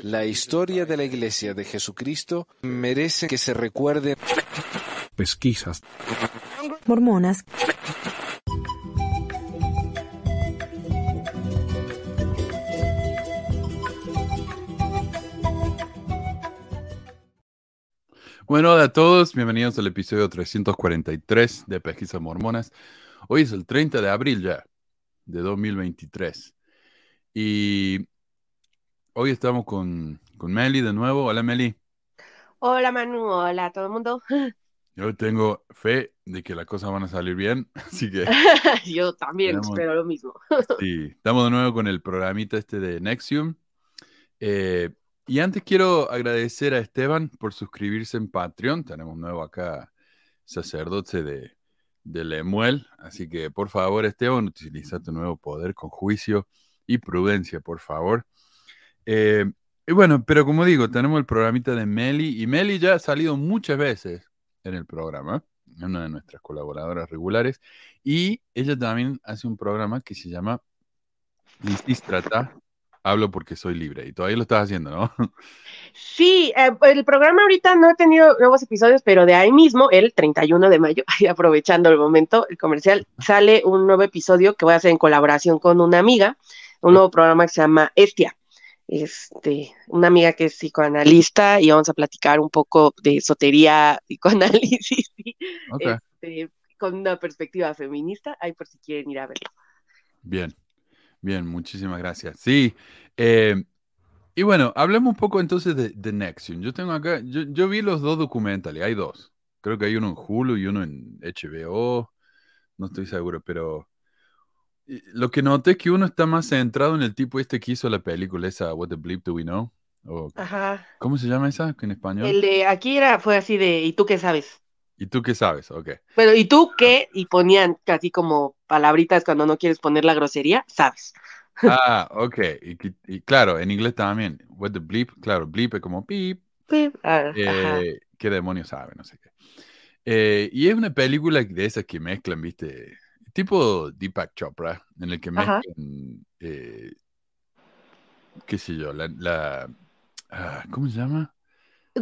La historia de la Iglesia de Jesucristo merece que se recuerde. Pesquisas. Mormonas. Bueno, hola a todos, bienvenidos al episodio 343 de Pesquisas Mormonas. Hoy es el 30 de abril ya, de 2023. Y hoy estamos con, con Meli de nuevo. Hola Meli. Hola Manu, hola a todo el mundo. Yo tengo fe de que las cosas van a salir bien, así que Yo también espero lo mismo. sí, estamos de nuevo con el programita este de Nexium. Eh, y antes quiero agradecer a Esteban por suscribirse en Patreon. Tenemos nuevo acá sacerdote de, de Lemuel, así que por favor Esteban, utiliza tu nuevo poder con juicio y prudencia, por favor. Eh, y bueno, pero como digo, tenemos el programita de Meli y Meli ya ha salido muchas veces en el programa, es una de nuestras colaboradoras regulares, y ella también hace un programa que se llama Listístrata, hablo porque soy libre, y todavía lo estás haciendo, ¿no? Sí, eh, el programa ahorita no he tenido nuevos episodios, pero de ahí mismo, el 31 de mayo, aprovechando el momento, el comercial, sale un nuevo episodio que voy a hacer en colaboración con una amiga, un nuevo programa que se llama Estia. Este, una amiga que es psicoanalista y vamos a platicar un poco de esotería, psicoanálisis, y, Ok, este, con una perspectiva feminista, ahí por si quieren ir a verlo. bien, bien, muchísimas gracias. Sí, eh, y bueno, hablemos un poco entonces de, de Nexium. Yo tengo acá, yo, yo vi los dos documentales, hay dos. Creo que hay uno en Hulu y uno en HBO, no estoy seguro, pero lo que noté es que uno está más centrado en el tipo este que hizo la película, esa What the Bleep Do We Know? O, Ajá. ¿Cómo se llama esa en español? El de aquí era, fue así de, ¿y tú qué sabes? ¿Y tú qué sabes? Ok. Bueno, ¿y tú qué? Y ponían casi como palabritas cuando no quieres poner la grosería, sabes. Ah, ok. Y, claro, en inglés también. What the bleep, claro, bleep es como beep. Ah, ajá. eh, ¿Qué demonios sabe? No sé qué. Eh, y es una película de esas que mezclan, ¿viste? Tipo Deepak Chopra, en el que mezclan, eh, qué sé yo, la, la- ah, ¿cómo se llama?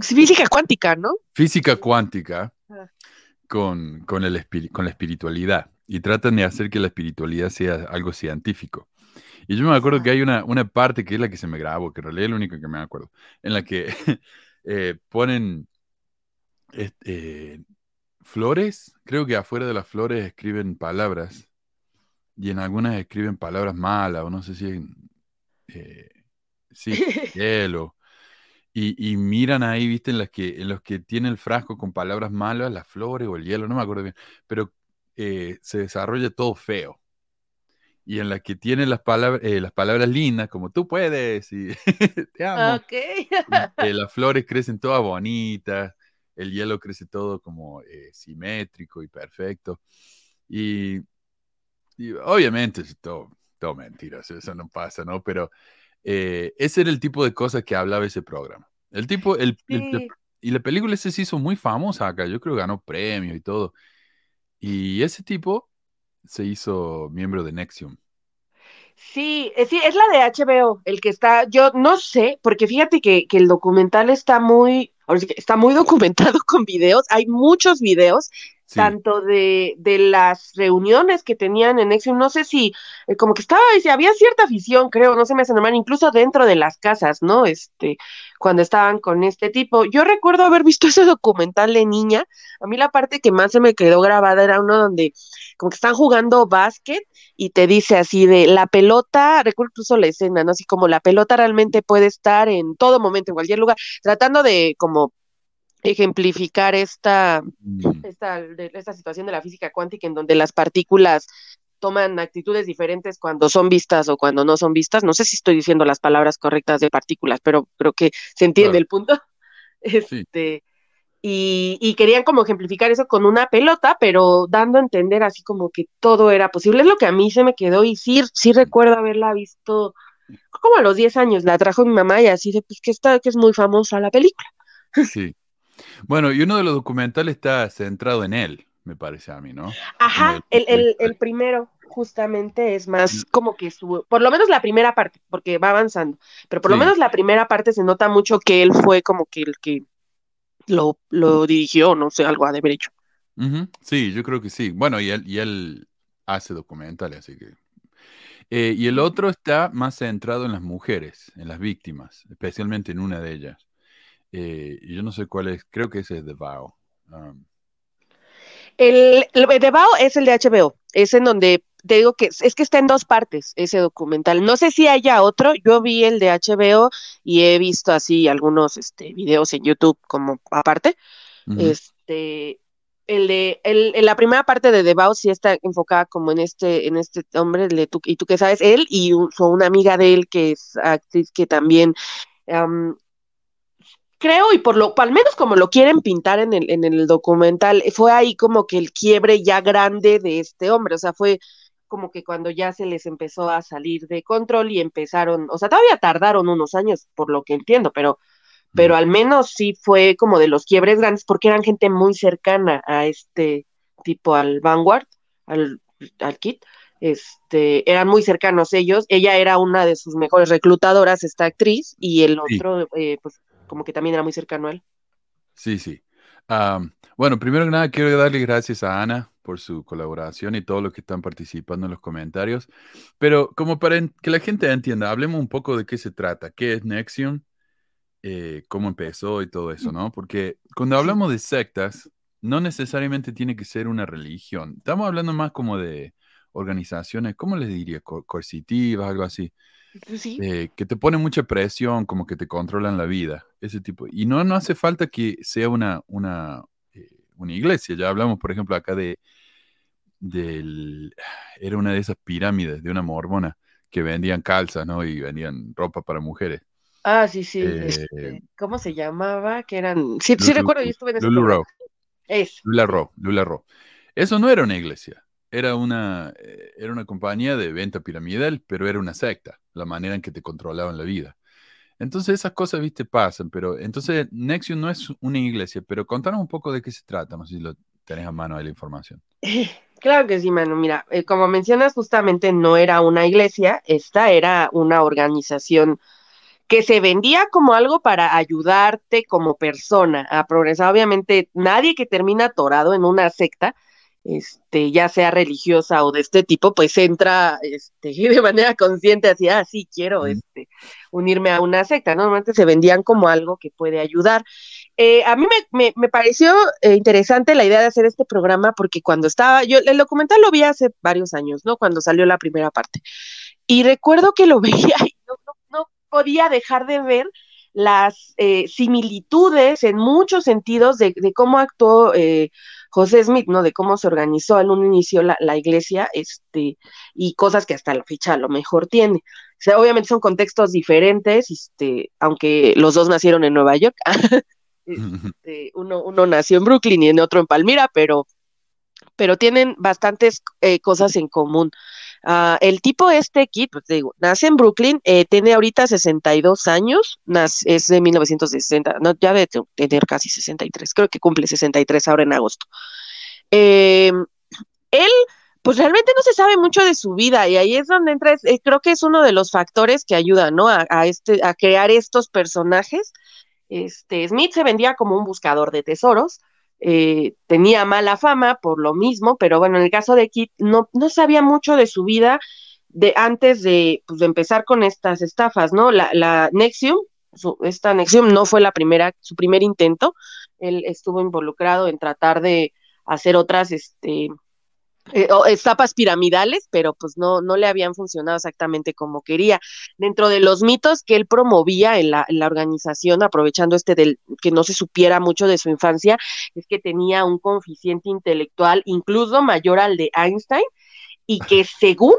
Física cuántica, ¿no? Física cuántica Ah. con, con, el con la espiritualidad. Y tratan de hacer que la espiritualidad sea algo científico. Y yo me acuerdo que hay una, una parte que es la que se me grabó, que en realidad es la única que me acuerdo, en la que eh, ponen este, flores, creo que afuera de las flores escriben palabras, y en algunas escriben palabras malas, o no sé si en, eh, sí, hielo. Y, y miran ahí, viste, en las que, en los que tiene el frasco con palabras malas, las flores o el hielo, no me acuerdo bien, pero eh, se desarrolla todo feo. Y en la que tiene las palabras, eh, las palabras lindas, como tú puedes, y te amo. Las flores crecen todas bonitas, el hielo crece todo como eh, simétrico y perfecto. Y, y obviamente es todo, todo mentiras, eso no pasa, ¿no? Pero eh, ese era el tipo de cosas que hablaba ese programa. El tipo, el, y la película ese se hizo muy famosa acá, yo creo que ganó premios y todo. Y ese tipo se hizo miembro de Nexium. Sí, eh, sí, es la de HBO, el que está, yo no sé, porque fíjate que, que el documental está muy, ahora sí que está muy documentado con videos, hay muchos videos, Tanto de, de las reuniones que tenían en Nexium, no sé si, eh, como que estaba, si había cierta afición, creo, no se me hace normal, incluso dentro de las casas, ¿no? Este, cuando estaban con este tipo. Yo recuerdo haber visto ese documental de niña, a mí la parte que más se me quedó grabada era uno donde como que están jugando básquet y te dice así de la pelota, recuerdo incluso la escena, ¿no? Así como la pelota realmente puede estar en todo momento, en cualquier lugar, tratando de como ejemplificar esta, Mm, esta, esta situación de la física cuántica en donde las partículas toman actitudes diferentes cuando son vistas o cuando no son vistas. No sé si estoy diciendo las palabras correctas de partículas, pero creo que se entiende Claro. el punto. Este, y, y querían como ejemplificar eso con una pelota, pero dando a entender así como que todo era posible. Es lo que a mí se me quedó y sí, sí recuerdo haberla visto como a los 10 años, la trajo mi mamá y así de, pues que está, que es muy famosa la película. sí. Bueno, y uno de los documentales está centrado en él, me parece a mí, ¿no? Ajá, el, el- el, primero. justamente es más como que su, por lo menos la primera parte, porque va avanzando, pero por lo menos la primera parte se nota mucho que él fue como que el que lo, lo dirigió, no sé, algo ha de haber hecho. Sí, yo creo que sí. Bueno, y él, y él hace documentales, así que... Eh, y el otro está más centrado en las mujeres, en las víctimas, especialmente en una de ellas. Eh, y yo no sé cuál es, creo que ese es The Vow. Um, El, el de Bao es el de HBO, es en donde te digo que es que está en dos partes ese documental. No sé si haya otro, yo vi el de HBO y he visto así algunos este, videos en YouTube como aparte. Este, el de, el, en la primera parte de The Vow sí está enfocada como en este, en este hombre, de tú, y tú que sabes, él y un- una amiga de él que es actriz que también am, creo, y por lo, al menos como lo quieren pintar en el, en el documental, fue ahí como que el quiebre ya grande de este hombre, o sea, fue como que cuando ya se les empezó a salir de control y empezaron, o sea, todavía tardaron unos años, por lo que entiendo, pero pero al menos sí fue como de los quiebres grandes porque eran gente muy cercana a este tipo, al Vanguard, al, al Kit, este, eran muy cercanos ellos, ella era una de sus mejores reclutadoras, esta actriz, y el Sí. otro, eh, pues como que también era muy cercano a él. Sí, sí. Bueno, primero que nada quiero darle gracias a Ana por su colaboración y todos los que están participando en los comentarios. Pero como para que la gente entienda, hablemos un poco de qué se trata, qué es Nexium, eh, cómo empezó y todo eso, ¿no? Porque cuando hablamos de sectas, no necesariamente tiene que ser una religión. Estamos hablando más como de organizaciones, ¿cómo les diría? Co- coercitivas, algo así Sí, eh, que te ponen mucha presión, como que te controlan la vida, ese tipo. Y no, no hace falta que sea una, una, eh, una iglesia. Ya hablamos, por ejemplo, acá de, del, era una de esas pirámides de una mormona que vendían calzas, ¿no? Y vendían ropa para mujeres. ah, sí, sí, Eh, este, ¿cómo se llamaba? Que eran, sí, sí recuerdo, yo estuve en ese programa. Row, Es, Lula Row, Lula Row. Eso no era una iglesia. Era una, era una compañía de venta piramidal, pero era una secta, la manera en que te controlaban la vida. Entonces esas cosas, viste, pasan, pero entonces Nexium no es una iglesia, pero contanos un poco de qué se trata, no sé si lo tenés a mano ahí la información. Claro que sí, Manu. Mira, eh, como mencionas, justamente no era una iglesia, esta era una organización que se vendía como algo para ayudarte como persona a progresar. Obviamente, nadie que termina atorado en una secta, este, ya sea religiosa o de este tipo, pues entra este, de manera consciente así, ah, sí, quiero este, unirme a una secta. ¿no? Normalmente se vendían como algo que puede ayudar. Eh, a mí me, me, me pareció eh, interesante la idea de hacer este programa porque cuando estaba, yo el documental lo vi hace varios años, ¿no? Cuando salió la primera parte. Y recuerdo que lo veía y no, no, no podía dejar de ver las eh, similitudes en muchos sentidos de, de cómo actuó eh, José Smith, ¿no? De cómo se organizó en un inicio la, la iglesia, este, y cosas que hasta la fecha a lo mejor tiene. O sea, obviamente son contextos diferentes, este, aunque los dos nacieron en Nueva York. Este, uno, uno nació en Brooklyn y en otro en Palmira, pero, pero tienen bastantes eh, cosas en común. Uh, el tipo este, Kit, pues te digo, nace en Brooklyn, eh, tiene ahorita 62 años, nace, es de 1960, no, ya debe tener casi 63, creo que cumple 63 ahora en agosto. Eh, él, pues realmente no se sabe mucho de su vida y ahí es donde entra, eh, creo que es uno de los factores que ayuda, ¿no? A, a, este, a crear estos personajes. Este, Smith se vendía como un buscador de tesoros, eh, tenía mala fama por lo mismo, pero bueno, en el caso de Kit no, no sabía mucho de su vida de antes de, pues, de empezar con estas estafas, ¿no? La, la Nexium, su, esta Nexium no fue la primera, su primer intento, él estuvo involucrado en tratar de hacer otras, este, eh, estafas piramidales, pero pues no, no le habían funcionado exactamente como quería. Dentro de los mitos que él promovía en la, en la organización, aprovechando este del que no se supiera mucho de su infancia, es que tenía un coeficiente intelectual incluso mayor al de Einstein y que según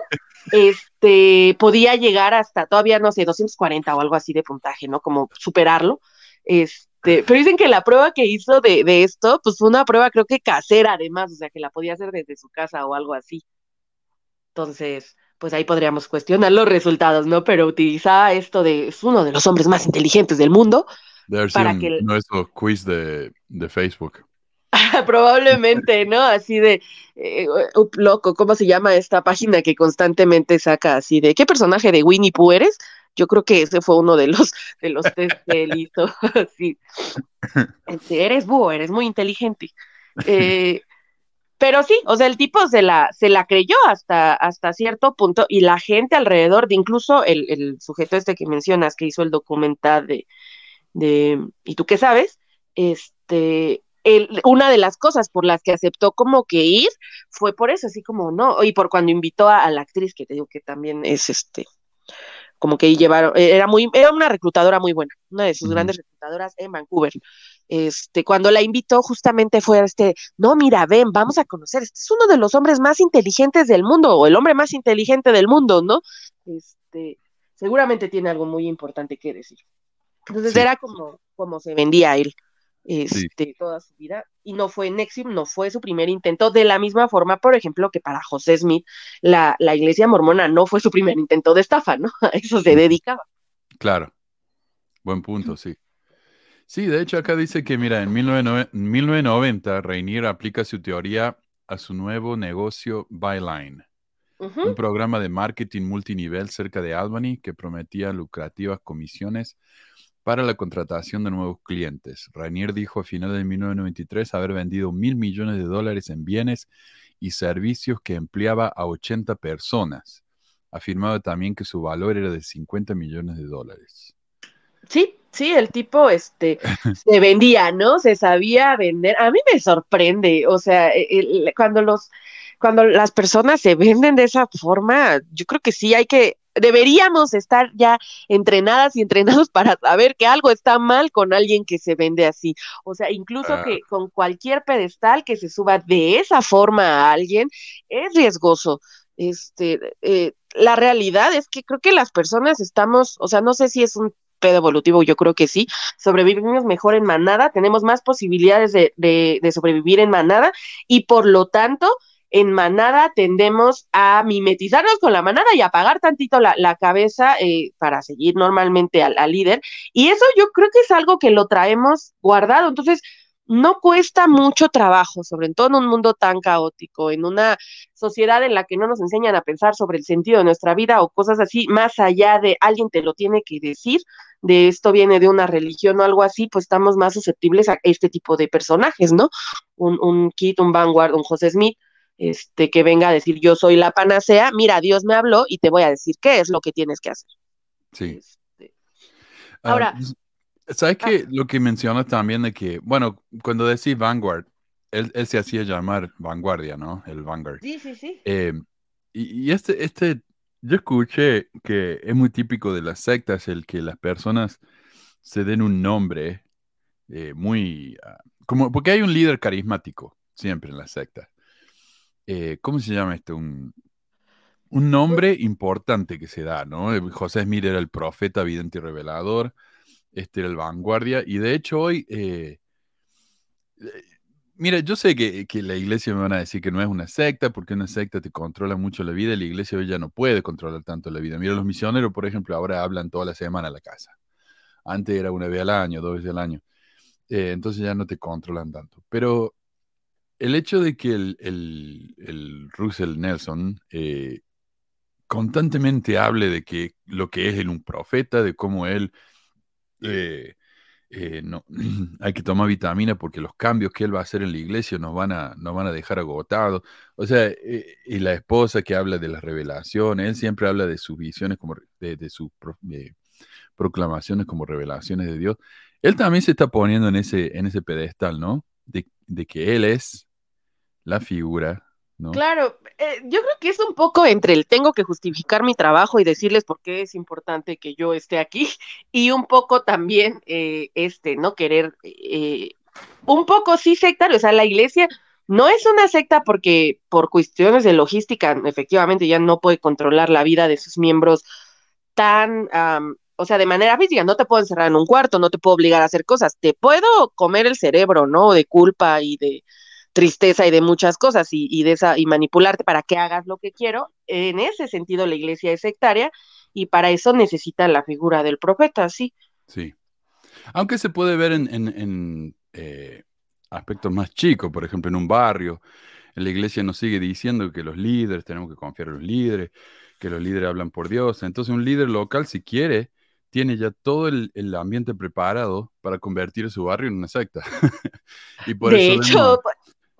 este podía llegar hasta todavía no sé 240 o algo así de puntaje, ¿no? Como superarlo. Este, pero dicen que la prueba que hizo de, de, esto, pues fue una prueba creo que casera además, o sea, que la podía hacer desde su casa o algo así. Entonces, pues ahí podríamos cuestionar los resultados, ¿no? Pero utilizaba esto de, es uno de los hombres más inteligentes del mundo. De para que... Esos quiz de, de Facebook. Probablemente, ¿no? Así de, eh, loco, ¿cómo se llama esta página que constantemente saca así de, ¿qué personaje de Winnie Pooh eres? Yo creo que ese fue uno de los, de los test que él hizo. sí. Este, eres búho, eres muy inteligente. Eh, pero sí, o sea, el tipo se la, se la creyó hasta, hasta cierto punto y la gente alrededor de incluso el, el sujeto este que mencionas que hizo el documental de, de ¿Y tú qué sabes? Este, el, una de las cosas por las que aceptó como que ir fue por eso, así como no, y por cuando invitó a, a la actriz que te digo que también es este, como que llevaron, era muy, era una reclutadora muy buena, una de sus grandes reclutadoras en Vancouver. Este, cuando la invitó, justamente fue este, no, mira, ven, vamos a conocer, este es uno de los hombres más inteligentes del mundo, o el hombre más inteligente del mundo, ¿no? Este, seguramente tiene algo muy importante que decir. Entonces Sí. era como, como se vendía él, este, toda su vida, y no fue Nexium, no fue su primer intento, de la misma forma, por ejemplo, que para José Smith, la, la iglesia mormona no fue su primer intento de estafa, ¿no? A eso se dedicaba. Claro. Buen punto, sí. Sí, de hecho acá dice que, mira, en 1990, 1990 Rainier aplica su teoría a su nuevo negocio Byline, un programa de marketing multinivel cerca de Albany que prometía lucrativas comisiones para la contratación de nuevos clientes. Rainier dijo a finales de 1993 haber vendido mil millones de dólares en bienes y servicios que empleaba a 80 personas. Afirmaba también que su valor era de 50 millones de dólares. Sí, sí, el tipo este se vendía, ¿no? Se sabía vender. A mí me sorprende, o sea, el- cuando los cuando las personas se venden de esa forma, yo creo que sí hay que deberíamos estar ya entrenadas y entrenados para saber que algo está mal con alguien que se vende así. O sea, incluso Ah. que con cualquier pedestal que se suba de esa forma a alguien es riesgoso. Este, eh, la realidad es que creo que las personas estamos, o sea, no sé si es un pedo evolutivo, yo creo que sí, sobrevivimos mejor en manada, tenemos más posibilidades de, de, de sobrevivir en manada y por lo tanto en manada tendemos a mimetizarnos con la manada y apagar tantito la, cabeza eh, para seguir normalmente al, al, líder. Y eso yo creo que es algo que lo traemos guardado. Entonces, no cuesta mucho trabajo, sobre todo en un mundo tan caótico, en una sociedad en la que no nos enseñan a pensar sobre el sentido de nuestra vida o cosas así, más allá de alguien te lo tiene que decir, de esto viene de una religión o algo así, pues estamos más susceptibles a este tipo de personajes, ¿no? Un, un Kit, un Vanguard, un José Smith, este, que venga a decir yo soy la panacea, mira, Dios me habló y te voy a decir qué es lo que tienes que hacer. Sí. Este, Ah, ahora, ¿sabes ah. qué? Lo que mencionas también de que, bueno, cuando decís Vanguard, él, él se hacía llamar Vanguardia, ¿no? El Vanguard. sí, sí, sí. Eh, y, y este, este, yo escuché que es muy típico de las sectas el que las personas se den un nombre eh, muy, ah, como, porque hay un líder carismático siempre en las sectas. Eh, ¿cómo se llama esto? Un, un nombre importante que se da, ¿no? Eh, José Smith era el profeta, vidente y revelador, este era el vanguardia, y de hecho hoy, eh, mira, yo sé que, que la iglesia me van a decir que no es una secta, porque una secta te controla mucho la vida, y la iglesia hoy ya no puede controlar tanto la vida. Mira, los misioneros, por ejemplo, ahora hablan toda la semana a la casa. Antes era una vez al año, dos veces al año. Entonces ya no te controlan tanto. Pero el hecho de que el, el, el Russell Nelson eh, constantemente hable de que lo que es él un profeta, de cómo él eh, eh, no, hay que tomar vitamina porque los cambios que él va a hacer en la iglesia nos van a, nos van a dejar agotados. O sea, y la esposa que habla de las revelaciones, él siempre habla de sus visiones, como de, sus proclamaciones como revelaciones de Dios. Él también se está poniendo en ese, en ese pedestal, ¿no? De que él es la figura ¿no? Claro, eh, yo creo que es un poco entre el tengo que justificar mi trabajo y decirles por qué es importante que yo esté aquí y un poco también eh, este, ¿no? Querer, eh, un poco sí sectario, o sea, la iglesia no es una secta porque por cuestiones de logística efectivamente ya no puede controlar la vida de sus miembros tan, o sea, de manera física, no te puedo encerrar en un cuarto, no te puedo obligar a hacer cosas, te puedo comer el cerebro, ¿no? De culpa y de tristeza y de muchas cosas y, y, de esa y manipularte para que hagas lo que quiero. En ese sentido, la iglesia es sectaria y para eso necesita la figura del profeta, sí. Sí. Aunque se puede ver en, en, en, eh, aspectos más chicos, por ejemplo, en un barrio. La iglesia nos sigue diciendo que los líderes, tenemos que confiar en los líderes, que los líderes hablan por Dios. Entonces un líder local, si quiere, tiene ya todo el, ambiente preparado para convertir su barrio en una secta. y por de hecho,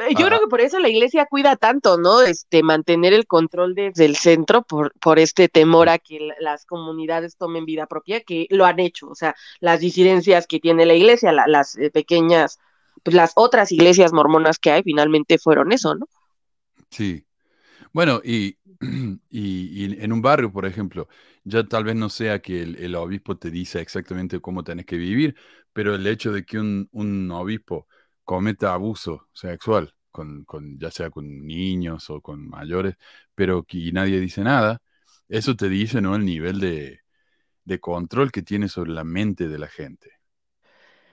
yo creo que por eso la iglesia cuida tanto, ¿no? Este, mantener el control desde el centro por, por este temor a que las comunidades tomen vida propia, que lo han hecho, o sea, las disidencias que tiene la iglesia, las eh, pequeñas, pues las otras iglesias mormonas que hay, finalmente fueron eso, ¿no? Sí. Bueno, y, y, en un barrio, por ejemplo, ya tal vez no sea que el, obispo te dice exactamente cómo tenés que vivir, pero el hecho de que un, un obispo cometa abuso sexual, con, con, ya sea con niños o con mayores, pero que nadie dice nada, eso te dice, ¿no? El nivel de, de control que tiene sobre la mente de la gente.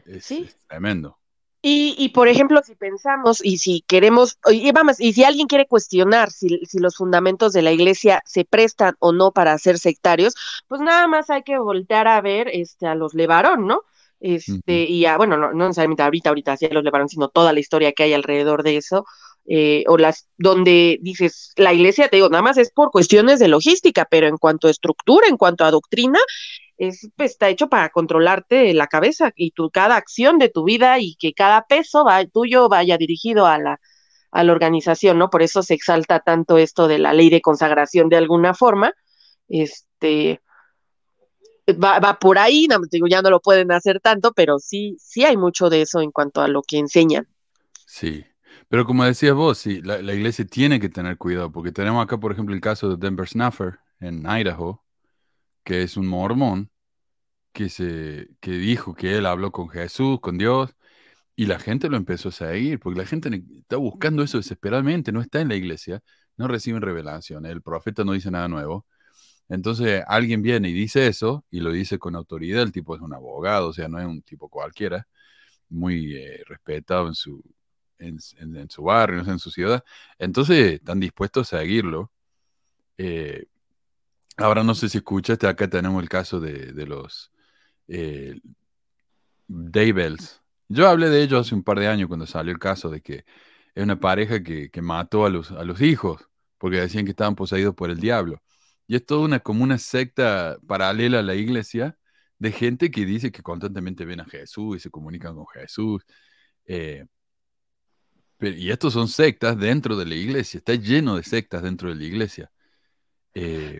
Es, ¿Sí? es tremendo. Y, y, por ejemplo, si pensamos y si queremos, y vamos, y si alguien quiere cuestionar si, si, los fundamentos de la iglesia se prestan o no para ser sectarios, pues nada más hay que voltear a ver este, a los Levarón, ¿no? Este, y a, bueno, no, no necesariamente ahorita, ahorita hacia los Levarón, sino toda la historia que hay alrededor de eso, eh, o las donde dices, la iglesia, te digo, nada más es por cuestiones de logística, pero en cuanto a estructura, en cuanto a doctrina, es, pues, está hecho para controlarte la cabeza y tu cada acción de tu vida y que cada peso va, tuyo vaya dirigido a la, a la organización, ¿no? Por eso se exalta tanto esto de la ley de consagración de alguna forma. Este va, va por ahí, digo, ya no lo pueden hacer tanto, pero sí, sí hay mucho de eso en cuanto a lo que enseñan. Sí, pero como decías vos, la, la iglesia tiene que tener cuidado, porque tenemos acá, por ejemplo, el caso de Denver Snuffer en Idaho, que es un mormón, que, se, que dijo que él habló con Jesús, con Dios, y la gente lo empezó a seguir, porque la gente está buscando eso desesperadamente, no está en la iglesia, no reciben revelación, el profeta no dice nada nuevo. Entonces alguien viene y dice eso, y lo dice con autoridad, el tipo es un abogado, o sea, no es un tipo cualquiera, muy eh, respetado en su, en, su barrio, en su ciudad. Entonces están dispuestos a seguirlo. Eh, Ahora no sé si escuchaste, acá tenemos el caso de, los eh. Yo hablé de ellos hace un par de años cuando salió el caso de que es una pareja que, mató a los, a los hijos porque decían que estaban poseídos por el diablo. Y es toda una como una secta paralela a la iglesia de gente que dice que constantemente ven a Jesús y se comunican con Jesús. Eh, y estos son sectas dentro de la iglesia, está lleno de sectas dentro de la iglesia. Eh,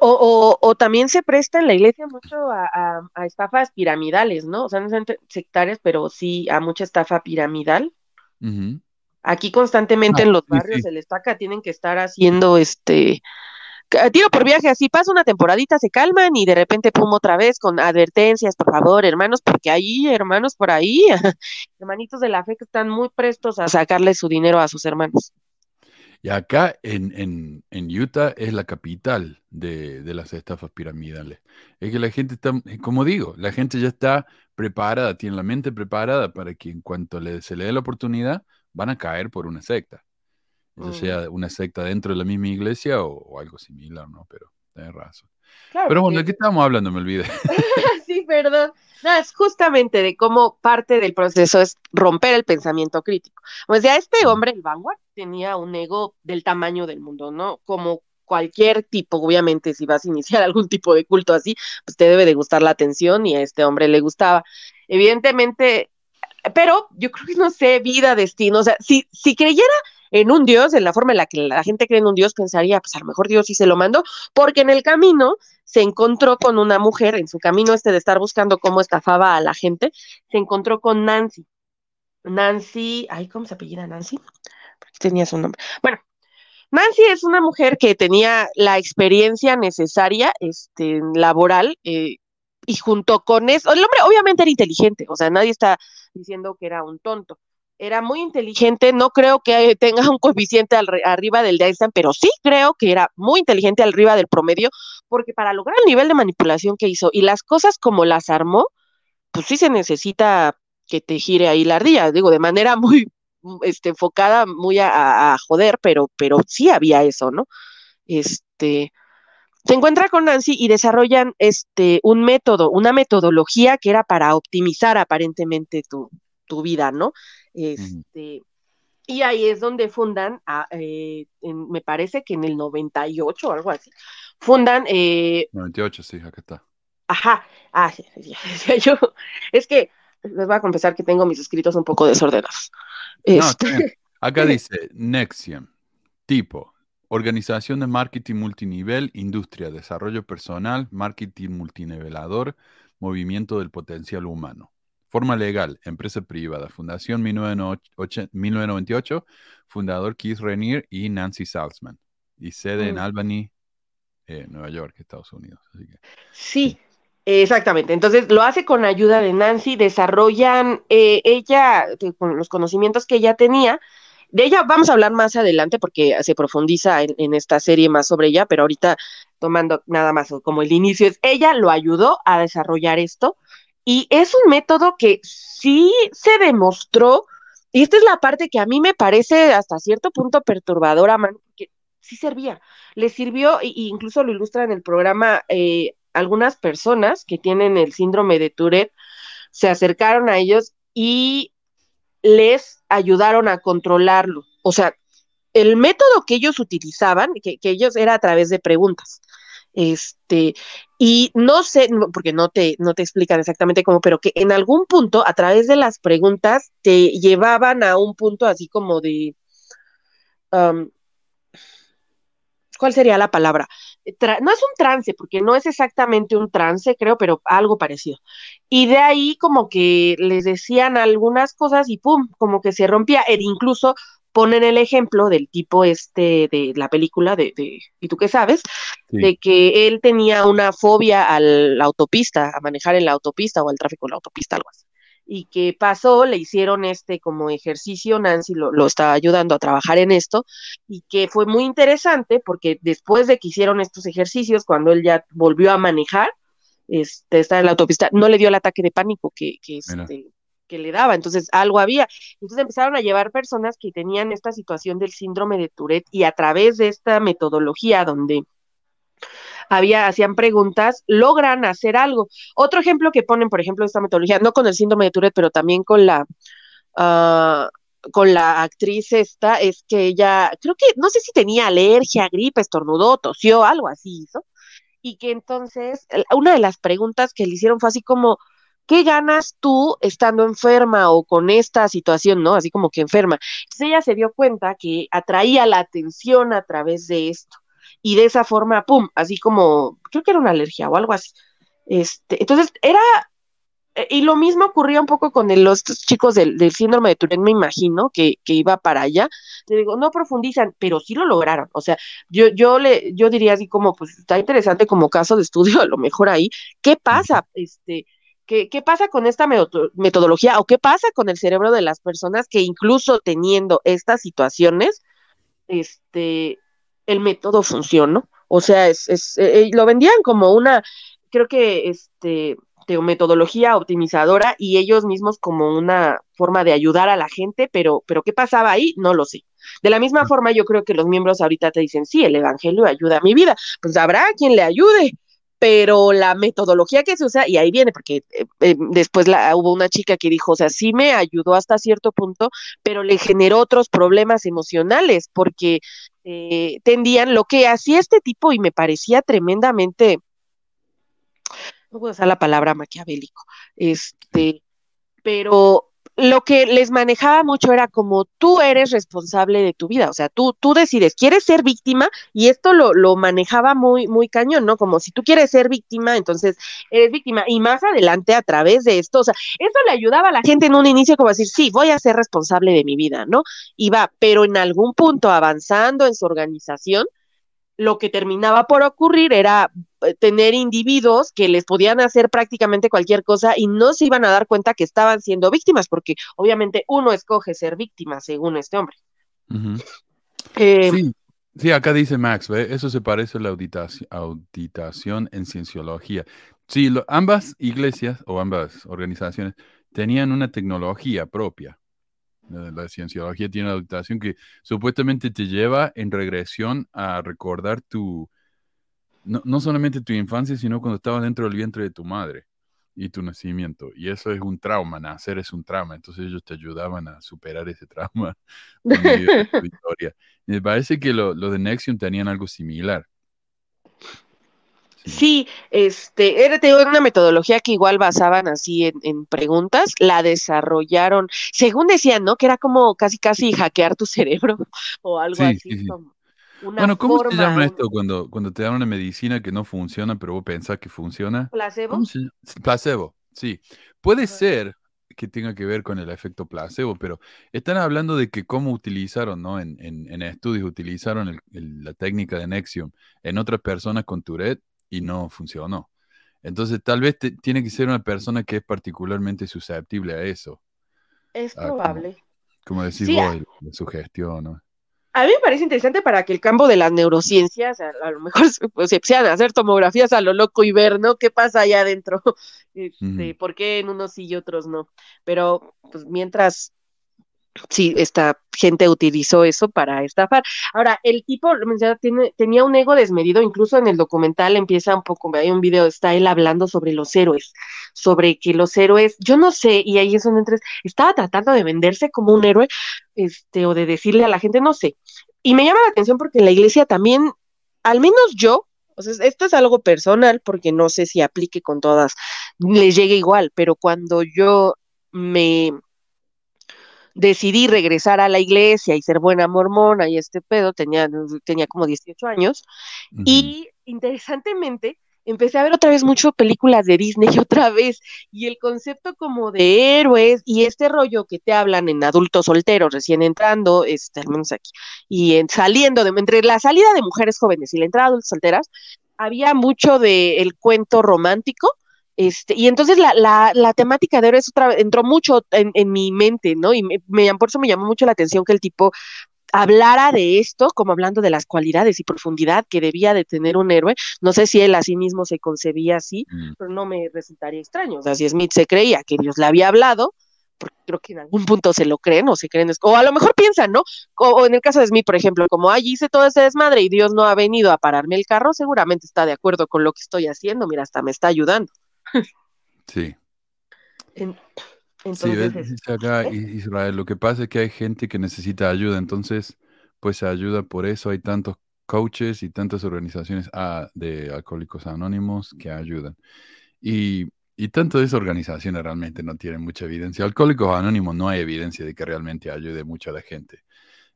o, o, también se presta en la iglesia mucho a, estafas piramidales, ¿no? O sea, no son sectarias, pero sí a mucha estafa piramidal. Aquí constantemente ah, en los barrios se les estaca, tienen que estar haciendo este tiro por viaje, así pasa una temporadita, se calman y de repente pum otra vez con advertencias, por favor, hermanos, porque hay hermanos por ahí, hermanitos de la fe que están muy prestos a sacarle su dinero a sus hermanos. Y acá en, Utah es la capital de, las estafas piramidales. Es que la gente está, eh, como digo, la gente ya está preparada, tiene la mente preparada para que en cuanto se le dé la oportunidad, van a caer por una secta. Ya mm. sea una secta dentro de la misma iglesia o, algo similar, ¿no? Pero tienes razón. Pero bueno, ¿de qué estábamos hablando? Me olvidé. sí, perdón. No, es justamente de cómo parte del proceso es romper el pensamiento crítico. O sea, este hombre, el Vanguard, tenía un ego del tamaño del mundo, ¿no? Como cualquier tipo, obviamente, si vas a iniciar algún tipo de culto así, pues te debe de gustar la atención y a este hombre le gustaba. Evidentemente, pero yo creo que no sé, vida, destino, o sea, si, si creyera en un Dios, en la forma en la que la gente cree en un Dios, pensaría, pues a lo mejor Dios sí se lo mandó, porque en el camino se encontró con una mujer, en su camino este de estar buscando cómo estafaba a la gente, se encontró con Nancy. Nancy, ay, ¿cómo se apellida Nancy? Tenía su nombre. Bueno, Nancy es una mujer que tenía la experiencia necesaria, este, laboral, eh, y junto con eso, el hombre obviamente era inteligente, o sea, nadie está diciendo que era un tonto, era muy inteligente, no creo que tenga un coeficiente arriba del de Einstein, pero sí creo que era muy inteligente arriba del promedio, porque para lograr el nivel de manipulación que hizo y las cosas como las armó, pues sí se necesita que te gire ahí la ardilla, digo, de manera muy este, enfocada, muy a, joder, pero, pero sí había eso, ¿no? Este, se encuentra con Nancy y desarrollan este, un método, una metodología que era para optimizar aparentemente tu, tu vida, ¿no? Este, y ahí es donde fundan, eh, me parece que en el 98 o algo así, fundan... Eh, 98, sí, acá está. Ajá, ah, yo, es que les voy a confesar que tengo mis escritos un poco desordenados. Este, acá dice Nexium, tipo, organización de marketing multinivel, industria, desarrollo personal, marketing multinivelador, movimiento del potencial humano. Forma legal, empresa privada, Fundación 1998, fundador Keith Renier y Nancy Salzman. Y sede en mm. Albany, eh, Nueva York, Estados Unidos. sí, exactamente. Entonces lo hace con ayuda de Nancy, desarrollan eh, ella, con los conocimientos que ella tenía, de ella vamos a hablar más adelante porque se profundiza en, en, esta serie más sobre ella, pero ahorita tomando nada más como el inicio es, ella lo ayudó a desarrollar esto y es un método que sí se demostró, y esta es la parte que a mí me parece hasta cierto punto perturbadora, porque sí servía. Le sirvió, e incluso lo ilustra en el programa, eh, algunas personas que tienen el síndrome de Tourette se acercaron a ellos y les ayudaron a controlarlo. O sea, el método que ellos utilizaban, que ellos era a través de preguntas. Este, y no sé, porque no te, no te explican exactamente cómo, pero que en algún punto, a través de las preguntas, te llevaban a un punto así como de. ¿Cuál sería la palabra? no es un trance, porque no es exactamente un trance, creo, pero algo parecido. Y de ahí como que les decían algunas cosas y pum, como que se rompía. E incluso ponen el ejemplo del tipo este de la película de, de ¿y tú qué sabes? De que él tenía una fobia a la autopista, a manejar en la autopista o al tráfico en la autopista, algo así. Y que pasó, le hicieron este como ejercicio, Nancy lo, lo estaba ayudando a trabajar en esto, y que fue muy interesante porque después de que hicieron estos ejercicios, cuando él ya volvió a manejar, este, estar en la autopista, no le dio el ataque de pánico que, que, este, que le daba, entonces algo había. Entonces empezaron a llevar personas que tenían esta situación del síndrome de Tourette y a través de esta metodología donde había, hacían preguntas, logran hacer algo. Otro ejemplo que ponen, por ejemplo, esta metodología, no con el síndrome de Tourette, pero también con la, uh, con la actriz esta, es que ella, creo que, no sé si tenía alergia, gripe, estornudó, tosió, algo así hizo. Y que entonces, una de las preguntas que le hicieron fue así como, ¿qué ganas tú estando enferma o con esta situación, ¿no? Así como que enferma. Entonces ella se dio cuenta que atraía la atención a través de esto. Y de esa forma, pum, así como, creo que era una alergia o algo así. Este, entonces era, eh, y lo mismo ocurría un poco con los chicos del, síndrome de Tourette, me imagino, que, que, iba para allá. Te digo, no profundizan, pero sí lo lograron. O sea, yo, yo le, yo diría así como, pues está interesante como caso de estudio, a lo mejor ahí, ¿qué pasa? Este, ¿Qué, pasa con esta metodología o qué pasa con el cerebro de las personas que incluso teniendo estas situaciones, este, el método funcionó? O sea, es, es eh, eh, lo vendían como una, creo que este, metodología optimizadora y ellos mismos como una forma de ayudar a la gente, pero, pero ¿qué pasaba ahí? No lo sé. De la misma forma, yo creo que los miembros ahorita te dicen, sí, el Evangelio ayuda a mi vida. Pues habrá quien le ayude, pero la metodología que se usa, y ahí viene, porque eh, eh, después hubo una chica que dijo, o sea, sí me ayudó hasta cierto punto, pero le generó otros problemas emocionales, porque eh, tendían lo que hacía este tipo y me parecía tremendamente, no puedo usar la palabra maquiavélico, este, pero lo que les manejaba mucho era como tú eres responsable de tu vida, o sea, tú, tú decides, quieres ser víctima y esto lo, lo manejaba muy, muy cañón, ¿no? Como si tú quieres ser víctima, entonces eres víctima y más adelante a través de esto, o sea, eso le ayudaba a la gente en un inicio como decir, sí, voy a ser responsable de mi vida, ¿no? Y va, pero en algún punto avanzando en su organización, lo que terminaba por ocurrir era eh, tener individuos que les podían hacer prácticamente cualquier cosa y no se iban a dar cuenta que estaban siendo víctimas, porque obviamente uno escoge ser víctima según este hombre. Eh, sí. sí, acá dice Max, eso se parece a la auditación, auditación en cienciología. Sí, ambas iglesias o ambas organizaciones tenían una tecnología propia la, cienciología tiene una adaptación que supuestamente te lleva en regresión a recordar tu, no, solamente tu infancia, sino cuando estabas dentro del vientre de tu madre. y tu nacimiento. Y eso es un trauma, nacer es un trauma. Entonces ellos te ayudaban a superar ese trauma. Me parece que lo, de Nexium tenían algo similar. Sí, este, era una metodología que igual basaban así en, preguntas, la desarrollaron, según decían, ¿no? Que era como casi casi hackear tu cerebro o algo así. bueno, ¿cómo se llama esto cuando, cuando te dan una medicina que no funciona, pero vos pensás que funciona? ¿Placebo? Placebo, sí. Puede ser que tenga que ver con el efecto placebo, pero están hablando de que cómo utilizaron, ¿no? En, en, estudios utilizaron la técnica de Nexium en otras personas con Tourette y no funcionó. Entonces, tal vez tiene que ser una persona que es particularmente susceptible a eso. Es ah, probable. Como, decís vos, la sugestión, ¿no? A mí me parece interesante para que el campo de las neurociencias, a, lo mejor pues, se sean hacer tomografías a lo loco y ver, ¿no? ¿Qué pasa allá adentro? Este, ¿Por qué en unos sí y otros no? Pero, pues mientras sí, esta gente utilizó eso para estafar. Ahora, el tipo, tiene, tenía un ego desmedido, incluso en el documental empieza un poco, hay un video, está él hablando sobre los héroes, sobre que los héroes, yo no sé, y ahí es donde estaba tratando de venderse como un héroe, este, o de decirle a la gente, no sé. Y me llama la atención porque en la iglesia también, al menos yo, o sea, esto es algo personal porque no sé si aplique con todas, les llegue igual, pero cuando yo me decidí regresar a la iglesia y ser buena mormona y este pedo, tenía, tenía como 18 años, y interesantemente empecé a ver otra vez mucho películas de Disney otra vez, y el concepto como de héroes y este rollo que te hablan en adultos solteros recién entrando, este, al menos aquí, y en, saliendo de, entre la salida de mujeres jóvenes y la entrada de adultos solteras, había mucho del el cuento romántico, este, y entonces la, la, la temática de héroes otra, entró mucho en, en, mi mente, ¿no? Y me, me, por eso me llamó mucho la atención que el tipo hablara de esto, como hablando de las cualidades y profundidad que debía de tener un héroe. No sé si él a sí mismo se concebía así, mm. pero no me resultaría extraño. O sea, si Smith se creía que Dios le había hablado, porque creo que en algún punto se lo creen o se creen, o a lo mejor piensan, ¿no? O, en el caso de Smith, por ejemplo, como allí hice todo ese desmadre y Dios no ha venido a pararme el carro, seguramente está de acuerdo con lo que estoy haciendo, mira, hasta me está ayudando. Sí. entonces, sí, acá Israel, lo que pasa es que hay gente que necesita ayuda, entonces, pues se ayuda por eso, hay tantos coaches y tantas organizaciones ah, de alcohólicos anónimos que ayudan. Y, y tanto de esas organizaciones realmente no tienen mucha evidencia. Alcohólicos Anónimos no hay evidencia de que realmente ayude mucho a la gente.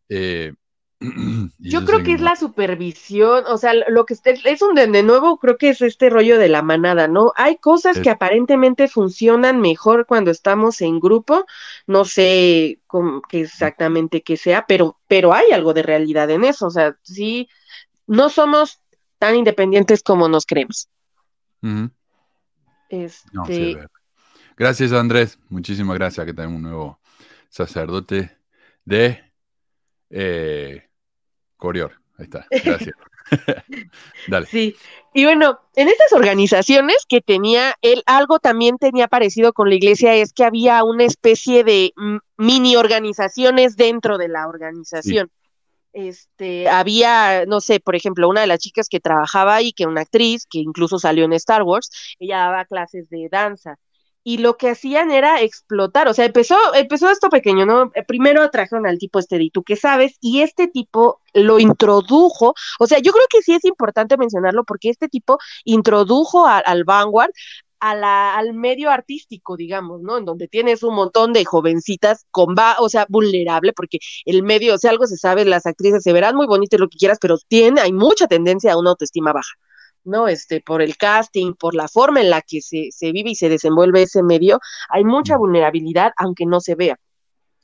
Eh, yo creo que es la supervisión, o sea, lo que es un de, nuevo, creo que es este rollo de la manada, ¿no? Hay cosas que aparentemente funcionan mejor cuando estamos en grupo, no sé qué exactamente que sea, pero, pero hay algo de realidad en eso, o sea, sí, no somos tan independientes como nos creemos. este... gracias, Andrés, muchísimas gracias que tenemos un nuevo sacerdote de eh, Corior, ahí está, gracias. Dale. Sí, y bueno, en estas organizaciones que tenía él, algo también tenía parecido con la iglesia, es que había una especie de mini organizaciones dentro de la organización. Este, había, no sé, por ejemplo, una de las chicas que trabajaba ahí, que una actriz, que incluso salió en Star Wars, ella daba clases de danza y lo que hacían era explotar, o sea, empezó, empezó esto pequeño, ¿no? Eh, primero trajeron al tipo este de tú qué sabes, y este tipo lo introdujo, o sea, yo creo que sí es importante mencionarlo porque este tipo introdujo al Vanguard a al medio artístico, digamos, ¿no? En donde tienes un montón de jovencitas con va, o sea, vulnerable, porque el medio, o sea, algo se sabe, las actrices se verán muy bonitas, lo que quieras, pero tiene, hay mucha tendencia a una autoestima baja. ¿No? Este, por el casting, por la forma en la que se, se vive y se desenvuelve ese medio, hay mucha vulnerabilidad, aunque no se vea.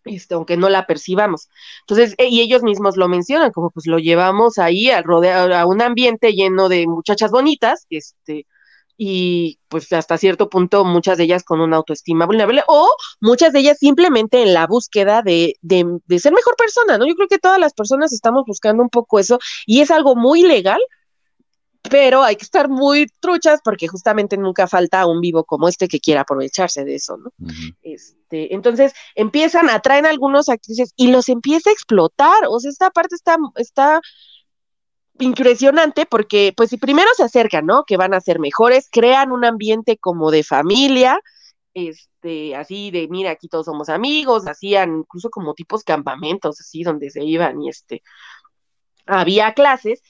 Este, aunque no la percibamos. Entonces, e, y ellos mismos lo mencionan, como pues lo llevamos ahí a, rodear, a un ambiente lleno de muchachas bonitas, este, y pues hasta cierto punto muchas de ellas con una autoestima vulnerable o muchas de ellas simplemente en la búsqueda de, de, de ser mejor persona, ¿no? Yo creo que todas las personas estamos buscando un poco eso y es algo muy legal, pero hay que estar muy truchas porque justamente nunca falta un vivo como este que quiera aprovecharse de eso, ¿no? este, entonces empiezan, a traer algunos actrices y los empieza a explotar, o sea, esta parte está, está impresionante porque pues si primero se acercan, ¿no? Que van a ser mejores, crean un ambiente como de familia, este, así de, mira, aquí todos somos amigos, hacían incluso como tipos campamentos, así, donde se iban y este, había clases,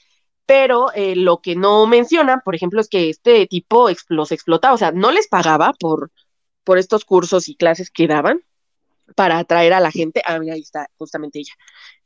pero eh, lo que no mencionan, por ejemplo, es que este tipo los explotaba, o sea, no les pagaba por, por estos cursos y clases que daban para atraer a la gente. Ah, mira, ahí está, justamente ella.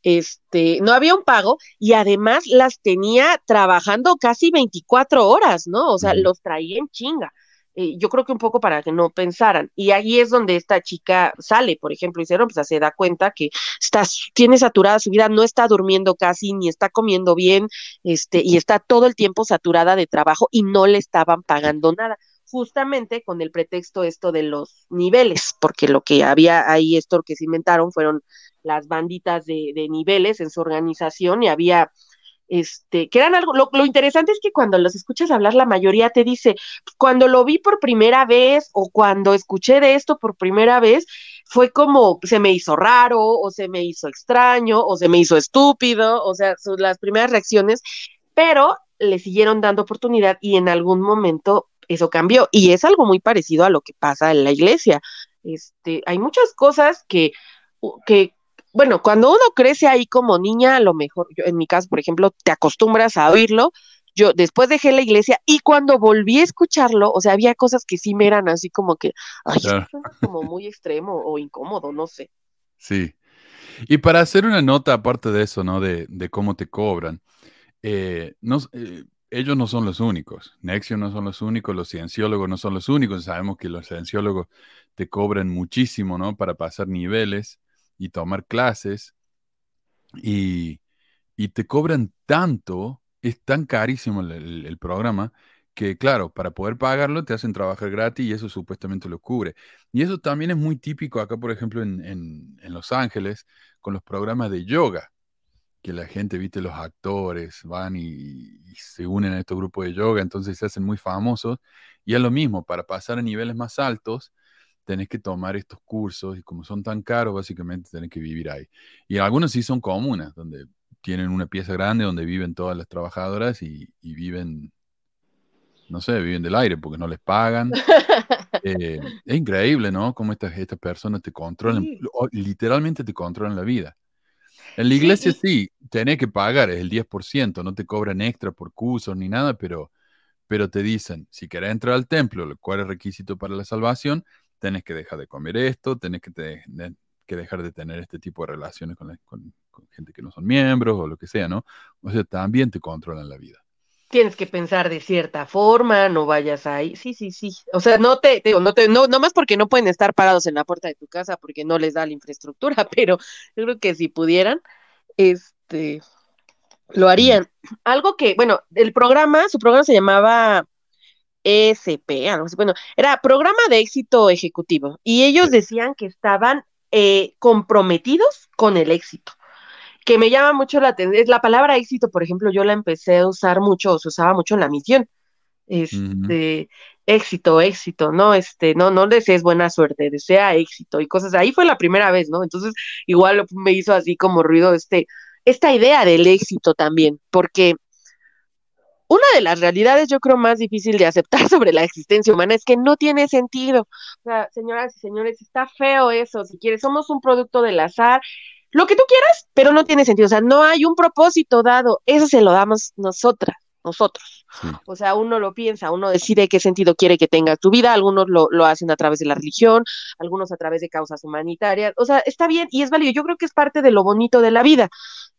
Este, no había un pago y además las tenía trabajando casi 24 horas, ¿no? O sea, los traía en chinga. Eh, yo creo que un poco para que no pensaran. Y ahí es donde esta chica sale, por ejemplo, y pues se da cuenta que está, tiene saturada su vida, no está durmiendo casi, ni está comiendo bien, este, y está todo el tiempo saturada de trabajo y no le estaban pagando nada justamente con el pretexto esto de los niveles, porque lo que había ahí, esto que se inventaron fueron las banditas de, de niveles en su organización y había este, que eran algo, lo, interesante es que cuando los escuchas hablar, la mayoría te dice, cuando lo vi por primera vez o cuando escuché de esto por primera vez, fue como se me hizo raro o se me hizo extraño o se me hizo estúpido, o sea, son las primeras reacciones, pero le siguieron dando oportunidad y en algún momento eso cambió y es algo muy parecido a lo que pasa en la iglesia. Este, hay muchas cosas que, que bueno, cuando uno crece ahí como niña, a lo mejor, yo, en mi caso, por ejemplo, te acostumbras a oírlo. Yo después dejé la iglesia y cuando volví a escucharlo, o sea, había cosas que sí me eran así como que, ay, como muy extremo o incómodo, no sé. Sí. Y para hacer una nota aparte de eso, ¿no? De, de cómo te cobran, eh, no, eh, ellos no son los únicos. Nexio no son los únicos, los cienciólogos no son los únicos. Sabemos que los cienciólogos te cobran muchísimo, ¿no? Para pasar niveles y tomar clases y, te cobran tanto, es tan carísimo el, programa que claro, para poder pagarlo te hacen trabajar gratis y eso supuestamente lo cubre. Y eso también es muy típico acá, por ejemplo, en, Los Ángeles, con los programas de yoga, que la gente, viste, los actores van y, y, se unen a estos grupos de yoga, entonces se hacen muy famosos. Y es lo mismo, para pasar a niveles más altos, tenés que tomar estos cursos y como son tan caros, básicamente tenés que vivir ahí. Y algunos sí son comunas, donde tienen una pieza grande donde viven todas las trabajadoras y, viven, no sé, viven del aire porque no les pagan. Eh, es increíble, ¿no? Cómo estas, estas personas te controlan, literalmente te controlan la vida. En la iglesia sí, tenés que pagar, es el 10%, no te cobran extra por cursos ni nada, pero, pero te dicen, si querés entrar al templo, lo cual es requisito para la salvación, tenés que dejar de comer esto, tenés que, que dejar de tener este tipo de relaciones con, gente que no son miembros o lo que sea, ¿no? O sea, también te controlan la vida. Tienes que pensar de cierta forma, no vayas ahí. Sí, sí, sí. O sea, no te, no te, no, no más porque no pueden estar parados en la puerta de tu casa porque no les da la infraestructura, pero yo creo que si pudieran, este, lo harían. Algo que, bueno, el programa, su programa se llamaba ESP, algo así, bueno, era programa de éxito ejecutivo y ellos decían que estaban eh, comprometidos con el éxito, que me llama mucho la atención, la palabra éxito, por ejemplo, yo la empecé a usar mucho, o se usaba mucho en la misión, este, éxito, éxito, ¿no? Este, no, no desees buena suerte, desea éxito y cosas, ahí fue la primera vez, ¿no? Entonces, igual me hizo así como ruido este, esta idea del éxito también, porque una de las realidades yo creo más difícil de aceptar sobre la existencia humana es que no tiene sentido. O sea, señoras y señores, está feo eso. Si quieres, somos un producto del azar, lo que tú quieras, pero no tiene sentido. O sea, no hay un propósito dado. Eso se lo damos nosotras, nosotros. O sea, uno lo piensa, uno decide qué sentido quiere que tenga tu vida. Algunos lo, lo hacen a través de la religión, algunos a través de causas humanitarias. O sea, está bien y es válido. Yo creo que es parte de lo bonito de la vida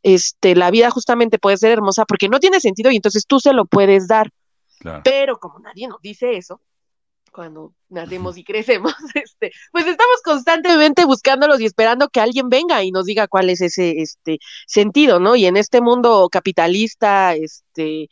este, la vida justamente puede ser hermosa porque no tiene sentido y entonces tú se lo puedes dar. Pero como nadie nos dice eso, cuando nacemos y crecemos, este, pues estamos constantemente buscándolos y esperando que alguien venga y nos diga cuál es ese este sentido, ¿no? Y en este mundo capitalista, este,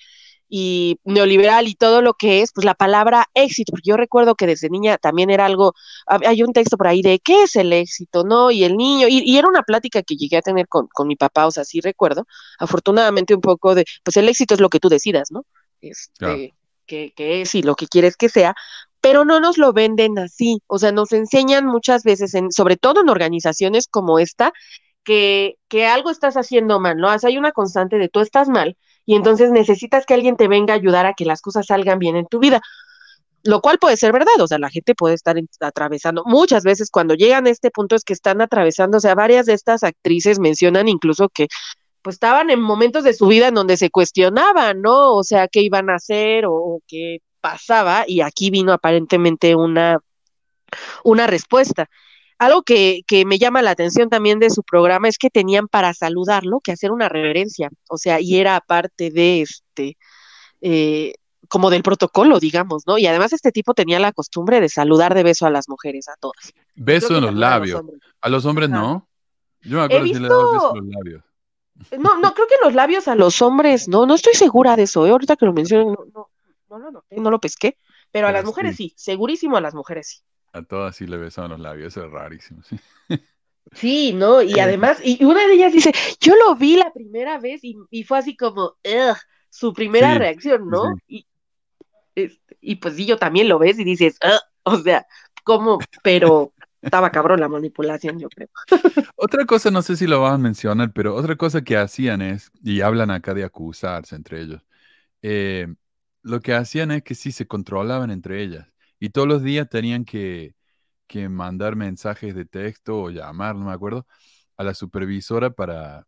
y neoliberal y todo lo que es, pues la palabra éxito, porque yo recuerdo que desde niña también era algo, hay un texto por ahí de qué es el éxito, ¿no? Y el niño, y, era una plática que llegué a tener con, mi papá, o sea, sí recuerdo, afortunadamente un poco de, pues el éxito es lo que tú decidas, ¿no? Este, que, que es y lo que quieres que sea, pero no nos lo venden así, o sea, nos enseñan muchas veces, en, sobre todo en organizaciones como esta, que, que algo estás haciendo mal, ¿no? O sea, hay una constante de tú estás mal y entonces necesitas que alguien te venga a ayudar a que las cosas salgan bien en tu vida. Lo cual puede ser verdad, o sea, la gente puede estar atravesando. Muchas veces cuando llegan a este punto es que están atravesando, o sea, varias de estas actrices mencionan incluso que pues estaban en momentos de su vida en donde se cuestionaban, ¿no? O sea, qué iban a hacer o, o qué pasaba, y aquí vino aparentemente una, una respuesta. Algo que, que, me llama la atención también de su programa es que tenían para saludarlo que hacer una reverencia, o sea, y era parte de este, eh, como del protocolo, digamos, ¿no? Y además este tipo tenía la costumbre de saludar de beso a las mujeres, a todas. Beso en los labios. A los hombres, a los hombres no. Yo me acuerdo visto... si le daba beso en los labios. No, no, creo que los labios a los hombres, no, no estoy segura de eso, ¿eh? ahorita que lo mencionan, no, no, no noté, no lo pesqué, pero a las mujeres sí, segurísimo a las mujeres sí. A todas sí le besaban los labios, eso es rarísimo, sí. Sí, ¿no? Y además, y una de ellas dice, yo lo vi la primera vez y, y fue así como, Ugh", su primera Sí, reacción, ¿no? sí. Y, este, y pues sí, yo también lo ves y dices, o sea, ¿cómo? Pero estaba cabrón la manipulación, yo creo. Otra cosa, no sé si lo vas a mencionar, pero otra cosa que hacían es, y hablan acá de acusarse entre ellos, eh, lo que hacían es que sí se controlaban entre ellas y todos los días tenían que, que mandar mensajes de texto o llamar, no me acuerdo, a la supervisora para,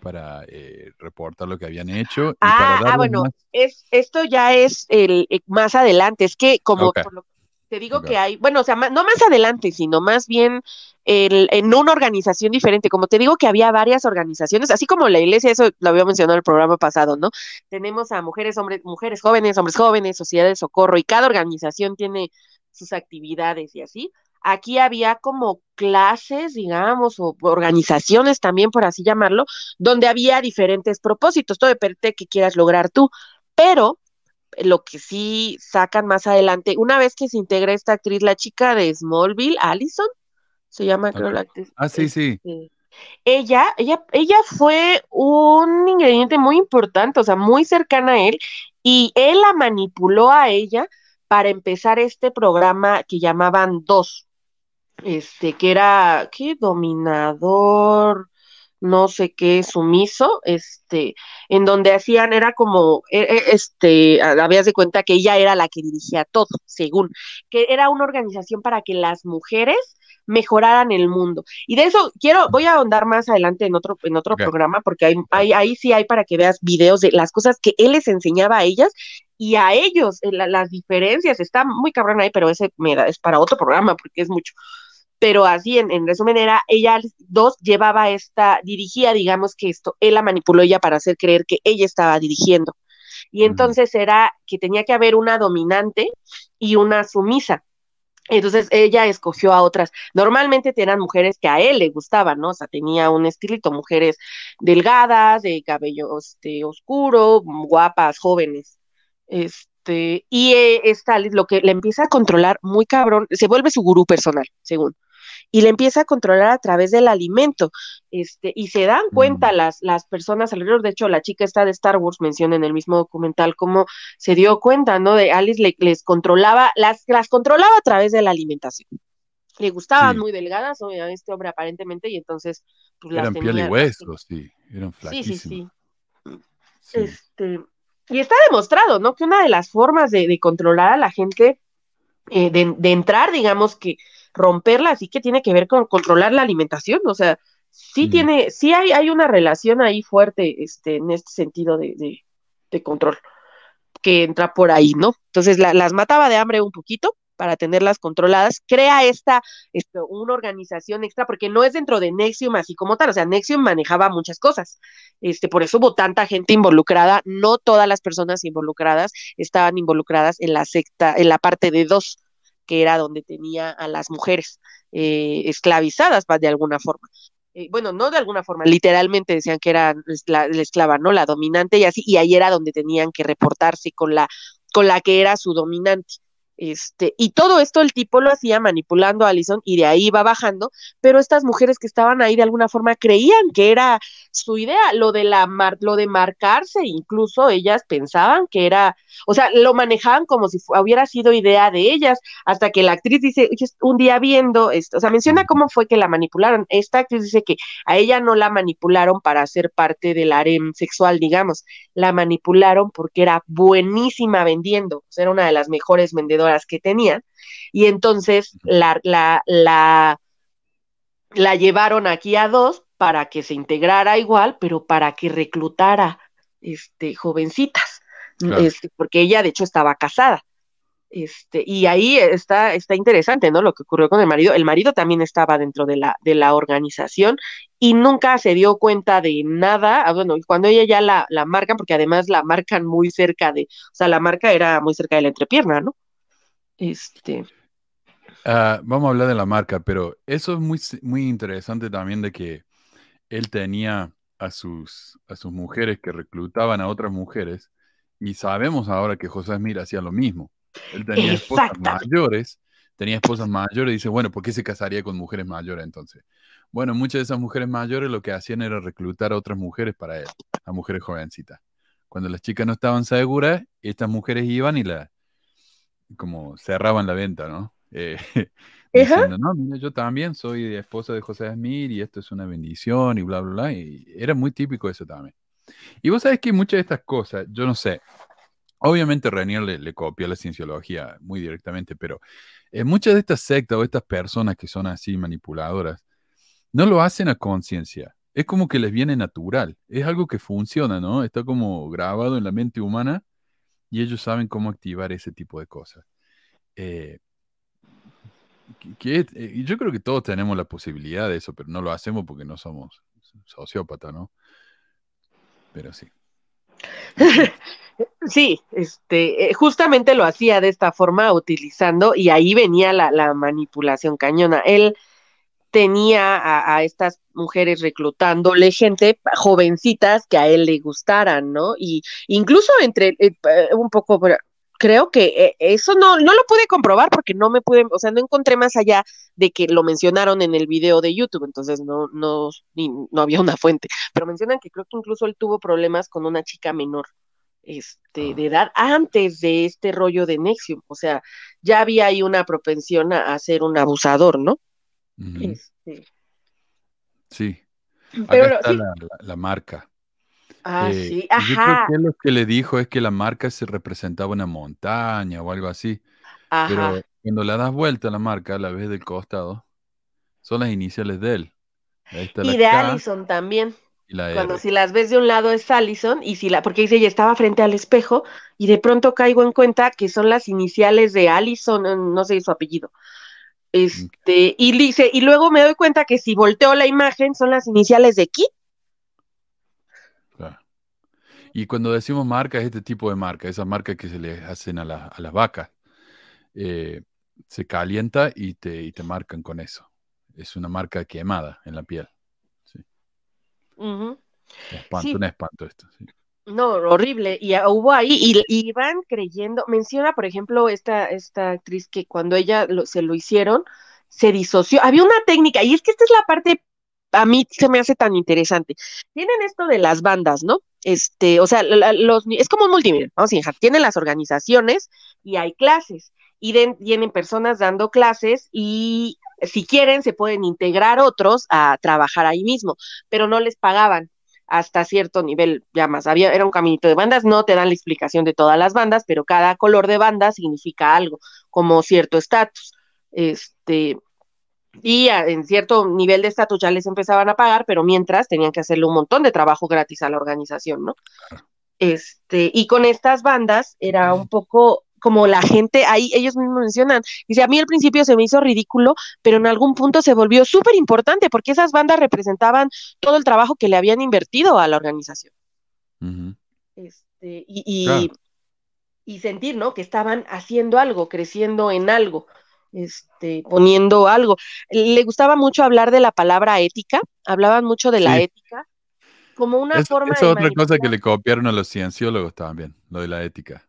para eh, reportar lo que habían hecho. Y Ah, para ah, bueno, más- es, esto ya es el, eh, más adelante, es que como Ok. por lo- te digo que hay, bueno, o sea, no más adelante, sino más bien el, en una organización diferente, como te digo que había varias organizaciones, así como la iglesia, eso lo había mencionado en el programa pasado, ¿no? Tenemos a mujeres, hombres, mujeres jóvenes, hombres jóvenes, sociedad de socorro, y cada organización tiene sus actividades y así. Aquí había como clases, digamos, o organizaciones también, por así llamarlo, donde había diferentes propósitos, todo depende de qué quieras lograr tú, pero lo que sí sacan más adelante, una vez que se integra esta actriz, la chica de Smallville, Allison, se llama creo la actriz. Ah, sí, sí. este, ella, ella, ella fue un ingrediente muy importante, o sea, muy cercana a él, y él la manipuló a ella para empezar este programa que llamaban Dos, este, que era, ¿qué? Dominador, no sé qué, sumiso, este, en donde hacían, era como, eh, eh, este, habías de cuenta que ella era la que dirigía todo, según, que era una organización para que las mujeres mejoraran el mundo. Y de eso quiero, voy a ahondar más adelante en otro, en otro programa, porque hay, hay- ahí sí hay para que veas videos de las cosas que él les enseñaba a ellas y a ellos, eh, la- las diferencias, está muy cabrón ahí, pero ese me da- es para otro programa, porque es mucho pero así en, en resumen era, ella dos llevaba esta, dirigía, digamos que esto, él la manipuló ella para hacer creer que ella estaba dirigiendo. Y entonces era que tenía que haber una dominante y una sumisa. Entonces ella escogió a otras. Normalmente eran mujeres que a él le gustaban, ¿no? O sea, tenía un estilito, mujeres delgadas, de cabello este, oscuro, guapas, jóvenes. Este, y eh, esta lo que le empieza a controlar muy cabrón, se vuelve su gurú personal, según y le empieza a controlar a través del alimento. Este, y se dan cuenta Mm. las, las personas alrededor. De hecho, la chica esta de Star Wars menciona en el mismo documental cómo se dio cuenta, ¿no? De Alice le, les controlaba, las, las controlaba a través de la alimentación. Le gustaban Sí. muy delgadas, a este hombre aparentemente, y entonces pues las Eran piel y huesos, sí. Eran Sí, sí, sí. Sí. Este, y está demostrado, ¿no? Que una de las formas de, de controlar a la gente, eh, de, de entrar, digamos que romperla, sí que tiene que ver con controlar la alimentación, o sea, sí Ujú. tiene, sí hay, hay una relación ahí fuerte, este, en este sentido de, de, de control, que entra por ahí, ¿no? Entonces la- las mataba de hambre un poquito para tenerlas controladas, crea esta, esto, una organización extra, porque no es dentro de Nexium así como tal, o sea, Nexium manejaba muchas cosas, este, por eso hubo tanta gente involucrada, no todas las personas involucradas estaban involucradas en la secta, en la parte de dos, que era donde tenía a las mujeres eh, esclavizadas de alguna forma. Eh, bueno, no de alguna forma, literalmente decían que era la, la esclava, ¿no? La dominante y así, y ahí era donde tenían que reportarse con la, con la que era su dominante. Este, y todo esto el tipo lo hacía manipulando a Alison y de ahí iba bajando, pero estas mujeres que estaban ahí de alguna forma creían que era su idea, lo de la mar, lo de marcarse, incluso ellas pensaban que era, o sea, lo manejaban como si hubiera sido idea de ellas, hasta que la actriz dice, un día viendo esto, o sea, menciona cómo fue que la manipularon. Esta actriz dice que a ella no la manipularon para ser parte del harem sexual, digamos, la manipularon porque era buenísima vendiendo, o sea, era una de las mejores vendedoras que tenían, y entonces la, la, la la llevaron aquí a dos para que se integrara igual, pero para que reclutara este, jovencitas, este, porque ella de hecho estaba casada. Este, y ahí está, está interesante, ¿no? Lo que ocurrió con el marido. El marido también estaba dentro de la, de la organización y nunca se dio cuenta de nada. Ah, bueno, cuando ella ya la, la marcan, porque además la marcan muy cerca de, o sea, la marca era muy cerca de la entrepierna, ¿no? Este. Ah, vamos a hablar de la marca, pero eso es muy, muy interesante también de que él tenía a sus, a sus mujeres que reclutaban a otras mujeres y sabemos ahora que José Smith hacía lo mismo. Él tenía esposas mayores, tenía esposas mayores y dice, bueno, ¿por qué se casaría con mujeres mayores entonces? Bueno, muchas de esas mujeres mayores lo que hacían era reclutar a otras mujeres para él, a mujeres jovencitas. Cuando las chicas no estaban seguras, estas mujeres iban y la, como cerraban la venta, ¿no? Eh, diciendo, no, mira, yo también soy esposa de José Smith y esto es una bendición y bla, bla, bla. Y era muy típico eso también. Y vos sabés que muchas de estas cosas, yo no sé, obviamente Renier le, le copia la cienciología muy directamente, pero en muchas de estas sectas o estas personas que son así manipuladoras, no lo hacen a conciencia. Es como que les viene natural. Es algo que funciona, ¿no? Está como grabado en la mente humana y ellos saben cómo activar ese tipo de cosas. Eh, eh, yo creo que todos tenemos la posibilidad de eso, pero no lo hacemos porque no somos sociópatas, ¿no? Pero sí. Sí, este, eh, justamente lo hacía de esta forma, utilizando, y ahí venía la manipulación cañona. Él tenía a, a, estas mujeres reclutándole gente, jovencitas que a él le gustaran, ¿no? Y incluso entre, eh, un poco creo que eh, eso no, no lo pude comprobar porque no me pude, o sea, no encontré más allá de que lo mencionaron en el video de YouTube, entonces no, no, no había una fuente, pero mencionan que creo que incluso él tuvo problemas con una chica menor este, de edad antes de este rollo de Nexium, o sea, ya había ahí una propensión a, ser un abusador, ¿no? Este... Sí. Pero, está La, la marca. Ah, eh, sí, Yo creo que lo que le dijo es que la marca se representaba una montaña o algo así. Pero cuando le das vuelta a la marca, la ves del costado, son las iniciales de él. y de Allison también. cuando si las ves de un lado es Allison, y si la, porque dice ella estaba frente al espejo, y de pronto caigo en cuenta que son las iniciales de Allison, no sé su apellido. Este, y dice, y luego me doy cuenta que si volteo la imagen son las iniciales de Kit y cuando decimos marca, es este tipo de marca, esa marca que se le hacen a, las vacas. Eh, se calienta y te, y te marcan con eso. Es una marca quemada en la piel. Sí. espanto, un espanto esto. No, horrible. Y hubo ahí, y, y, van creyendo, menciona, por ejemplo, esta, esta actriz que cuando ella se lo hicieron, se disoció. Había una técnica, y es que esta es la parte a mí se me hace tan interesante. Tienen esto de las bandas, ¿no? Este, o sea, los, es como un multimedia, vamos a tienen las organizaciones y hay clases, y tienen personas dando clases y si quieren se pueden integrar otros a trabajar ahí mismo, pero no les pagaban hasta cierto nivel, ya más, había, era un caminito de bandas, no te dan la explicación de todas las bandas, pero cada color de banda significa algo, como cierto estatus. Este, y en cierto nivel de estatus ya les empezaban a pagar, pero mientras tenían que hacerle un montón de trabajo gratis a la organización, ¿no? Este, y con estas bandas era un poco como la gente, ahí ellos mismos mencionan, dice, a mí al principio se me hizo ridículo, pero en algún punto se volvió súper importante porque esas bandas representaban todo el trabajo que le habían invertido a la organización. Este, y, y, y sentir, ¿no? Que estaban haciendo algo, creciendo en algo este, poniendo algo. Le gustaba mucho hablar de la palabra ética, hablaban mucho de la ética como una forma es otra cosa que le copiaron a los cienciólogos también, lo de la ética.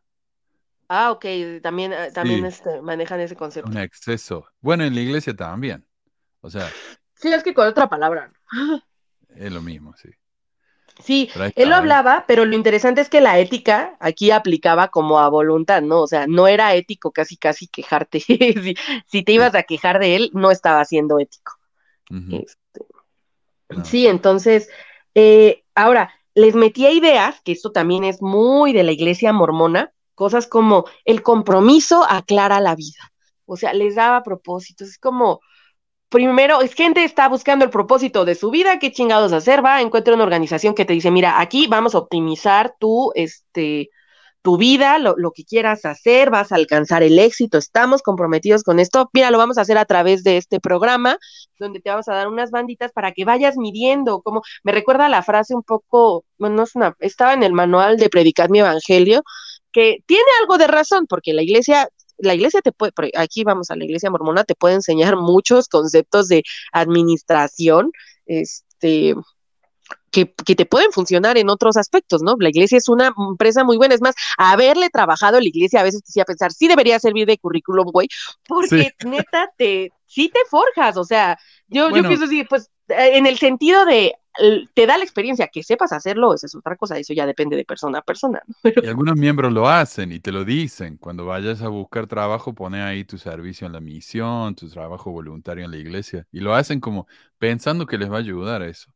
Ah, ok, también, eh, también este, manejan ese concepto. Un exceso. Bueno, en la iglesia también. O sea. Sí, es que con otra palabra. Es lo mismo, sí. Sí, él lo ¿eh? hablaba, pero lo interesante es que la ética aquí aplicaba como a voluntad, ¿no? O sea, no era ético casi casi quejarte. si, si te ibas a quejar de él, no estaba siendo ético. Este, No. Sí, entonces, eh, ahora, les metía ideas, que esto también es muy de la iglesia mormona, cosas como el compromiso aclara la vida. O sea, les daba propósitos. Es como, primero, es gente está buscando el propósito de su vida, qué chingados hacer, va, encuentra una organización que te dice, mira, aquí vamos a optimizar tu, este, tu vida, lo, lo que quieras hacer, vas a alcanzar el éxito, estamos comprometidos con esto. Mira, lo vamos a hacer a través de este programa, donde te vamos a dar unas banditas para que vayas midiendo, como me recuerda la frase un poco, bueno, no es una, estaba en el manual de Predicar mi Evangelio, que tiene algo de razón, porque la iglesia, la iglesia te puede, aquí vamos a la iglesia mormona, te puede enseñar muchos conceptos de administración, este, que, que te pueden funcionar en otros aspectos, ¿no? La iglesia es una empresa muy buena, es más, haberle trabajado en la iglesia a veces te hacía pensar, sí debería servir de currículum, güey, porque neta te, sí te forjas, o sea, yo, yo pienso así, pues, en el sentido de, te da la experiencia, que sepas hacerlo, esa es otra cosa, eso ya depende de persona a persona, ¿no? Pero, Y algunos miembros lo hacen y te lo dicen. Cuando vayas a buscar trabajo, pone ahí tu servicio en la misión, tu trabajo voluntario en la iglesia. Y lo hacen como pensando que les va a ayudar a eso.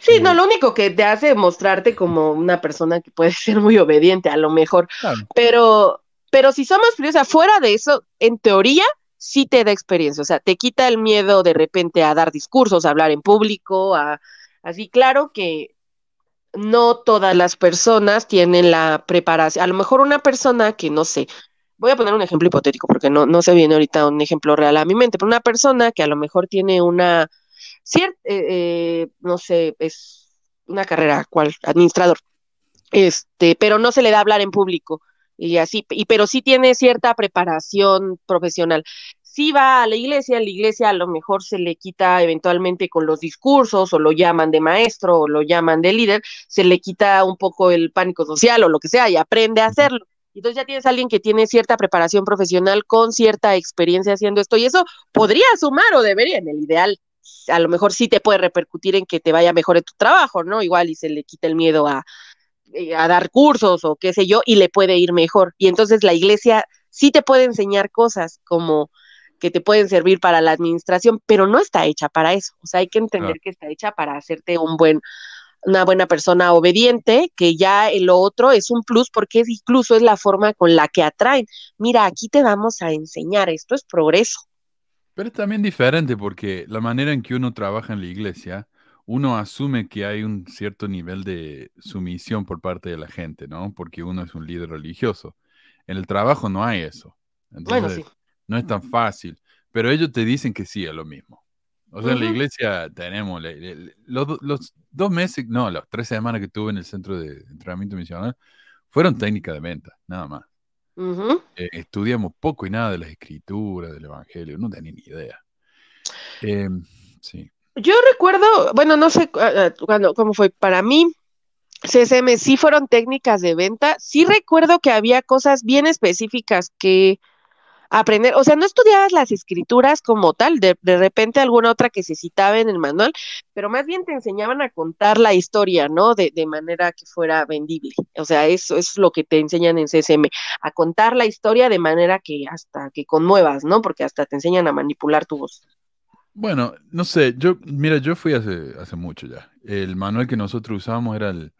sí, no, lo único que te hace mostrarte como una persona que puede ser muy obediente, a lo mejor, Claro. pero, pero si somos fríos, afuera de eso, en teoría, sí te da experiencia, o sea, te quita el miedo de repente a dar discursos, a hablar en público, a, así, claro que no todas las personas tienen la preparación, a lo mejor una persona que no sé, voy a poner un ejemplo hipotético porque no, no se viene ahorita un ejemplo real a mi mente, pero una persona que a lo mejor tiene una cierta, no sé, es una carrera, ¿cuál? Administrador, este, pero no se le da hablar en público y así, y pero sí tiene cierta preparación profesional. Sí va a la iglesia, la iglesia a lo mejor se le quita eventualmente con los discursos o lo llaman de maestro o lo llaman de líder, se le quita un poco el pánico social o lo que sea y aprende a hacerlo. Entonces ya tienes a alguien que tiene cierta preparación profesional con cierta experiencia haciendo esto y eso podría sumar o debería en el ideal. A lo mejor sí te puede repercutir en que te vaya mejor en tu trabajo, ¿no? Igual y se le quita el miedo a, eh, a dar cursos o qué sé yo y le puede ir mejor. Y entonces la iglesia sí te puede enseñar cosas como que te pueden servir para la administración, pero no está hecha para eso. O sea, hay que entender que está hecha para hacerte un buen, una buena persona obediente, que ya lo otro es un plus porque es incluso es la forma con la que atraen. Mira, aquí te vamos a enseñar, esto es progreso. Pero es también diferente porque la manera en que uno trabaja en la iglesia, uno asume que hay un cierto nivel de sumisión por parte de la gente, ¿no? Porque uno es un líder religioso. En el trabajo no hay eso. Bueno, sí. No es tan fácil. Pero ellos te dicen que sí, es lo mismo. O sea, en la iglesia tenemos los, los dos meses, no, las tres semanas que tuve en el centro de entrenamiento misional fueron técnicas de venta, nada más. Eh, estudiamos poco y nada de las escrituras, del evangelio, no tenía ni idea. Eh, sí. Yo recuerdo, bueno, no sé cu- ah, cuándo, cómo fue para mí. CCM sí fueron técnicas de venta. Sí recuerdo que había cosas bien específicas que aprender. O sea, no estudiabas las escrituras como tal, de, de repente alguna otra que se citaba en el manual, pero más bien te enseñaban a contar la historia, ¿no? De, de manera que fuera vendible. O sea, eso es lo que te enseñan en CCM, a contar la historia de manera que hasta que conmuevas, ¿no? Porque hasta te enseñan a manipular tu voz. Bueno, no sé, yo, mira, yo fui hace, hace mucho ya. El manual que nosotros usábamos era el,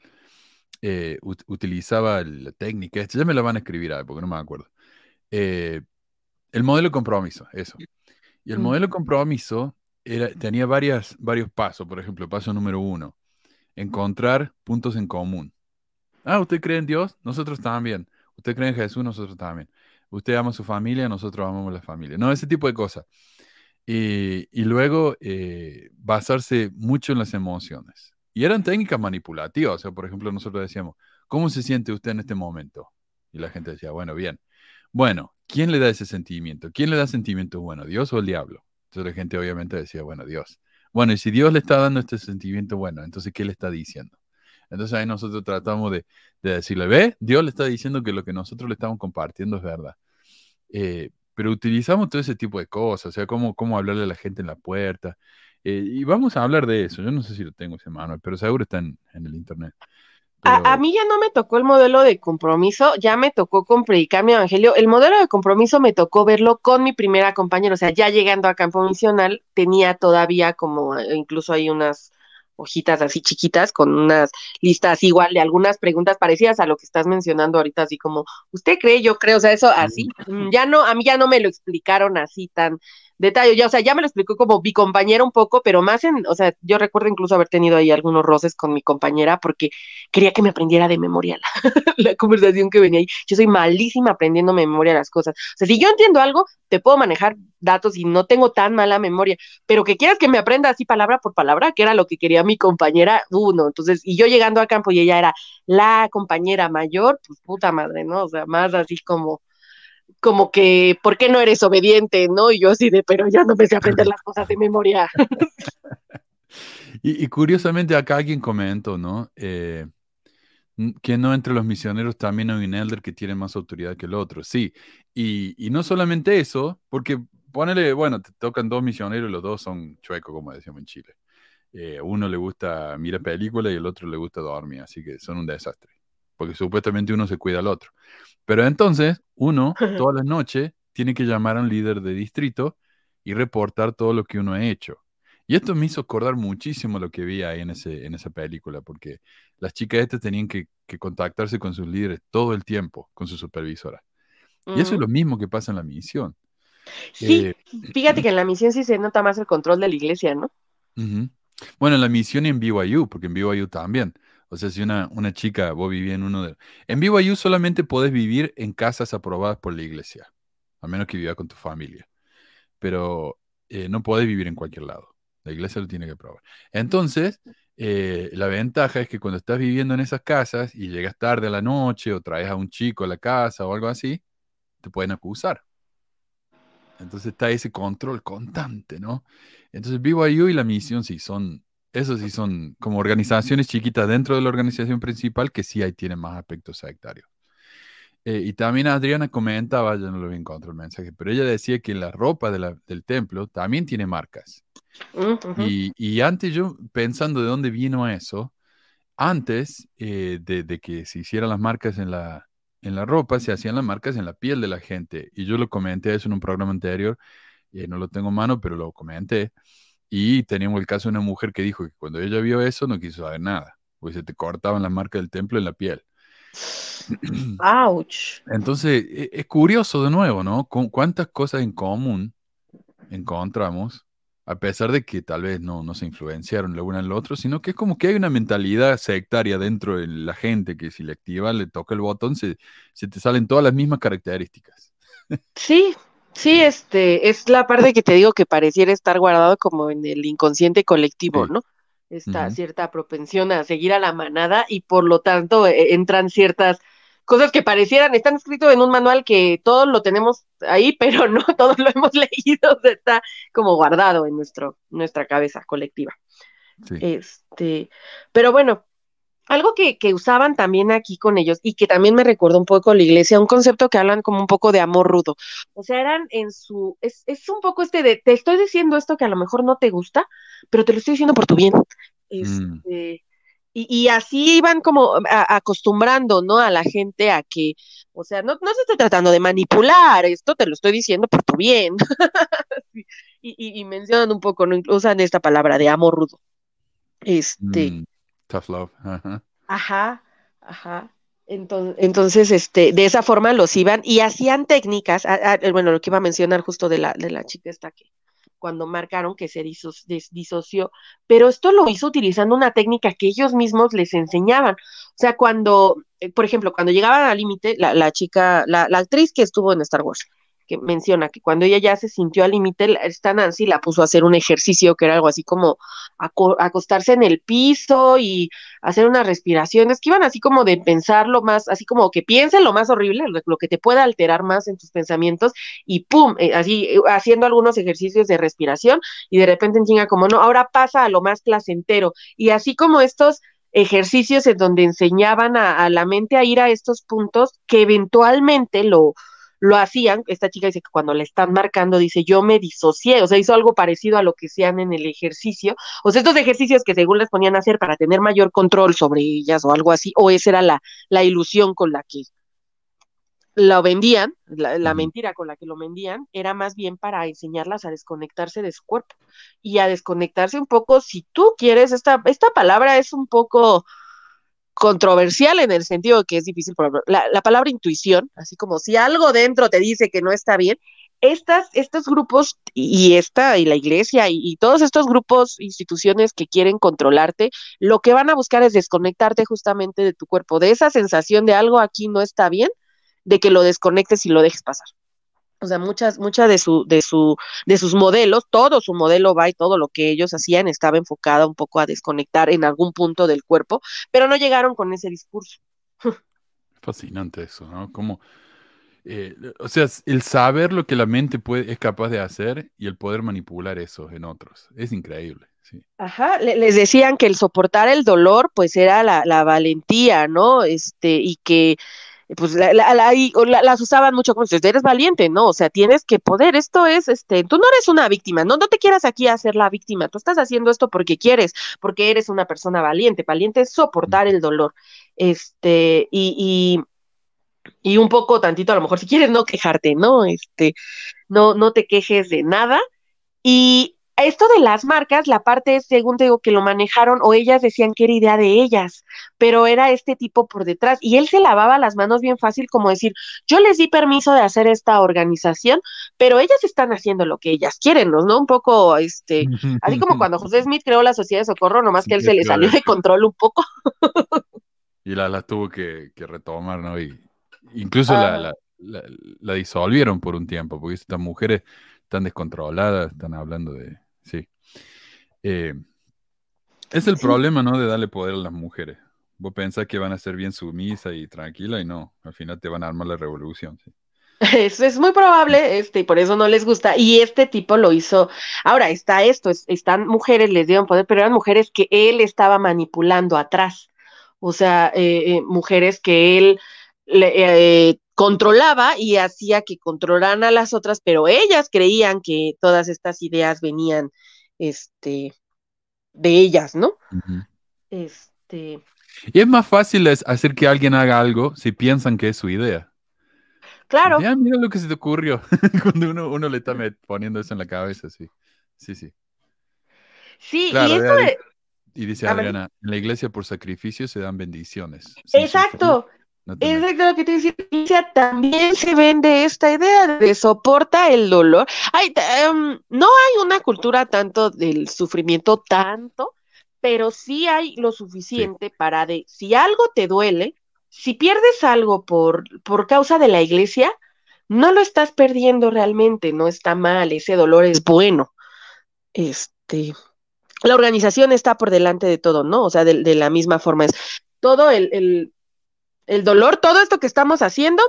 eh, ut- utilizaba la técnica, ya me la van a escribir porque no me acuerdo. Eh, el modelo de compromiso, eso. Y el Mm. modelo de compromiso era, tenía varias, varios pasos. Por ejemplo, paso número uno, encontrar puntos en común. Ah, ¿usted cree en Dios? Nosotros también. ¿Usted cree en Jesús? Nosotros también. ¿Usted ama a su familia? Nosotros amamos la familia. No, ese tipo de cosas. Y, y luego eh, basarse mucho en las emociones. Y eran técnicas manipulativas. O sea, por ejemplo, nosotros decíamos, ¿cómo se siente usted en este momento? Y la gente decía, bueno, bien. Bueno, ¿quién le da ese sentimiento? ¿Quién le da sentimiento bueno, Dios o el diablo? Entonces la gente obviamente decía, bueno, Dios. Bueno, y si Dios le está dando este sentimiento bueno, entonces, ¿qué le está diciendo? Entonces ahí nosotros tratamos de, de decirle, ve, Dios le está diciendo que lo que nosotros le estamos compartiendo es verdad. Eh, pero utilizamos todo ese tipo de cosas, o sea, cómo, cómo hablarle a la gente en la puerta. Eh, y vamos a hablar de eso. Yo no sé si lo tengo ese manual, pero seguro está en, en el internet. A, Pero- a mí ya no me tocó el modelo de compromiso, ya me tocó con predicar mi evangelio. El modelo de compromiso me tocó verlo con mi primera compañera, o sea, ya llegando a campo misional, tenía todavía como, eh, incluso hay unas hojitas así chiquitas con unas listas igual de algunas preguntas parecidas a lo que estás mencionando ahorita, así como, ¿usted cree? Yo creo, o sea, eso así. Ya no, a mí ya no me lo explicaron así tan detalle, ya, o sea, ya me lo explicó como mi compañera un poco, pero más en, o sea, yo recuerdo incluso haber tenido ahí algunos roces con mi compañera porque quería que me aprendiera de memoria la, conversación que venía ahí. Yo soy malísima aprendiendo de memoria las cosas. O sea, si yo entiendo algo, te puedo manejar datos y no tengo tan mala memoria, pero que quieras que me aprenda así palabra por palabra, que era lo que quería mi compañera, uno. Entonces, y yo llegando a campo y ella era la compañera mayor, pues puta madre, ¿no? O sea, más así como como que, ¿por qué no eres obediente? ¿No? Y yo así de, pero ya no me sé aprender las cosas de memoria. Y, curiosamente acá alguien comentó, ¿no? Eh, que no entre los misioneros también hay un elder que tiene más autoridad que el otro. Sí, y, y no solamente eso, porque ponele, bueno, te tocan dos misioneros y los dos son chuecos, como decíamos en Chile. Eh, uno le gusta mirar películas y el otro le gusta dormir, así que son un desastre, porque supuestamente uno se cuida al otro. Pero entonces, uno, todas las noches, tiene que llamar a un líder de distrito y reportar todo lo que uno ha hecho. Y esto me hizo acordar muchísimo lo que vi ahí en, ese, en esa película, porque las chicas estas tenían que, que contactarse con sus líderes todo el tiempo, con su supervisora. Y eso es lo mismo que pasa en la misión. Sí, Eh, fíjate que en la misión sí se nota más el control de la iglesia, ¿no? Bueno, en la misión y en BYU, porque en BYU también. O sea, si una, una chica, vos vivís en uno de... En BYU solamente podés vivir en casas aprobadas por la iglesia, a menos que vivas con tu familia. Pero eh, no podés vivir en cualquier lado. La iglesia lo tiene que aprobar. Entonces, eh, la ventaja es que cuando estás viviendo en esas casas y llegas tarde a la noche o traes a un chico a la casa o algo así, te pueden acusar. Entonces está ese control constante, ¿no? Entonces BYU y la misión sí son, esos sí son como organizaciones chiquitas dentro de la organización principal que sí ahí tienen más aspectos sectarios. Eh, y también Adriana comentaba, yo no lo vi en contra el mensaje, pero ella decía que la ropa de la- del templo también tiene marcas. Y, y antes yo pensando de dónde vino eso, antes eh, de, de que se hicieran las marcas en la, en la ropa, se hacían las marcas en la piel de la gente. Y yo lo comenté eso en un programa anterior, eh, no lo tengo en mano, pero lo comenté. Y teníamos el caso de una mujer que dijo que cuando ella vio eso no quiso saber nada, pues se te cortaban las marcas del templo en la piel. Ouch. Entonces, e- es curioso de nuevo, ¿no? Cu- ¿Cuántas cosas en común encontramos, a pesar de que tal vez no, no se influenciaron lo uno al otro, sino que es como que hay una mentalidad sectaria dentro de la gente que si le activa, le toca el botón, se, se te salen todas las mismas características. Sí, sí, este, es la parte que te digo que pareciera estar guardado como en el inconsciente colectivo, Sí. ¿no? Esta cierta propensión a seguir a la manada y por lo tanto eh, entran ciertas cosas que parecieran, están escritos en un manual que todos lo tenemos ahí, pero no todos lo hemos leído, está como guardado en nuestro, nuestra cabeza colectiva. Sí. Este, pero bueno, algo que, que usaban también aquí con ellos y que también me recordó un poco la iglesia, un concepto que hablan como un poco de amor rudo. O sea, eran en su, es, es un poco este de, te estoy diciendo esto que a lo mejor no te gusta, pero te lo estoy diciendo por tu bien. Mm. Este, y, y así iban como a- acostumbrando, ¿no? A la gente a que, o sea, no, no se está tratando de manipular, esto te lo estoy diciendo por tu bien. Y, y, y mencionan un poco, ¿no? Usan esta palabra de amor rudo. Este, Mm, Tough love. Ajá. Ajá. Entonces, entonces, este, de esa forma los iban y hacían técnicas, bueno, lo que iba a mencionar justo de la, de la chica esta que cuando marcaron que se diso- disoció, pero esto lo hizo utilizando una técnica que ellos mismos les enseñaban. O sea, cuando, eh, por ejemplo, cuando llegaban al límite, la, la chica, la, la actriz que estuvo en Star Wars, que menciona que cuando ella ya se sintió al límite, esta Nancy la puso a hacer un ejercicio que era algo así como aco- acostarse en el piso y hacer unas respiraciones que iban así como de pensar lo más, así como que piensen lo más horrible, lo, que te pueda alterar más en tus pensamientos y pum, eh, así eh, haciendo algunos ejercicios de respiración y de repente en chinga como no, ahora pasa a lo más placentero. Y así como estos ejercicios en donde enseñaban a la mente a ir a estos puntos que eventualmente lo lo hacían, esta chica dice que cuando le están marcando, dice, yo me disocié, o sea, hizo algo parecido a lo que hacían en el ejercicio, o sea, estos ejercicios que según les ponían a hacer para tener mayor control sobre ellas o algo así, o esa era la, la ilusión con la que lo vendían, la, la, mentira con la que lo vendían, era más bien para enseñarlas a desconectarse de su cuerpo y a desconectarse un poco, si tú quieres, esta, esta palabra es un poco controversial en el sentido de que es difícil, la, la palabra intuición, así como si algo dentro te dice que no está bien, estas, estos grupos y esta y la iglesia y, todos estos grupos, instituciones que quieren controlarte, lo que van a buscar es desconectarte justamente de tu cuerpo, de esa sensación de algo aquí no está bien, de que lo desconectes y lo dejes pasar. O sea, muchas, muchas de su, de su, de sus modelos, todo su modelo va y todo lo que ellos hacían estaba enfocada un poco a desconectar en algún punto del cuerpo, pero no llegaron con ese discurso. Fascinante eso, ¿no? Como, eh, o sea, el saber lo que la mente puede, es capaz de hacer y el poder manipular eso en otros, es increíble. Sí. Ajá, les decían que el soportar el dolor, pues era la, la valentía, ¿no? Este, y que pues la, la, las usaban mucho como eres valiente, ¿no? O sea, tienes que poder, esto es, este, tú no eres una víctima, no, no te quieras aquí hacer la víctima, tú estás haciendo esto porque quieres, porque eres una persona valiente, valiente es soportar el dolor, este, y, y, y un poco tantito, a lo mejor si quieres no quejarte, ¿no? Este, no, no te quejes de nada, y esto de las marcas, la parte, según te digo, que lo manejaron o ellas decían que era idea de ellas, pero era este tipo por detrás y él se lavaba las manos bien fácil como decir, yo les di permiso de hacer esta organización, pero ellas están haciendo lo que ellas quieren, ¿no? Un poco, este, así como cuando José Smith creó la Sociedad de Socorro, nomás que él se le salió de control un poco. y la, la tuvo que, que, retomar, ¿no? Y incluso ah. la, la, la, la disolvieron por un tiempo, porque estas mujeres están descontroladas, están hablando de Sí. Eh, es el sí. problema, ¿no? De darle poder a las mujeres. Vos pensás que van a ser bien sumisa y tranquila y no, al final te van a armar la revolución. Sí. Eso es muy probable, este, y por eso no les gusta. Y este tipo lo hizo. Ahora está esto, es, están mujeres, les dieron poder, pero eran mujeres que él estaba manipulando atrás. O sea, eh, eh, mujeres que él le, eh, controlaba y hacía que controlaran a las otras, pero ellas creían que todas estas ideas venían este de ellas, ¿no? Uh -huh. Este y es más fácil hacer que alguien haga algo si piensan que es su idea. Claro. Ya, mira lo que se te ocurrió cuando uno, uno le está poniendo eso en la cabeza, sí. Sí, sí. Sí, claro, y esto de... Y dice Adriana, en la iglesia por sacrificio se dan bendiciones. Exacto. No Exacto lo que te decía, también se vende esta idea de soporta el dolor. Hay, um, no hay una cultura tanto del sufrimiento, tanto, pero sí hay lo suficiente sí. para de, si algo te duele, si pierdes algo por, por causa de la iglesia, no lo estás perdiendo realmente, no está mal, ese dolor es bueno. Este, la organización está por delante de todo, ¿no? O sea, de, de la misma forma es todo el, el el dolor, todo esto que estamos haciendo,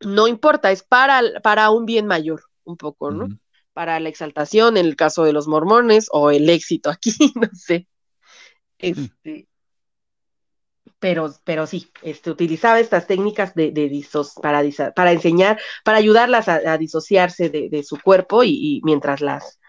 no importa, es para, para un bien mayor, un poco, ¿no? Uh -huh. Para la exaltación, en el caso de los mormones, o el éxito aquí, no sé. Este, pero, pero sí, este, utilizaba estas técnicas de, de disos, para, para enseñar, para ayudarlas a, a disociarse de, de, su cuerpo y, y mientras las,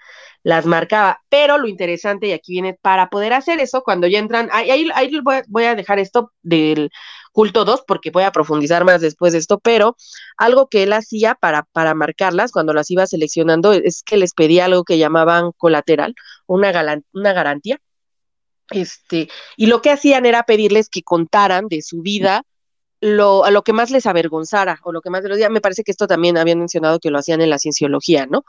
las marcaba. Pero lo interesante, y aquí viene, para poder hacer eso, cuando ya entran, ahí, ahí voy a dejar esto del culto 2, porque voy a profundizar más después de esto, pero algo que él hacía para, para marcarlas cuando las iba seleccionando es que les pedía algo que llamaban colateral, una, una garantía. Este, y lo que hacían era pedirles que contaran de su vida lo, a lo que más les avergonzara o lo que más les me parece que esto también habían mencionado que lo hacían en la cienciología, ¿no?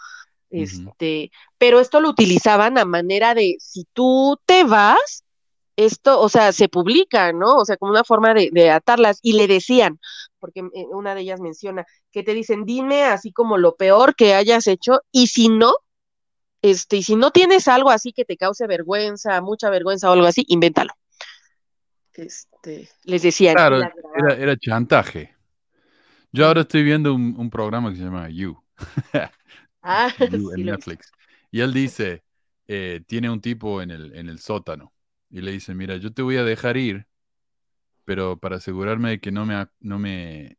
Este, uh -huh. pero esto lo utilizaban a manera de si tú te vas, esto, o sea, se publica, ¿no? O sea, como una forma de, de, atarlas y le decían, porque eh, una de ellas menciona, que te dicen, dime así como lo peor que hayas hecho y si no, este, y si no tienes algo así que te cause vergüenza, mucha vergüenza o algo así, invéntalo. Este, les decían. Claro, era, era, chantaje. Yo ahora estoy viendo un, un programa que se llama You. ah, you sí, en Netflix. Y él dice, eh, tiene un tipo en el, en el sótano y le dice, mira, yo te voy a dejar ir, pero para asegurarme de que no me, no me,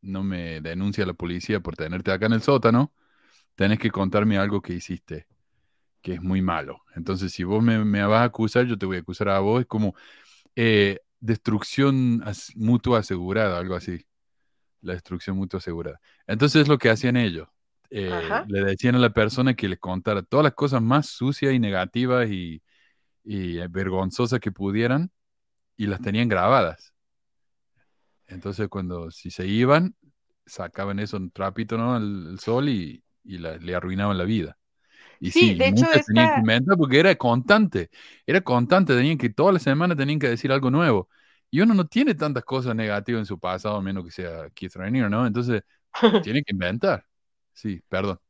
no me denuncia la policía por tenerte acá en el sótano, tenés que contarme algo que hiciste, que es muy malo. Entonces, si vos me, me vas a acusar, yo te voy a acusar a vos. Es como eh, destrucción mutua asegurada, algo así. La destrucción mutua asegurada. Entonces, es lo que hacían ellos. Eh, le decían a la persona que le contara todas las cosas más sucias y negativas y, y vergonzosas que pudieran y las tenían grabadas. Entonces, cuando si se iban, sacaban eso un trapito, ¿no? Al, sol y, le arruinaban la vida. Y sí, de hecho tenían que inventar porque era constante, era constante, tenían que toda la semana tenían que decir algo nuevo. Y uno no tiene tantas cosas negativas en su pasado, a menos que sea Keith Rainier, ¿no? Entonces, tiene que inventar. Sí, perdón.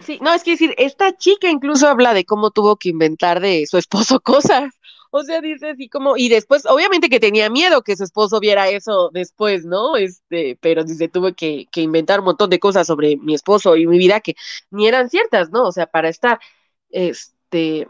Sí, no, es que decir, esta chica incluso habla de cómo tuvo que inventar de su esposo cosas. O sea, dice así como, y después, obviamente que tenía miedo que su esposo viera eso después, ¿no? Este, pero dice, tuve que, que inventar un montón de cosas sobre mi esposo y mi vida que ni eran ciertas, ¿no? O sea, para estar, este,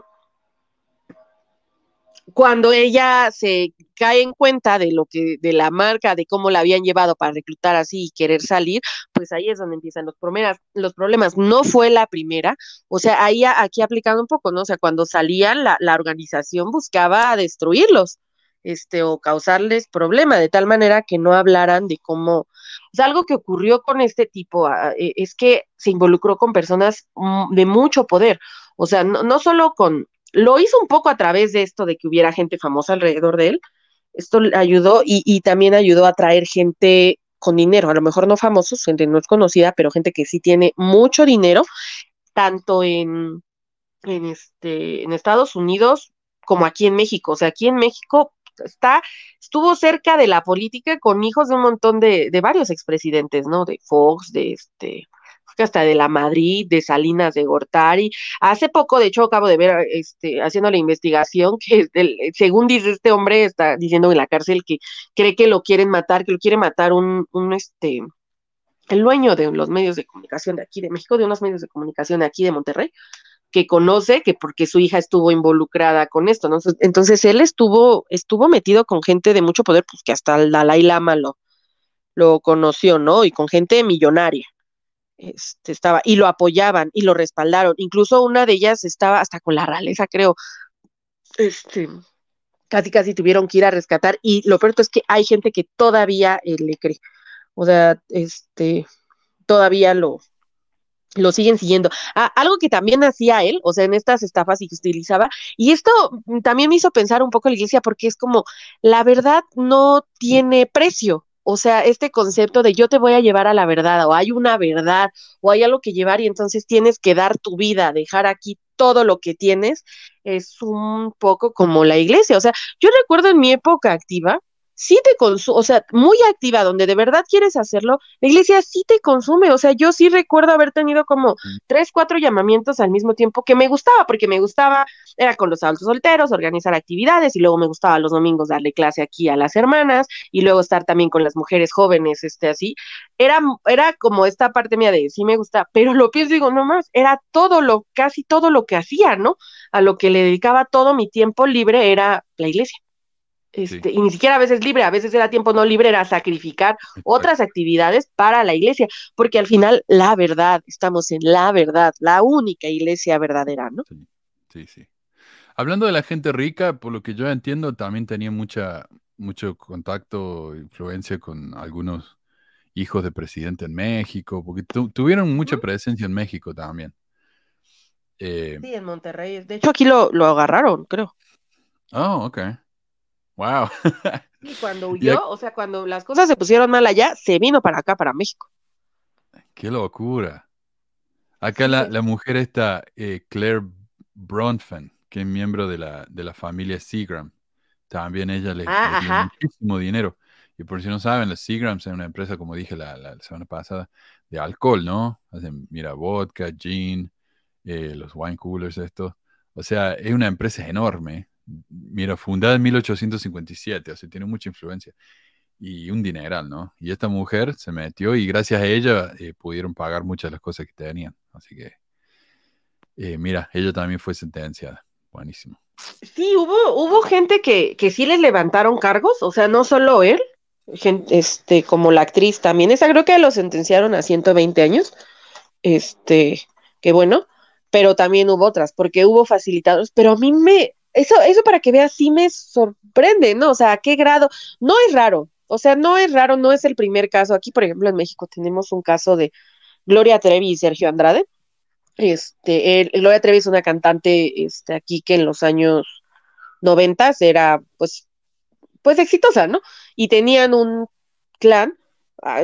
cuando ella se cae en cuenta de lo que, de la marca, de cómo la habían llevado para reclutar así y querer salir, pues ahí es donde empiezan los problemas. Los problemas no fue la primera, o sea, ahí aquí aplicando un poco, ¿no? O sea, cuando salían, la, la organización buscaba destruirlos, este, o causarles problema, de tal manera que no hablaran de cómo, o sea, algo que ocurrió con este tipo e, es que se involucró con personas mm, de mucho poder, o sea, no solo con, lo hizo un poco a través de esto de que hubiera gente famosa alrededor de él. Esto ayudó y, también ayudó a traer gente con dinero, a lo mejor no famosos, gente no es conocida, pero gente que sí tiene mucho dinero, tanto en, en, este, en Estados Unidos como aquí en México. O sea, aquí en México está, estuvo cerca de la política con hijos de un montón de, de varios expresidentes, ¿no? De Fox, de este, hasta de la Madrid, de Salinas de Gortari. Hace poco, de hecho, acabo de ver, este, haciendo la investigación, que según dice este hombre, está diciendo en la cárcel que cree que lo quieren matar, que lo quiere matar un, un este, el dueño de los medios de comunicación de aquí de México, de unos medios de comunicación de aquí de Monterrey, que conoce que porque su hija estuvo involucrada con esto, ¿no? Entonces él estuvo, estuvo metido con gente de mucho poder, pues que hasta el Dalai Lama lo, lo conoció, ¿no? Y con gente millonaria este, estaba, y lo apoyaban y lo respaldaron. Incluso una de ellas estaba hasta con la realeza, creo. Este, casi casi tuvieron que ir a rescatar. Y lo peor es que hay gente que todavía eh, le cree. O sea, este, todavía lo, lo siguen siguiendo. Ah, algo que también hacía él, o sea, en estas estafas y que utilizaba, y esto también me hizo pensar un poco la iglesia, porque es como, la verdad no tiene precio, o sea, este concepto de yo te voy a llevar a la verdad, o hay una verdad, o hay algo que llevar y entonces tienes que dar tu vida, dejar aquí todo lo que tienes, es un poco como la iglesia. O sea, yo recuerdo en mi época activa, sí te consume, o sea, muy activa, donde de verdad quieres hacerlo, la iglesia sí te consume, o sea, yo sí recuerdo haber tenido como tres, cuatro llamamientos al mismo tiempo que me gustaba, porque me gustaba, era con los adultos solteros, organizar actividades, y luego me gustaba los domingos darle clase aquí a las hermanas, y luego estar también con las mujeres jóvenes, este, así, era, era como esta parte mía de sí me gusta, pero lo pienso y digo, no más, era todo lo, casi todo lo que hacía, ¿no? A lo que le dedicaba todo mi tiempo libre era la iglesia. Este, y ni siquiera a veces libre, a veces era tiempo no libre, era sacrificar otras actividades para la iglesia, porque al final la verdad, estamos en la verdad, la única iglesia verdadera, ¿no? Sí, sí. Hablando de la gente rica, por lo que yo entiendo, también tenía mucha, mucho contacto, influencia con algunos hijos de presidente en México, porque tuvieron mucha presencia en México también. Eh, sí, en Monterrey. De hecho, aquí lo, lo agarraron, creo. Oh, ok. Wow. y cuando huyó, o sea, cuando las cosas se pusieron mal allá, se vino para acá, para México. Qué locura. Acá la, la mujer está eh, Claire Bronfen, que es miembro de la, de la familia Seagram. También ella le, ah, dio muchísimo dinero. Y por si no saben, la Seagrams es una empresa, como dije la, la, semana pasada, de alcohol, ¿no? Hacen, mira, vodka, gin, eh, los wine coolers, esto. O sea, es una empresa enorme mira, fundada en 1857, o sea, tiene mucha influencia y un dineral, ¿no? Y esta mujer se metió y gracias a ella eh, pudieron pagar muchas de las cosas que tenían. Así que, eh, mira, ella también fue sentenciada. Buenísimo. Sí, hubo, hubo gente que, que sí les levantaron cargos, o sea, no solo él, este, como la actriz también. Esa creo que lo sentenciaron a 120 años. Este, que bueno, pero también hubo otras, porque hubo facilitadores, pero a mí me, eso, eso para que veas, sí me sorprende, ¿no? O sea, ¿a qué grado? No es raro, o sea, no es raro, no es el primer caso. Aquí, por ejemplo, en México tenemos un caso de Gloria Trevi y Sergio Andrade. Este, Gloria Trevi es una cantante este, aquí que en los años noventas era, pues, pues exitosa, ¿no? Y tenían un clan,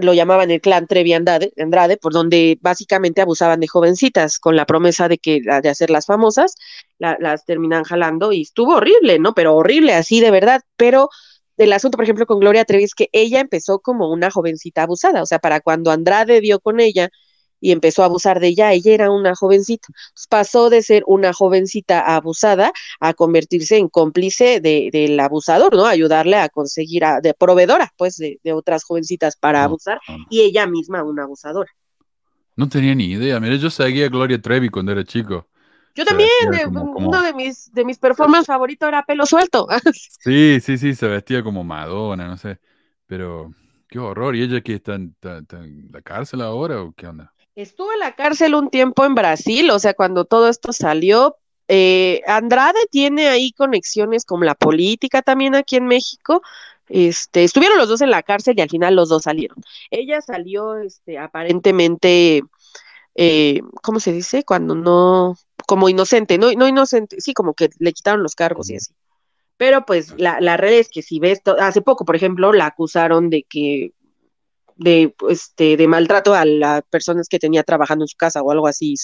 lo llamaban el clan Trevi Andrade, Andrade, por donde básicamente abusaban de jovencitas con la promesa de que de hacerlas famosas, las terminan jalando y estuvo horrible, ¿no? Pero horrible, así de verdad, pero el asunto, por ejemplo, con Gloria Trevi es que ella empezó como una jovencita abusada, o sea, para cuando Andrade dio con ella y empezó a abusar de ella, ella era una jovencita. pasó de ser una jovencita abusada a convertirse en cómplice de, del abusador, ¿no? Ayudarle a conseguir, a, de proveedora, pues, de, otras jovencitas para abusar, y ella misma una abusadora. No tenía ni idea. Mira, yo seguía a Gloria Trevi cuando era chico. Yo también, uno de mis, de mis performances favoritos era pelo suelto. sí, sí, sí, se vestía como Madonna, no sé. Pero qué horror. ¿Y ella que está, está, en la cárcel ahora o qué onda? Estuvo en la cárcel un tiempo en Brasil, o sea, cuando todo esto salió. Eh, Andrade tiene ahí conexiones con la política también aquí en México. Este, estuvieron los dos en la cárcel y al final los dos salieron. Ella salió, este, aparentemente, eh, ¿cómo se dice? Cuando no, como inocente, no, no inocente, sí, como que le quitaron los cargos y así. Pero pues la, la red es que si ves, hace poco, por ejemplo, la acusaron de que de, este, de maltrato a las personas que tenía trabajando en su casa o algo así.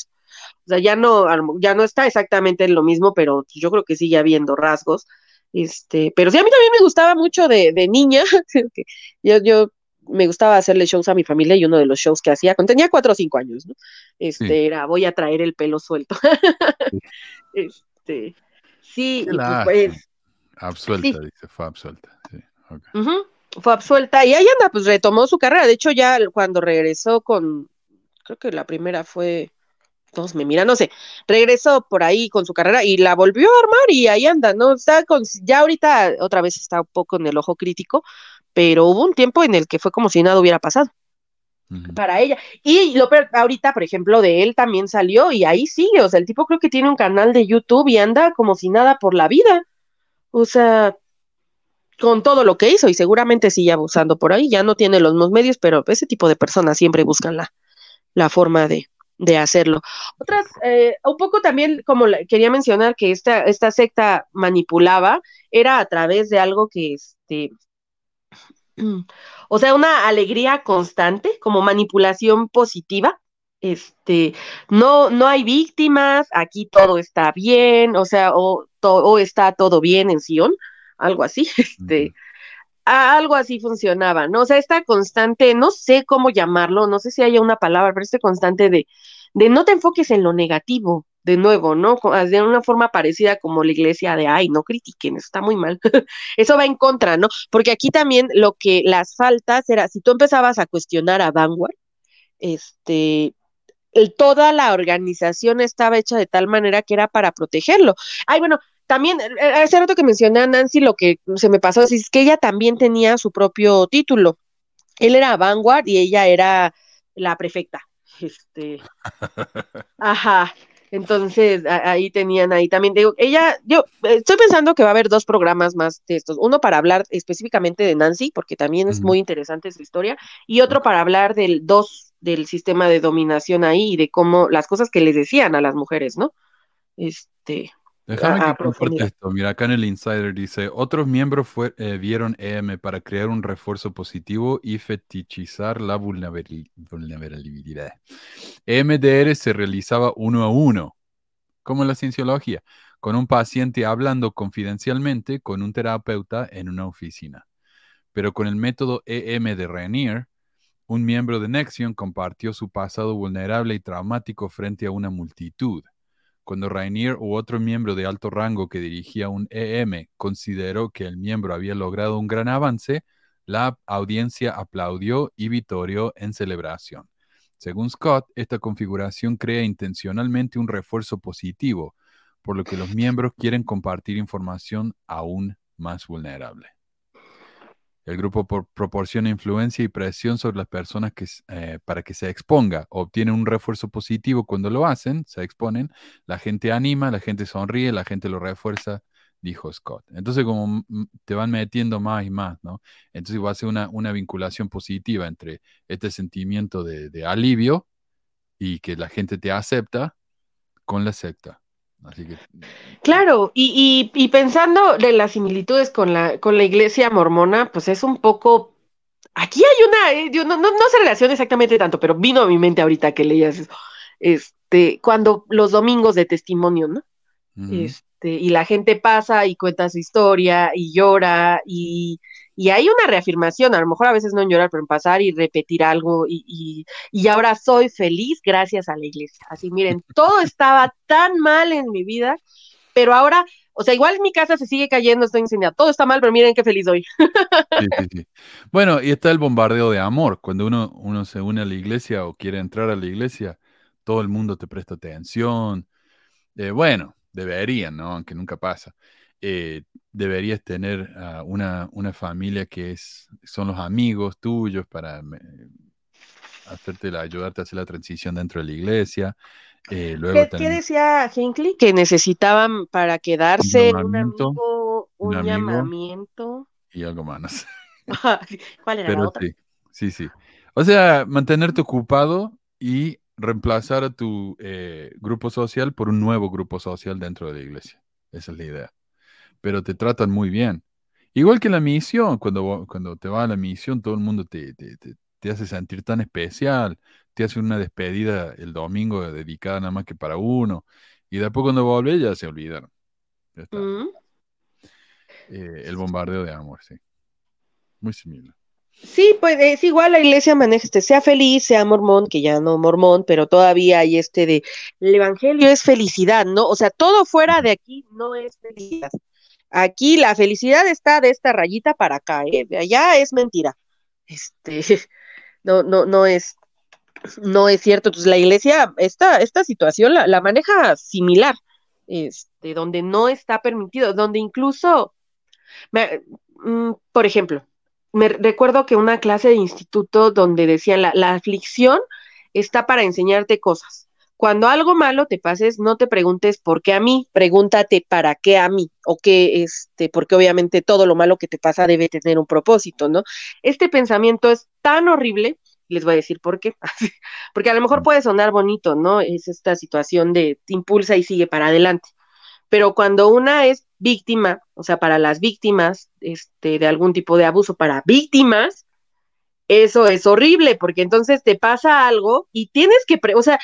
O sea, ya no, ya no está exactamente lo mismo, pero yo creo que sigue habiendo rasgos. Este, pero sí, a mí también me gustaba mucho de, de niña. yo, yo me gustaba hacerle shows a mi familia y uno de los shows que hacía, cuando tenía cuatro o cinco años, ¿no? Este, era, voy a traer el pelo suelto. este, sí, y pues, Absuelta, dice, fue absuelta. Sí, Fue absuelta y ahí anda, pues retomó su carrera. De hecho, ya cuando regresó con, creo que la primera fue, todos me miran, no sé, regresó por ahí con su carrera y la volvió a armar y ahí anda, ¿no? Está con, ya ahorita otra vez está un poco en el ojo crítico, pero hubo un tiempo en el que fue como si nada hubiera pasado para ella. Y lo ahorita, por ejemplo, de él también salió y ahí sigue, o sea, el tipo creo que tiene un canal de YouTube y anda como si nada por la vida. O sea, con todo lo que hizo y seguramente sigue abusando por ahí, ya no tiene los mismos medios, pero ese tipo de personas siempre buscan la, la forma de, de hacerlo. Otras, eh, un poco también, como quería mencionar, que esta, esta secta manipulaba, era a través de algo que este, o sea, una alegría constante, como manipulación positiva. Este, no, no hay víctimas, aquí todo está bien, o sea, o, está todo bien en Sion, algo así, este, algo así funcionaba, ¿no? O sea, esta constante, no sé cómo llamarlo, no sé si haya una palabra, pero este constante de, de no te enfoques en lo negativo, de nuevo, ¿no? De una forma parecida como la iglesia de, ay, no critiquen, está muy mal. Eso va en contra, ¿no? Porque aquí también lo que las faltas era, si tú empezabas a cuestionar a Vanguard, este, toda la organización estaba hecha de tal manera que era para protegerlo. Ay, bueno, también, eh, eh, hace rato que mencioné a Nancy, lo que se me pasó es que ella también tenía su propio título. Él era Vanguard y ella era la prefecta. Este, ajá. Entonces, ahí tenían, ahí también, digo, ella, yo eh, estoy pensando que va a haber dos programas más de estos, uno para hablar específicamente de Nancy, porque también es muy interesante su historia, y otro para hablar del dos, del sistema de dominación ahí y de cómo las cosas que les decían a las mujeres, ¿no? Este, Déjame que esto. Mira, acá en el Insider dice, otros miembros eh, vieron EM para crear un refuerzo positivo y fetichizar la vulnerabilidad. EMDR se realizaba uno a uno, como en la cienciología, con un paciente hablando confidencialmente con un terapeuta en una oficina. Pero con el método EM de Rainier, un miembro de Nexion compartió su pasado vulnerable y traumático frente a una multitud. Cuando Rainier u otro miembro de alto rango que dirigía un EM consideró que el miembro había logrado un gran avance, la audiencia aplaudió y vitorió en celebración. Según Scott, esta configuración crea intencionalmente un refuerzo positivo, por lo que los miembros quieren compartir información aún más vulnerable. El grupo por- proporciona influencia y presión sobre las personas que, eh, para que se exponga. Obtienen un refuerzo positivo cuando lo hacen, se exponen. La gente anima, la gente sonríe, la gente lo refuerza, dijo Scott. Entonces, como te van metiendo más y más, ¿no? Entonces va a ser una, una vinculación positiva entre este sentimiento de, de alivio y que la gente te acepta con la secta. Así que, Claro, y, y, y pensando de las similitudes con la, con la iglesia mormona, pues es un poco. Aquí hay una, eh, yo no, no, no se relaciona exactamente tanto, pero vino a mi mente ahorita que leías eso. Este, cuando los domingos de testimonio, ¿no? Este, y la gente pasa y cuenta su historia y llora y, y hay una reafirmación, a lo mejor a veces no en llorar, pero en pasar y repetir algo y, y, y ahora soy feliz gracias a la iglesia. Así, miren, todo estaba tan mal en mi vida, pero ahora, o sea, igual mi casa se sigue cayendo, estoy incendiada, todo está mal, pero miren qué feliz soy. Sí, sí, sí. Bueno, y está el bombardeo de amor. Cuando uno, uno se une a la iglesia o quiere entrar a la iglesia, todo el mundo te presta atención. Eh, bueno, deberían, ¿no? Aunque nunca pasa. Eh, deberías tener una, una familia que es, son los amigos tuyos para eh, hacerte la- ayudarte a hacer la transición dentro de la iglesia. Eh, luego ¿Qué, decía Hinckley? Que necesitaban para quedarse un llamamiento, amigo, un, un amigo. llamamiento. y algo más. no sé. ¿Cuál era la Pero otra? sí, sí, sí. O sea, mantenerte ocupado y reemplazar a tu eh, grupo social por un nuevo grupo social dentro de la iglesia. Esa es la idea. Pero te tratan muy bien. Igual que la misión, cuando, cuando te vas a la misión, todo el mundo te, te, te- te hace sentir tan especial, te hace una despedida el domingo dedicada nada más que para uno, y después cuando volvés ya se olvidaron. Ya está. Mm. Eh, el bombardeo de amor, sí. Muy similar. Sí, pues es igual la iglesia maneja este, sea feliz, sea mormón, que ya no mormón, pero todavía hay este de, el evangelio es felicidad, ¿no? O sea, todo fuera de aquí no es felicidad. Aquí la felicidad está de esta rayita para acá, ¿eh? De allá es mentira. Este, no, no, no es, no es cierto. Entonces la iglesia, esta, esta situación la, maneja similar, este, donde no está permitido, donde incluso, mm, por ejemplo, me recuerdo que una clase de instituto donde decían la, la aflicción está para enseñarte cosas. Cuando algo malo te pases, no te preguntes por qué a mí, pregúntate para qué a mí, o qué, este, porque obviamente todo lo malo que te pasa debe tener un propósito, ¿no? Este pensamiento es tan horrible, les voy a decir por qué, porque a lo mejor puede sonar bonito, ¿no? Es esta situación de te impulsa y sigue para adelante. Pero cuando una es víctima, o sea, para las víctimas este, de algún tipo de abuso, para víctimas, eso es horrible, porque entonces te pasa algo y tienes que, o sea,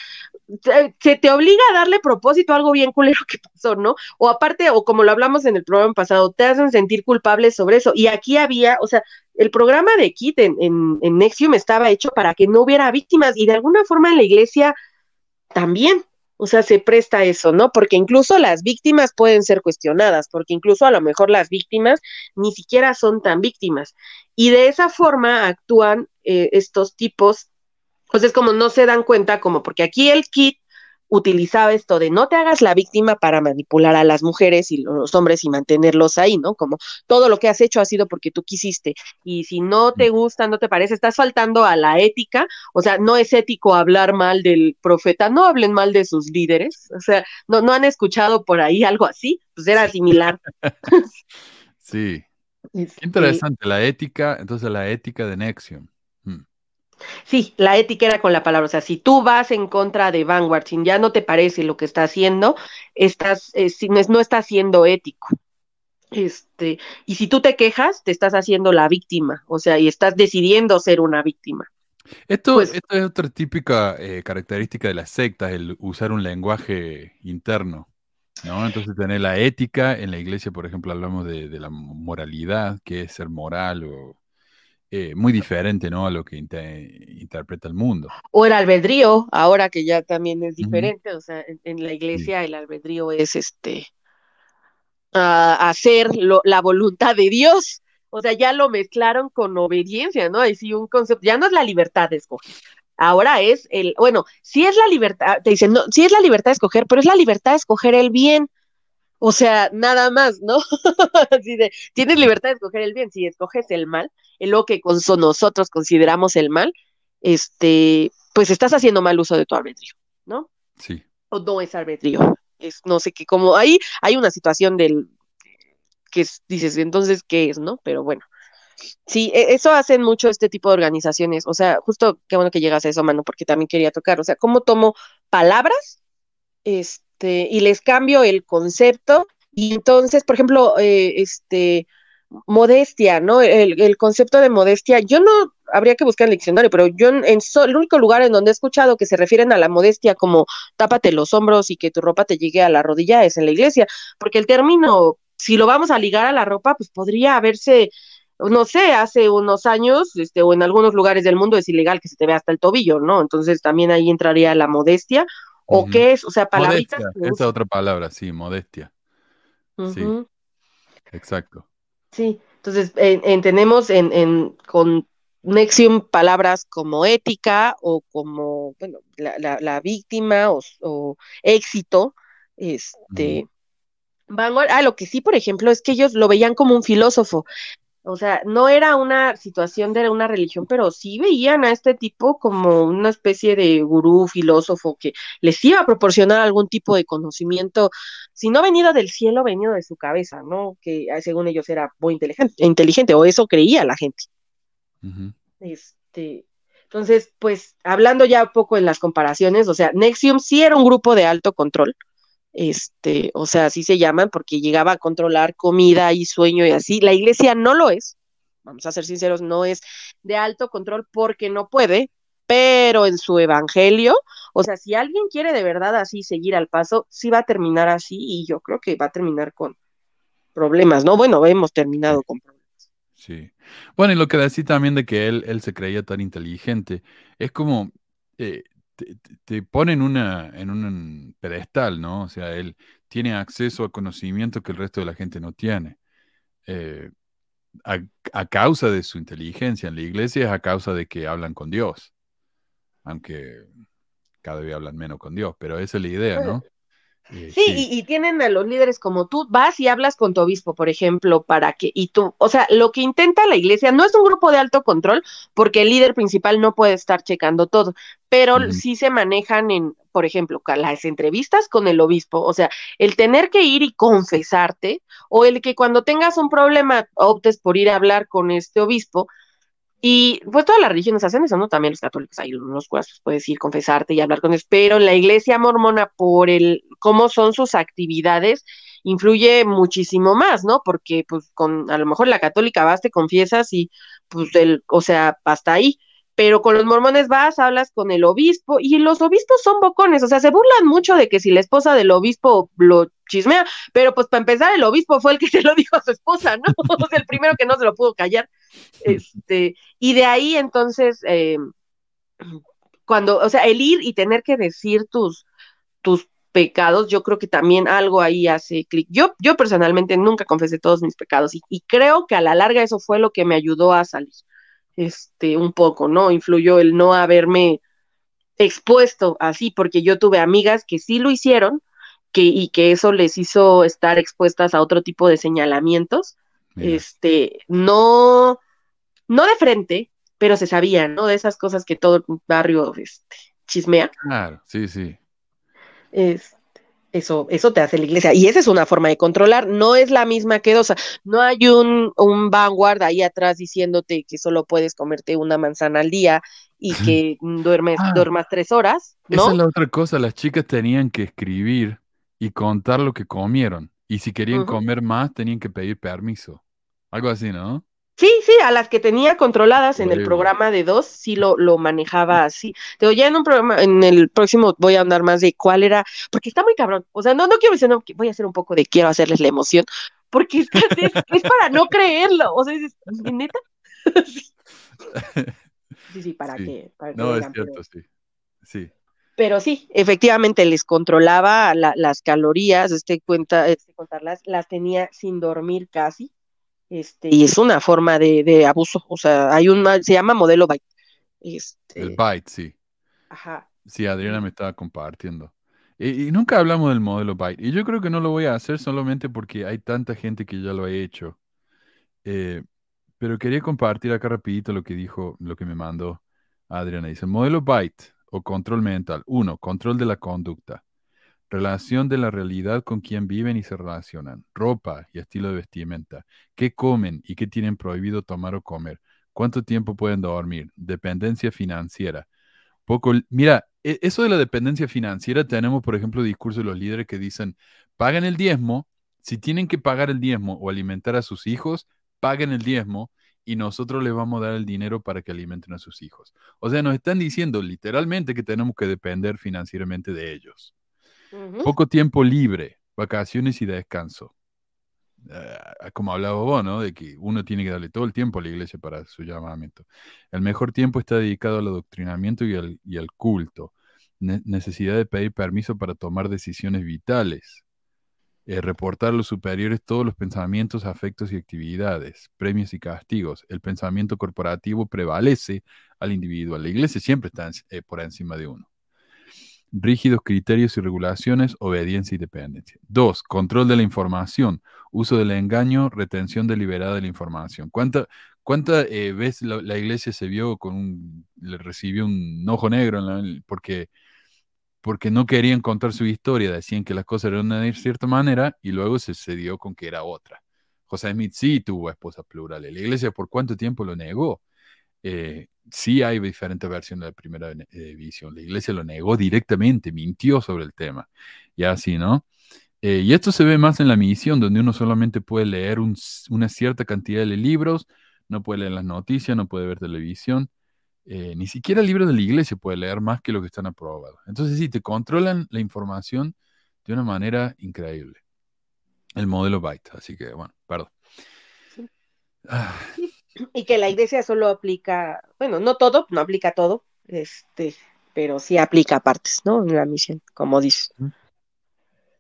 se te obliga a darle propósito a algo bien culero que pasó, ¿no? O aparte, o como lo hablamos en el programa pasado, te hacen sentir culpable sobre eso. Y aquí había, o sea, el programa de Kit en, en, en Nexium estaba hecho para que no hubiera víctimas y de alguna forma en la iglesia también. O sea, se presta eso, ¿no? Porque incluso las víctimas pueden ser cuestionadas, porque incluso a lo mejor las víctimas ni siquiera son tan víctimas. Y de esa forma actúan eh, estos tipos, pues es como no se dan cuenta, como porque aquí el kit utilizaba esto de no te hagas la víctima para manipular a las mujeres y los hombres y mantenerlos ahí, ¿no? Como todo lo que has hecho ha sido porque tú quisiste. Y si no te gusta, no te parece, estás faltando a la ética, o sea, no es ético hablar mal del profeta, no hablen mal de sus líderes, o sea, no, no han escuchado por ahí algo así, pues era similar. Sí. Qué Este, interesante, la ética, entonces la ética de Nexium. Sí, la ética era con la palabra. O sea, si tú vas en contra de Vanguard, si ya no te parece lo que está haciendo, estás, eh, si no, no estás siendo ético. Este, y si tú te quejas, te estás haciendo la víctima, o sea, y estás decidiendo ser una víctima. Esto, Pues- esto es otra típica eh, característica de las sectas, el usar un lenguaje interno, ¿no? Entonces tener la ética, en la iglesia, por ejemplo, hablamos de, de la moralidad, que es ser moral o eh, muy diferente, ¿no? A lo que inte- interpreta el mundo. O el albedrío, ahora que ya también es diferente, o sea, en, en la iglesia el albedrío es este ah, hacer lo- la voluntad de Dios. O sea, ya lo mezclaron con obediencia, ¿no? Ahí sí un concepto, ya no es la libertad de escoger. Ahora es el, bueno, sí es la libertad, te dicen, no, sí es la libertad de escoger, pero es la libertad de escoger el bien. O sea, nada más, ¿no? Así de, tienes libertad de escoger el bien. Si escoges el mal, en lo que con nosotros consideramos el mal, este, pues estás haciendo mal uso de tu arbitrio, ¿no? Sí. O no es arbitrio. Es no sé qué, como ahí hay una situación del que dices, entonces, ¿qué es, no? Pero bueno. Sí, e, eso hacen mucho este tipo de organizaciones. O sea, justo qué bueno que llegas a eso, mano, porque también quería tocar. O sea, cómo tomo palabras este, y les cambio el concepto. Y entonces, por ejemplo, eh, este, modestia, ¿no? El, concepto de modestia, yo no habría que buscar en el diccionario, pero yo en, el único lugar en donde he escuchado que se refieren a la modestia como tápate los hombros y que tu ropa te llegue a la rodilla es en la iglesia, porque el término, si lo vamos a ligar a la ropa, pues podría haberse no sé, hace unos años, este, o en algunos lugares del mundo es ilegal que se te vea hasta el tobillo, ¿no? Entonces también ahí entraría la modestia, o qué es, o sea, palabritas. Modestia, esa otra palabra, sí, modestia. Sí, exacto. Sí, entonces entendemos en, en, con Nexium palabras como ética o como, bueno, la, la, la víctima o, o, éxito, este... Ah, lo que sí, por ejemplo, es que ellos lo veían como un filósofo. O sea, no era una situación de una religión, pero sí veían a este tipo como una especie de gurú, filósofo, que les iba a proporcionar algún tipo de conocimiento, si no venido del cielo, venido de su cabeza, ¿no? Que ah, según ellos era muy inteligente, inteligente o eso creía la gente. Este, entonces, pues, hablando ya un poco en las comparaciones, o sea, Nexium sí era un grupo de alto control, este, o sea, así se llaman porque llegaba a controlar comida y sueño y así. La iglesia no lo es, vamos a ser sinceros, no es de alto control porque no puede, pero en su evangelio, o sea, si alguien quiere de verdad así seguir al paso, sí va a terminar así y yo creo que va a terminar con problemas, ¿no? Bueno, hemos terminado con problemas. Sí. Bueno, y lo que decía también de que él, él se creía tan inteligente, es como, eh, te, pone en, una, en un pedestal, ¿no? O sea, él tiene acceso a conocimiento que el resto de la gente no tiene. Eh, a, causa de su inteligencia en la iglesia es a causa de que hablan con Dios, aunque cada vez hablan menos con Dios, pero esa es la idea, ¿no? Eh, sí, Y, tienen a los líderes como tú, vas y hablas con tu obispo, por ejemplo, para que, y tú, o sea, lo que intenta la iglesia no es un grupo de alto control, porque el líder principal no puede estar checando todo, pero sí se manejan en, por ejemplo, las entrevistas con el obispo, o sea, el tener que ir y confesarte, o el que cuando tengas un problema optes por ir a hablar con este obispo, y pues todas las religiones hacen eso, ¿no? También los católicos, hay unos cuantos puedes ir, confesarte y hablar con ellos, pero la iglesia mormona, por el cómo son sus actividades, influye muchísimo más, ¿no? Porque pues con a lo mejor la católica vas, te confiesas y pues el, o sea, hasta ahí pero con los mormones vas, hablas con el obispo y los obispos son bocones, o sea, se burlan mucho de que si la esposa del obispo lo chismea, pero pues para empezar el obispo fue el que se lo dijo a su esposa, ¿no? O sea, el primero que no se lo pudo callar. Este, y de ahí entonces, eh, cuando, o sea, el ir y tener que decir tus, tus pecados, yo creo que también algo ahí hace clic. Yo, yo personalmente nunca confesé todos mis pecados y, y creo que a la larga eso fue lo que me ayudó a salir este, un poco, ¿no? Influyó el no haberme expuesto así, porque yo tuve amigas que sí lo hicieron, que, y que eso les hizo estar expuestas a otro tipo de señalamientos, este, no, no de frente, pero se sabía, ¿no? De esas cosas que todo el barrio este, chismea. Claro, sí, sí. Este, eso, eso te hace la iglesia. Y esa es una forma de controlar. No es la misma que, o sea, no hay un, un vanguard ahí atrás diciéndote que solo puedes comerte una manzana al día y que duermes, ah. duermas tres horas. ¿no? Esa es la otra cosa. Las chicas tenían que escribir y contar lo que comieron. Y si querían comer más, tenían que pedir permiso. Algo así, ¿no? Sí, sí, a las que tenía controladas en el programa de dos, sí lo, lo manejaba así. Te ya en un programa, en el próximo voy a hablar más de cuál era, porque está muy cabrón. O sea, no, no quiero decir, no, voy a hacer un poco de quiero hacerles la emoción, porque es, para no creerlo. O sea, es, ¿neta? sí. sí, para que. no, es cierto, sí. Sí. Pero sí, efectivamente les controlaba las calorías, este cuenta, este contarlas, las tenía sin dormir casi este, y es una forma de, de abuso, o sea, hay un, se llama modelo Byte. Este, el Byte, sí. Ajá. Sí, Adriana me estaba compartiendo. Y, y nunca hablamos del modelo Byte. Y yo creo que no lo voy a hacer solamente porque hay tanta gente que ya lo ha hecho. Eh, pero quería compartir acá rapidito lo que dijo, lo que me mandó Adriana. Dice, modelo Byte o control mental. Uno, control de la conducta. Relación de la realidad con quien viven y se relacionan. Ropa y estilo de vestimenta. ¿Qué comen y qué tienen prohibido tomar o comer? ¿Cuánto tiempo pueden dormir? Dependencia financiera. Poco, mira, e- eso de la dependencia financiera, tenemos, por ejemplo, discursos de los líderes que dicen, pagan el diezmo, si tienen que pagar el diezmo o alimentar a sus hijos, paguen el diezmo y nosotros les vamos a dar el dinero para que alimenten a sus hijos. O sea, nos están diciendo literalmente que tenemos que depender financieramente de ellos. Poco tiempo libre, vacaciones y descanso. Ah, como hablaba vos, ¿no? De que uno tiene que darle todo el tiempo a la iglesia para su llamamiento. El mejor tiempo está dedicado al adoctrinamiento y al, culto. Ne- necesidad de pedir permiso para tomar decisiones vitales. Eh, reportar a los superiores todos los pensamientos, afectos y actividades, premios y castigos. El pensamiento corporativo prevalece al individual. La iglesia siempre está eh, por encima de uno rígidos criterios y regulaciones, obediencia y dependencia. Dos, control de la información, uso del engaño, retención deliberada de la información. ¿Cuánta, cuánta eh, vez la, iglesia se vio con un, le recibió un ojo negro porque, porque no querían contar su historia, decían que las cosas eran de cierta manera y luego se, se dio con que era otra. José Smith sí tuvo esposas plurales. La iglesia por cuánto tiempo lo negó. Eh, sí hay diferentes versiones de la primera eh, visión. La iglesia lo negó directamente, mintió sobre el tema. Y así, ¿no? Eh, y esto se ve más en la misión, donde uno solamente puede leer un una cierta cantidad de libros, no puede leer las noticias, no puede ver televisión. eh, ni siquiera el libro de la iglesia puede leer más que lo que están aprobados. Entonces, sí, te controlan la información de una manera increíble. El modelo Byte. Así que, bueno, perdón. Sí. Ah, Y que la iglesia solo aplica, bueno, no todo, no aplica todo, este, pero sí aplica partes, ¿no? En la misión, como dices.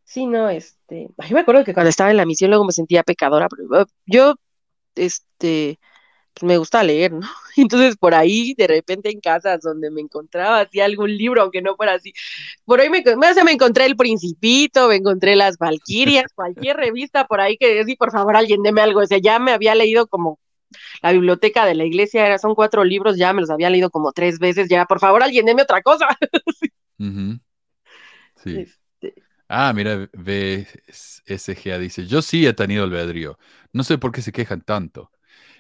Sí, no, este, ay, me acuerdo que cuando estaba en la misión luego me sentía pecadora, pero uh, yo, este, pues me gusta leer, ¿no? Entonces por ahí, de repente en casas donde me encontraba así algún libro, aunque no fuera así, por ahí me, o sea, me encontré El Principito, me encontré Las Valquirias, cualquier revista por ahí que decía, por favor, alguien deme algo, o sea, ya me había leído como la biblioteca de la iglesia, era, son cuatro libros, ya me los había leído como tres veces, ya, por favor, alguien deme otra cosa. ujú. Sí. Este, Ah, mira, VSGA dice, yo sí he tenido albedrío. No sé por qué se quejan tanto.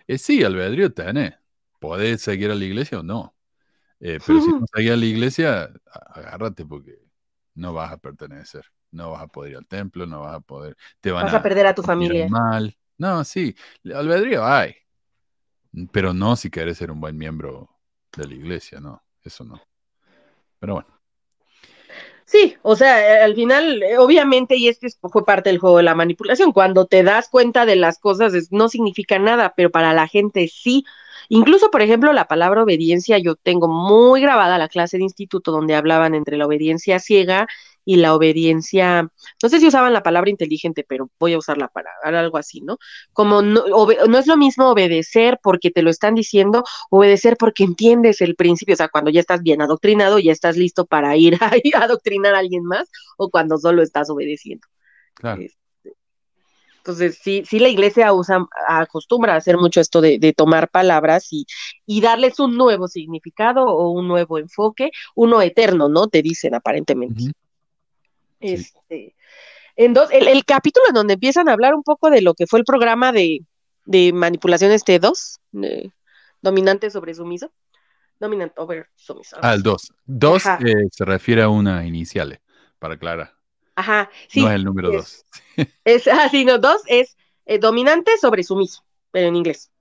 Eh, sí, albedrío tenés. Podés seguir a la iglesia o no. Eh, pero si no seguís a la iglesia, agárrate porque no vas a pertenecer. No vas a poder ir al templo, no vas a poder... Te van vas a perder a tu familia. mal. No, sí, albedrío hay. Pero no si querés ser un buen miembro de la iglesia, no. Eso no. Pero bueno. Sí, o sea, eh, al final, eh, obviamente, y este es- fue parte del juego de la manipulación, cuando te das cuenta de las cosas no significa nada, pero para la gente sí. Incluso, por ejemplo, la palabra obediencia, yo tengo muy grabada la clase de instituto donde hablaban entre la obediencia ciega y la obediencia, no sé si usaban la palabra inteligente, pero voy a usarla para algo así, ¿no? Como no, no es lo mismo obedecer porque te lo están diciendo, obedecer porque entiendes el principio, o sea, cuando ya estás bien adoctrinado, ya estás listo para ir a, a adoctrinar a alguien más, o cuando solo estás obedeciendo. Claro. Este, Entonces, sí, sí la iglesia usa, acostumbra a hacer mucho esto de, de tomar palabras y, y darles un nuevo significado o un nuevo enfoque, uno eterno, ¿no? Te dicen aparentemente. Sí. Este, en dos, el, el capítulo en donde empiezan a hablar un poco de lo que fue el programa de, de manipulación este 2, dominante sobre sumiso. Dominant over sumiso. Ah, el 2. 2 Ajá. se refiere a una inicial, para aclarar. Ajá, sí. no es el número 2. es, es, ah, sí, no, dos es eh, dominante sobre sumiso, pero en inglés.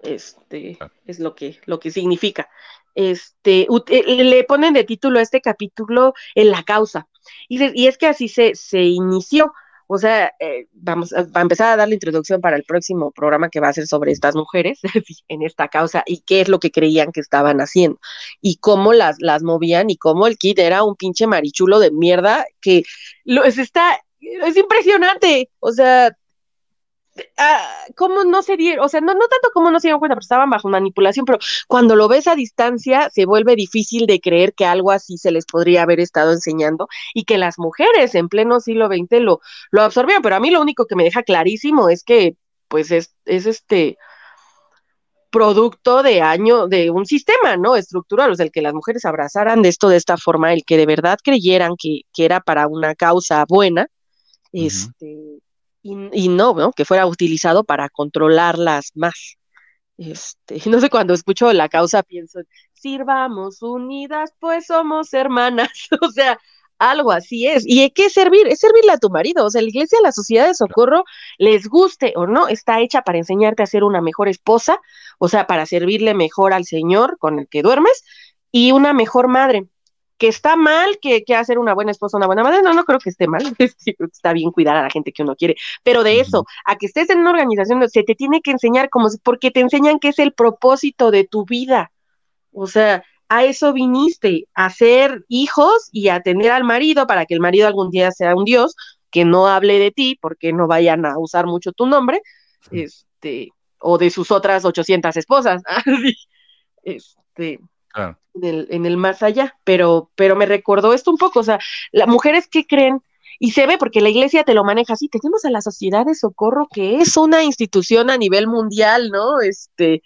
Este Ah. es lo que, lo que significa. Este, eh, le ponen de título a este capítulo en la causa. Y, es que así se, inició. O sea, eh, vamos a, a empezar a dar la introducción para el próximo programa que va a ser sobre estas mujeres en esta causa y qué es lo que creían que estaban haciendo y cómo las, movían y cómo el kid era un pinche marichulo de mierda que lo, es, está, es impresionante. O sea, ah, cómo no se dieron, o sea, no, no tanto como no se dieron cuenta, pero estaban bajo manipulación, pero cuando lo ves a distancia se vuelve difícil de creer que algo así se les podría haber estado enseñando y que las mujeres en pleno siglo XX lo, lo absorbieron, pero a mí lo único que me deja clarísimo es que pues es, es este producto de año, de un sistema, ¿no? Estructural, o sea, el que las mujeres abrazaran de esto de esta forma, el que de verdad creyeran que, que era para una causa buena, este, y, no, ¿no? Que fuera utilizado para controlarlas más. Este, no sé, cuando escucho la causa pienso, sirvamos unidas, pues somos hermanas, o sea, algo así es. Y que servir, es servirle a tu marido. O sea, la iglesia, la sociedad de socorro, les guste o no, está hecha para enseñarte a ser una mejor esposa, o sea, para servirle mejor al Señor con el que duermes y una mejor madre. Que está mal que, que hacer una buena esposa, una buena madre, no, no creo que esté mal, está bien cuidar a la gente que uno quiere, pero de eso, a que estés en una organización, se te tiene que enseñar como, porque te enseñan que es el propósito de tu vida, o sea, a eso viniste, a ser hijos y a tener al marido para que el marido algún día sea un Dios, que no hable de ti porque no vayan a usar mucho tu nombre, este, o de sus otras 800 esposas, este, en, el, más allá, pero, pero me recordó esto un poco, o sea, las mujeres que creen, y se ve porque la iglesia te lo maneja así, tenemos a la sociedad de socorro que es una institución a nivel mundial, ¿no? Este,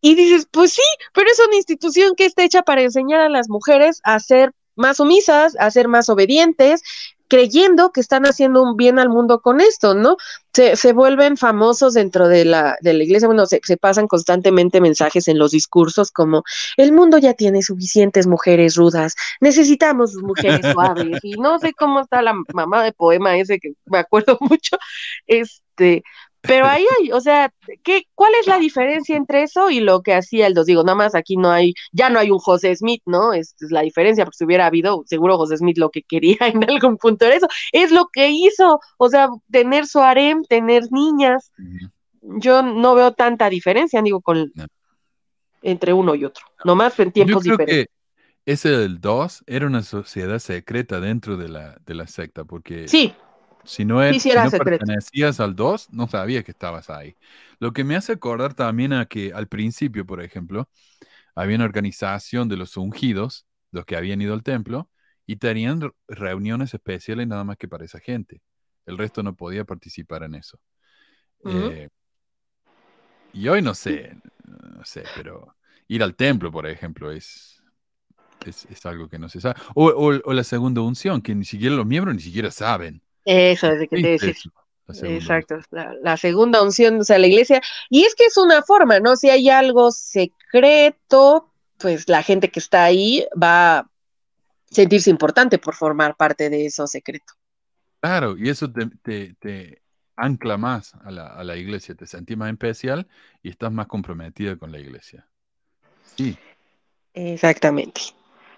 y dices, pues sí, pero es una institución que está hecha para enseñar a las mujeres a ser más sumisas, a ser más obedientes, creyendo que están haciendo un bien al mundo con esto, ¿no? Se, se vuelven famosos dentro de la, de la iglesia, bueno, se, se, pasan constantemente mensajes en los discursos como, el mundo ya tiene suficientes mujeres rudas, necesitamos mujeres suaves, y no sé cómo está la mamá de poema ese que me acuerdo mucho, este, pero ahí hay, o sea, ¿qué, ¿cuál es la diferencia entre eso y lo que hacía el dos? Digo, nada más aquí no hay, ya no hay un José Smith, ¿no? Es, es la diferencia, porque si hubiera habido, seguro José Smith lo que quería en algún punto era eso, es lo que hizo, o sea, tener su harem, tener niñas. Yo no veo tanta diferencia, digo, con entre uno y otro, nomás en tiempos Yo creo diferentes. Que ese del 2 era una sociedad secreta dentro de la, de la secta, porque sí. Si no, si secreto. pertenecías al 2, no sabía que estabas ahí. Lo que me hace acordar también a que al principio, por ejemplo, había una organización de los ungidos, los que habían ido al templo, y tenían re- reuniones especiales nada más que para esa gente. El resto no podía participar en eso. Eh, y hoy no sé, no sé, pero ir al templo, por ejemplo, es, es, es algo que no se sabe. O, o- o la segunda unción, que ni siquiera los miembros ni siquiera saben. Eso es de que te unción. Exacto, la, la segunda unción, o sea, la iglesia, y es que es una forma, ¿no? Si hay algo secreto, pues la gente que está ahí va a sentirse importante por formar parte de eso secreto. Claro, y eso te, te- te ancla más a la, a la iglesia, te sentís más especial y estás más comprometida con la iglesia. Sí, Exactamente.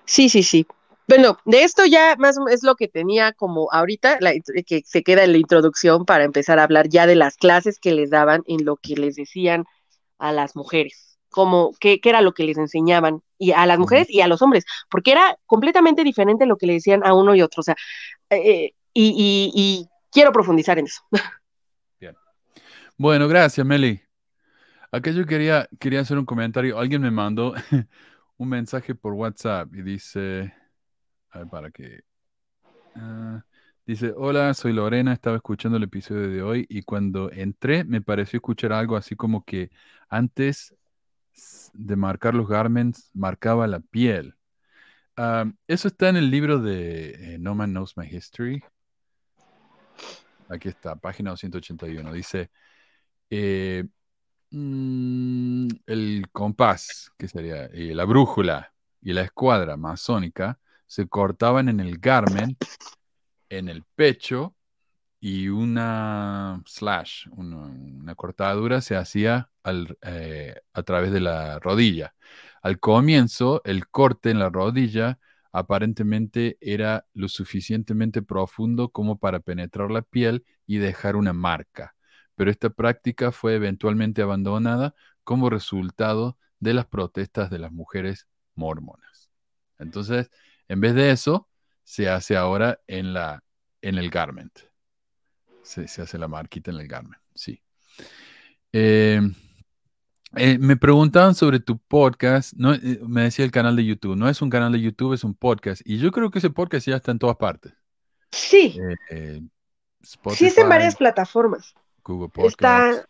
Sí, sí, sí. Bueno, de esto ya más o menos es lo que tenía como ahorita, la int- que se queda en la introducción para empezar a hablar ya de las clases que les daban en lo que les decían a las mujeres, como qué, qué era lo que les enseñaban y a las mujeres y a los hombres, porque era completamente diferente lo que le decían a uno y otro, o sea, eh, y, y- y quiero profundizar en eso. Bueno, gracias, Meli. Acá yo quería, quería hacer un comentario. Alguien me mandó un mensaje por WhatsApp y dice, a ver, para que... ah, dice, hola, soy Lorena, estaba escuchando el episodio de hoy y cuando entré me pareció escuchar algo así como que antes de marcar los garments, marcaba la piel. Ah, eso está en el libro de eh, No Man Knows My History. Aquí está, página 281. Dice, eh, mm, el compás, que sería eh, la brújula y la escuadra masónica, se cortaban en el garment, en el pecho y una slash, una, cortadura se hacía al- eh, a través de la rodilla. Al comienzo, el corte en la rodilla aparentemente era lo suficientemente profundo como para penetrar la piel y dejar una marca, pero esta práctica fue eventualmente abandonada como resultado de las protestas de las mujeres mormonas. Entonces, en vez de eso, se hace ahora en la, en el garment. se, se hace la marquita en el Garmin, sí. Eh, eh, me preguntaban sobre tu podcast, no, eh, me decía el canal de YouTube, no es un canal de YouTube, es un podcast. Y yo creo que ese podcast ya está en todas partes. Sí, Eh, sí es en varias plataformas. Google Podcasts. Está,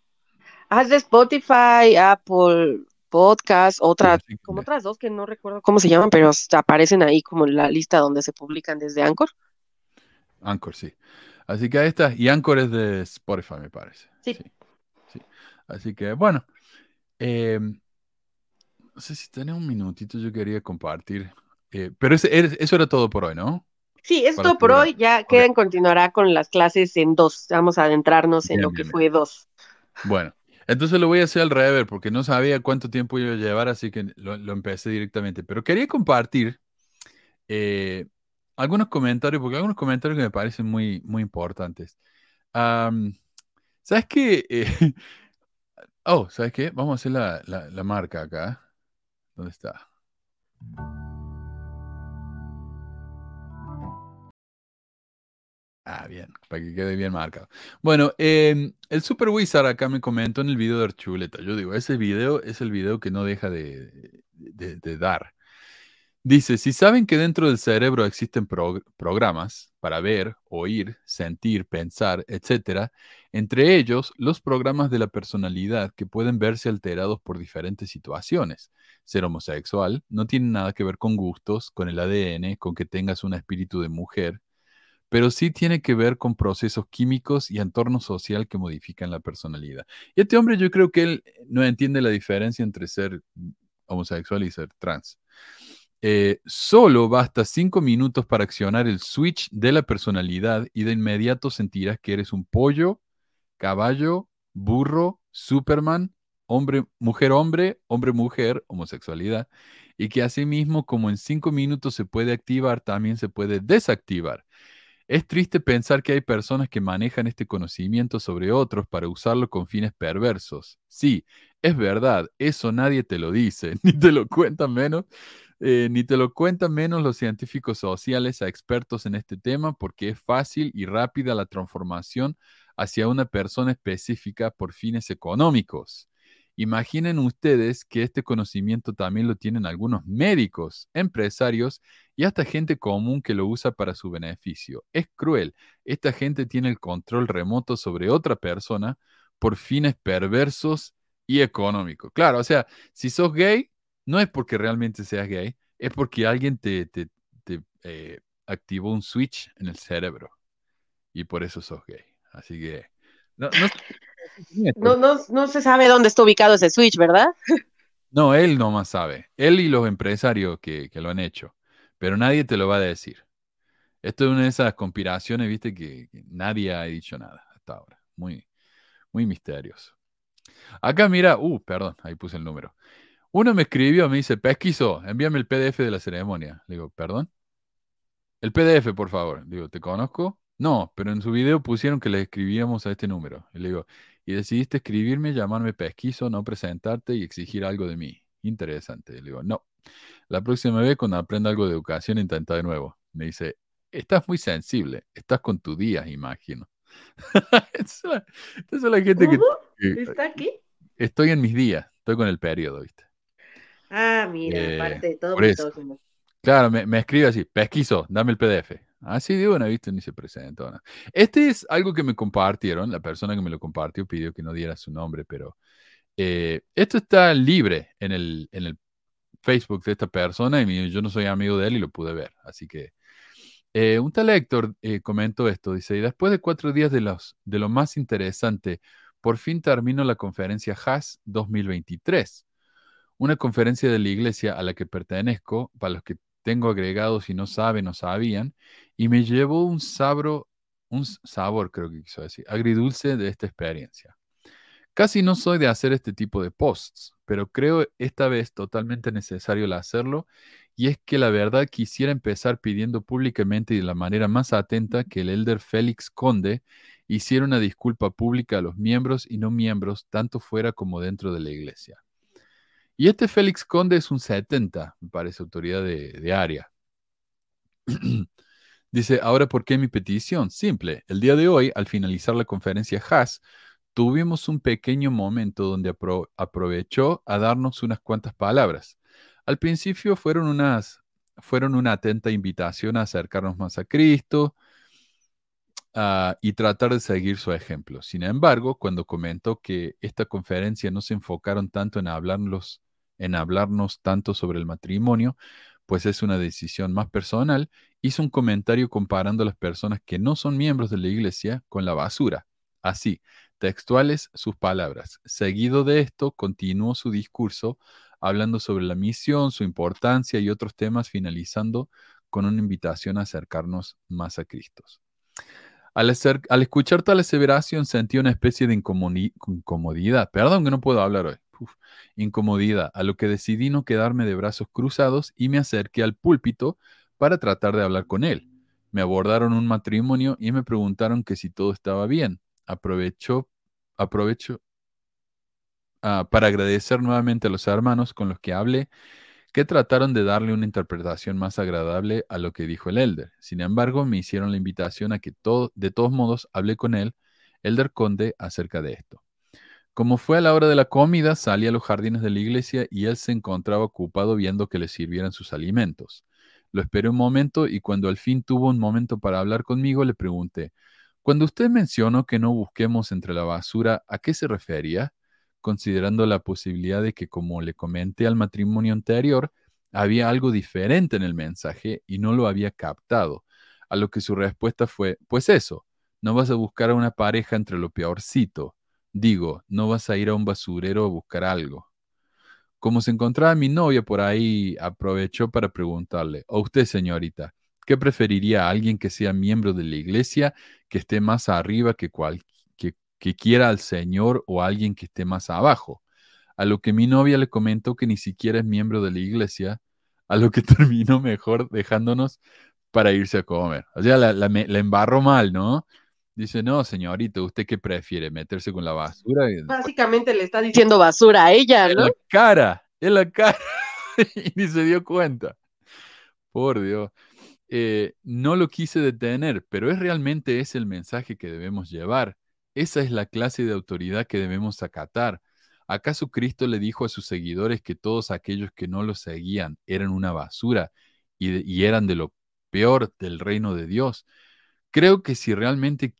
haz de Spotify, Apple Podcast, otra, Sí, como otras dos que no recuerdo cómo se llaman, pero aparecen ahí como en la lista donde se publican desde Anchor. Anchor, sí. Así que ahí está. Y Anchor es de Spotify, me parece. Sí. Sí. sí. Así que, bueno. eh, no sé si tenés un minutito, yo quería compartir. eh, pero ese- eso era todo por hoy, ¿no? Sí, es todo por hoy. Ya Ok. Keren continuará con las clases en dos. Vamos a adentrarnos en Bien, lo que bien. fue dos. Bueno, entonces lo voy a hacer al revés porque no sabía cuánto tiempo iba a llevar, así que lo, empecé directamente. Pero quería compartir eh, algunos comentarios, porque algunos comentarios que me parecen muy, muy importantes. ¿sabes qué? Eh, oh, ¿sabes qué? Vamos a hacer la, la- la marca acá. ¿Dónde está? Ah, bien, para que quede bien marcado. Bueno, em, el Super Wizard acá me comentó en el video de Archuleta. Yo digo, ese video es el video que no deja de, dar. Dice, si saben que dentro del cerebro existen prog- programas para ver, oír, sentir, pensar, etcétera, entre ellos los programas de la personalidad que pueden verse alterados por diferentes situaciones. Ser homosexual no tiene nada que ver con gustos, con el ADN, con que tengas un espíritu de mujer, pero sí tiene que ver con procesos químicos y entorno social que modifican la personalidad. Y este hombre yo creo que él no entiende la diferencia entre ser homosexual y ser trans. Eh, solo basta cinco minutos para accionar el switch de la personalidad y de inmediato sentirás que eres un pollo, caballo, burro, Superman, hombre, mujer, hombre, hombre, mujer, homosexualidad, y que asimismo como en cinco minutos se puede activar, también se puede desactivar. Es triste pensar que hay personas que manejan este conocimiento sobre otros para usarlo con fines perversos. Sí, es verdad, eso nadie te lo dice, ni te lo cuentan menos, eh, ni te lo cuentan menos los científicos sociales a expertos en este tema, porque es fácil y rápida la transformación hacia una persona específica por fines económicos. Imaginen ustedes que este conocimiento también lo tienen algunos médicos, empresarios y hasta gente común que lo usa para su beneficio. Es cruel. Esta gente tiene el control remoto sobre otra persona por fines perversos y económicos. Claro, o sea, si sos gay, no es porque realmente seas gay, es porque alguien te, eh, activó un switch en el cerebro y por eso sos gay. Así que... No, no, no se sabe dónde está ubicado ese switch, ¿verdad? No, él nomás sabe. Él y los empresarios que, que lo han hecho. Pero nadie te lo va a decir. Esto es una de esas conspiraciones, viste, que, que nadie ha dicho nada hasta ahora. Muy, muy misterioso. Acá mira, uh, perdón, ahí puse el número. Uno me escribió, me dice, Pesquiso, envíame el PDF de la ceremonia. Le digo, perdón. El PDF, por favor. Digo, ¿te conozco? No, pero en su video pusieron que le escribíamos a este número. Y le digo, y decidiste escribirme, llamarme pesquiso, no presentarte y exigir algo de mí. Interesante. Le digo, no. La próxima vez cuando aprenda algo de educación, intenta de nuevo. Me dice, estás muy sensible, estás con tu día, imagino. Esa es la, gente que, ¿Cómo? que- ¿Está aquí? estoy en mis días, estoy con el periodo, ¿viste? Ah, mira, Eh, aparte de todo por eso. misógino. Claro, me, me escribe así, pesquiso, dame el PDF. Así de una, ¿viste? Ni se presenta. ¿no? Este es algo que me compartieron, la persona que me lo compartió pidió que no diera su nombre, pero eh, esto está libre en el, en el Facebook de esta persona y yo no soy amigo de él y lo pude ver. Así que eh, un tal Héctor eh, comentó esto, dice, y después de cuatro días de, los, de lo más interesante, por fin termino la conferencia HAS 2023, una conferencia de la iglesia a la que pertenezco, para los que tengo agregados y no saben o sabían, y me llevó un sabro, un sabor, creo que quiso decir, agridulce de esta experiencia. Casi no soy de hacer este tipo de posts, pero creo esta vez totalmente necesario el hacerlo, y es que la verdad quisiera empezar pidiendo públicamente y de la manera más atenta que el elder Félix Conde hiciera una disculpa pública a los miembros y no miembros, tanto fuera como dentro de la iglesia. Y este Félix Conde es un 70, me parece, autoridad de, de área. Dice, ahora, ¿por qué mi petición? Simple. El día de hoy, al finalizar la conferencia Haas, tuvimos un pequeño momento donde aprovechó a darnos unas cuantas palabras. Al principio fueron unas, fueron una atenta invitación a acercarnos más a Cristo ah, y tratar de seguir su ejemplo. Sin embargo, cuando comentó que esta conferencia no se enfocaron tanto en hablarnos, en hablarnos tanto sobre el matrimonio, pues es una decisión más personal, hizo un comentario comparando a las personas que no son miembros de la iglesia con la basura. Así, textuales sus palabras. Seguido de esto, continuó su discurso hablando sobre la misión, su importancia y otros temas, finalizando con una invitación a acercarnos más a Cristo. Al, escuchar tal aseveración sentí una especie de incomodidad. Perdón que no puedo hablar hoy. Incomodidad, a lo que decidí no quedarme de brazos cruzados y me acerqué al púlpito para tratar de hablar con él. Me abordaron un matrimonio y me preguntaron que si todo estaba bien aprovecho, aprovecho ah, para agradecer nuevamente a los hermanos con los que hablé, que trataron de darle una interpretación más agradable a lo que dijo el Elder. Sin embargo, me hicieron la invitación a que todo, de todos modos hablé con él, Elder Conde, acerca de esto. Como fue a la hora de la comida, salí a los jardines de la iglesia y él se encontraba ocupado viendo que le sirvieran sus alimentos. Lo esperé un momento y cuando al fin tuvo un momento para hablar conmigo, le pregunté, cuando usted mencionó que no busquemos entre la basura, ¿a qué se refería? Considerando la posibilidad de que, como le comenté al matrimonio anterior, había algo diferente en el mensaje y no lo había captado. A lo que su respuesta fue, pues eso, no vas a buscar a una pareja entre lo peorcito. Digo, no vas a ir a un basurero a buscar algo. Como se encontraba mi novia por ahí, aprovechó para preguntarle, ¿a usted, señorita, ¿Qué preferiría alguien que sea miembro de la iglesia, que esté más arriba que, cual, que, que quiera al Señor o alguien que esté más abajo? A lo que mi novia le comentó que ni siquiera es miembro de la iglesia, a lo que terminó mejor dejándonos para irse a comer. O sea, la, la, embarró mal, ¿no? Dice, no, señorita, ¿usted qué prefiere? ¿Meterse con la basura? Básicamente le está diciendo basura a ella, ¿no? En la cara, en la cara. y ni se dio cuenta. Por Dios. Eh, no lo quise detener, pero es realmente ese el mensaje que debemos llevar. Esa es la clase de autoridad que debemos acatar. ¿Acaso Cristo le dijo a sus seguidores que todos aquellos que no lo seguían eran una basura y, eran de lo peor del reino de Dios? Creo que si realmente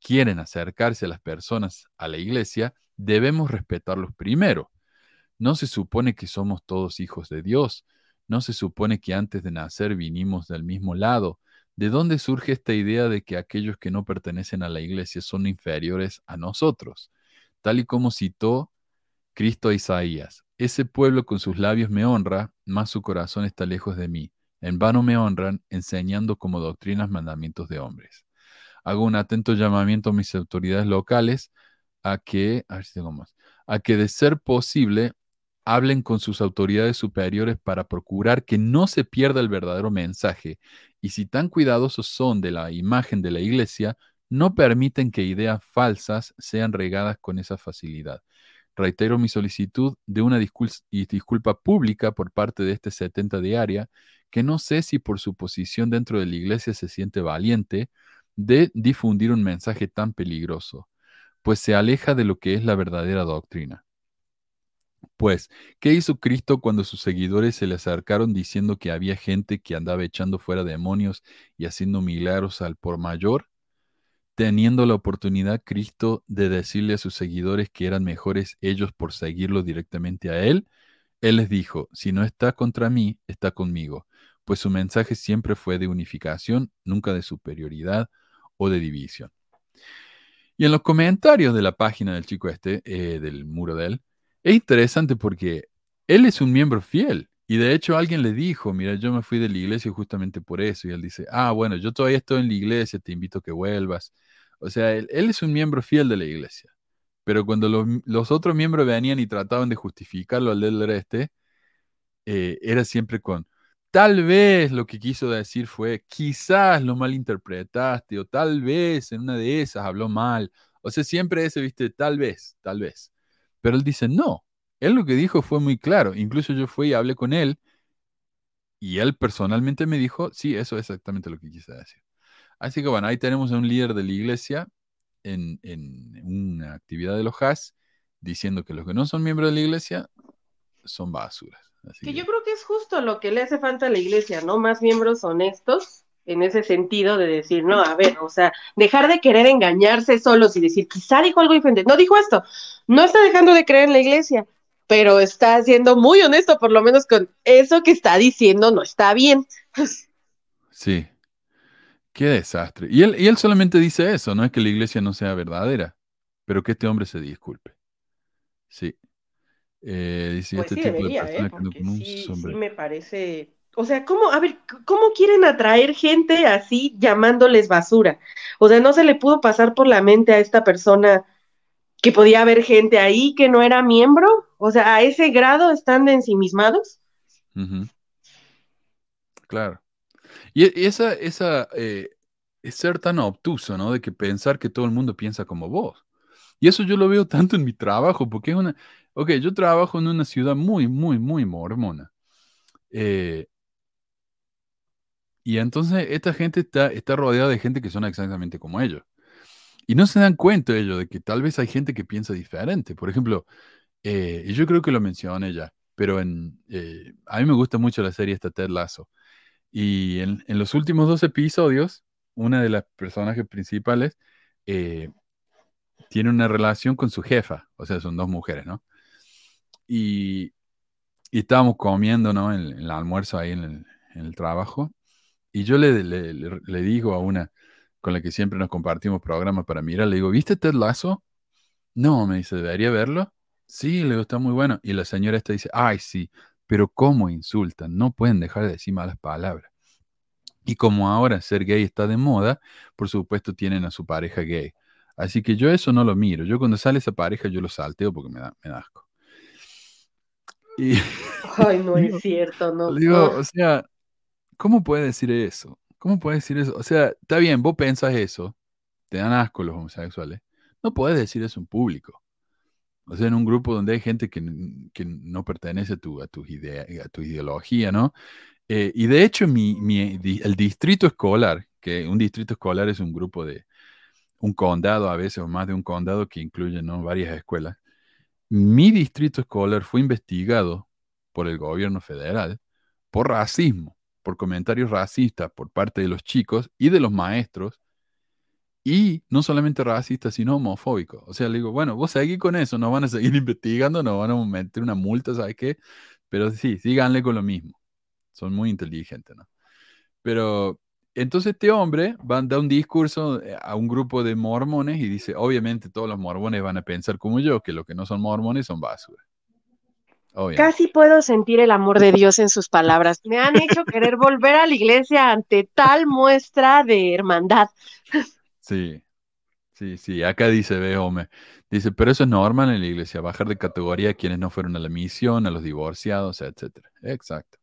quieren acercarse a las personas a la iglesia, debemos respetarlos primero. No se supone que somos todos hijos de Dios. ¿No se supone que antes de nacer vinimos del mismo lado? ¿De dónde surge esta idea de que aquellos que no pertenecen a la iglesia son inferiores a nosotros? Tal y como citó Cristo a Isaías, ese pueblo con sus labios me honra, mas su corazón está lejos de mí. En vano me honran, enseñando como doctrinas mandamientos de hombres. Hago un atento llamamiento a mis autoridades locales a que, a ver si tengo más, a que de ser posible hablen con sus autoridades superiores para procurar que no se pierda el verdadero mensaje y si tan cuidadosos son de la imagen de la iglesia, no permiten que ideas falsas sean regadas con esa facilidad. Reitero mi solicitud de una disculpa pública por parte de este 70 diaria, que no sé si por su posición dentro de la iglesia se siente valiente de difundir un mensaje tan peligroso, pues se aleja de lo que es la verdadera doctrina. Pues, ¿qué hizo Cristo cuando sus seguidores se le acercaron diciendo que había gente que andaba echando fuera demonios y haciendo milagros al por mayor? Teniendo la oportunidad Cristo de decirle a sus seguidores que eran mejores ellos por seguirlo directamente a Él, Él les dijo, si no está contra mí, está conmigo, pues su mensaje siempre fue de unificación, nunca de superioridad o de división. Y en los comentarios de la página del chico este, eh, del muro de él, es interesante porque él es un miembro fiel. Y de hecho alguien le dijo, mira, yo me fui de la iglesia justamente por eso. Y él dice, ah, bueno, yo todavía estoy en la iglesia, te invito a que vuelvas. O sea, él, es un miembro fiel de la iglesia. Pero cuando los, otros miembros venían y trataban de justificarlo al del este, eh, era siempre con, tal vez lo que quiso decir fue, quizás lo malinterpretaste, o tal vez en una de esas habló mal. O sea, siempre ese, viste, tal vez, tal vez. Pero él dice, no, él lo que dijo fue muy claro. Incluso yo fui y hablé con él y él personalmente me dijo, sí, eso es exactamente lo que quise decir. Así que bueno, ahí tenemos a un líder de la iglesia en, en una actividad de los HAS diciendo que los que no son miembros de la iglesia son basuras. Así Que yo creo que es justo lo que le hace falta a la iglesia, ¿no? Más miembros honestos en ese sentido de decir, no, a ver, o sea, dejar de querer engañarse solos y decir, quizá dijo algo diferente. No dijo esto, no está dejando de creer en la iglesia, pero está siendo muy honesto, por lo menos con eso que está diciendo no está bien. Sí. Qué desastre. Y él, y él solamente dice eso, no es que la iglesia no sea verdadera, pero que este hombre se disculpe. Sí. Eh, dice Pues este sí tipo de ¿eh? que no sí, me parece. O sea, ¿cómo, a ver, cómo quieren atraer gente así llamándoles basura? O sea, no se le pudo pasar por la mente a esta persona que podía haber gente ahí que no era miembro. O sea, a ese grado están de ensimismados. Claro. Y, y esa, esa eh, es ser tan obtuso, ¿no? De que pensar que todo el mundo piensa como vos. Y eso yo lo veo tanto en mi trabajo, porque es una... Ok, yo trabajo en una ciudad muy, muy, muy mormona. Eh, y entonces esta gente está, está rodeada de gente que son exactamente como ellos. Y no se dan cuenta ellos de que tal vez hay gente que piensa diferente. Por ejemplo, eh, yo creo que lo mencioné ya, pero eh, a mí me gusta mucho la serie esta Ted Lasso. Y en, en los últimos dos episodios, una de las personajes principales eh, tiene una relación con su jefa, o sea, son dos mujeres, ¿no? Y, estábamos comiendo, ¿no? En, el almuerzo ahí en el, en el trabajo. Y yo le, le, digo a una con la que siempre nos compartimos programas para mirar, le digo, ¿viste Ted Lasso? No, me dice, ¿debería verlo? Sí, le digo, está muy bueno. Y la señora esta dice, ay, sí, pero ¿cómo insultan? No pueden dejar de decir malas palabras. Y como ahora ser gay está de moda, por supuesto tienen a su pareja gay. Así que yo eso no lo miro. Yo cuando sale esa pareja yo lo salteo porque me da, me da asco. Y Ay, no Digo- es cierto, no. digo, o sea, ¿cómo puede decir eso? ¿Cómo puede decir eso? O sea, está bien, vos pensás eso, te dan asco los homosexuales. No puedes decir eso en público. O sea, en un grupo donde hay gente que, que no pertenece a tu, a tu, idea, a tu ideología, ¿no? Eh, y de hecho, mi, mi- el distrito escolar, que un distrito escolar es un grupo de un condado a veces o más de un condado que incluye ¿no? varias escuelas, mi distrito escolar fue investigado por el gobierno federal por racismo, por comentarios racistas por parte de los chicos y de los maestros, y no solamente racistas, sino homofóbicos. O sea, le digo, bueno, vos seguís con eso, nos van a seguir investigando, nos van a meter una multa, ¿sabes qué? Pero sí, síganle con lo mismo. Son muy inteligentes, ¿no? Pero entonces este hombre va a dar un discurso eh, a un grupo de mormones y dice, obviamente todos los mormones van a pensar como yo, que los que no son mormones son basura. Obviamente. Casi puedo sentir el amor de Dios en sus palabras. Me han hecho querer volver a la iglesia ante tal muestra de hermandad. Sí, sí, sí. Acá dice, ve, hombre, dice, pero eso es normal en la iglesia, bajar de categoría a quienes no fueron a la misión, a los divorciados, etcétera. Exacto.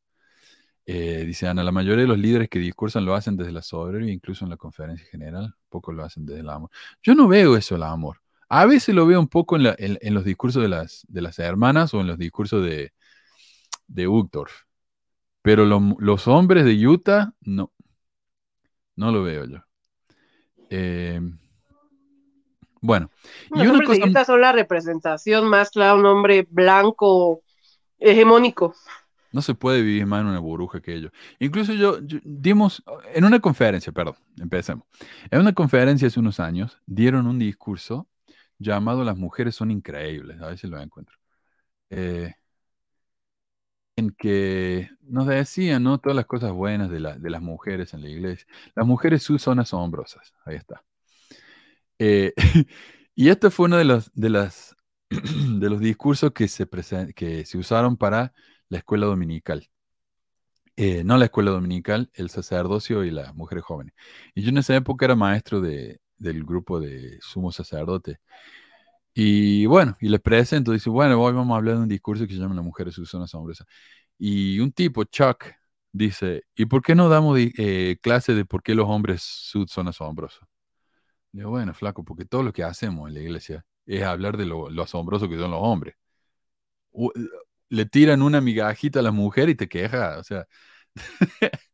Eh, dice Ana, la mayoría de los líderes que discursan lo hacen desde la soberbia, incluso en la conferencia general, pocos lo hacen desde el amor. Yo no veo eso, el amor. A veces lo veo un poco en, la- en- en los discursos de las, de las hermanas o en los discursos de, de Uchtdorf. Pero lo- los hombres de Utah, no. No lo veo yo. Eh, bueno, y Los una hombres de cosa, Utah son la representación más clara, un hombre blanco, hegemónico. No se puede vivir más en una burbuja que ellos. Incluso yo, dimos, en una conferencia, perdón, empecemos. En una conferencia hace unos años, dieron un discurso llamado Las mujeres son increíbles, a ver si lo encuentro. Eh, en que nos decían, ¿no? Todas las cosas buenas de, la- de las mujeres en la iglesia. Las mujeres son asombrosas, ahí está. Eh, y este fue uno de los, de las, de los discursos que se, que se usaron para la escuela dominical. Eh, no la escuela dominical, el sacerdocio y las mujeres jóvenes. Y yo en esa época era maestro de, del grupo de sumo sacerdote. Y bueno, y les presento, dice, bueno, hoy vamos a hablar de un discurso que se llama son asombrosas. Y un tipo, Chuck, dice, ¿y por qué no damos eh, clase de por qué los hombres son asombrosos? Digo, bueno, flaco, porque todo lo que hacemos en la iglesia es hablar de lo, lo asombroso que son los hombres. Le tiran una migajita a la mujer y te queja, o sea,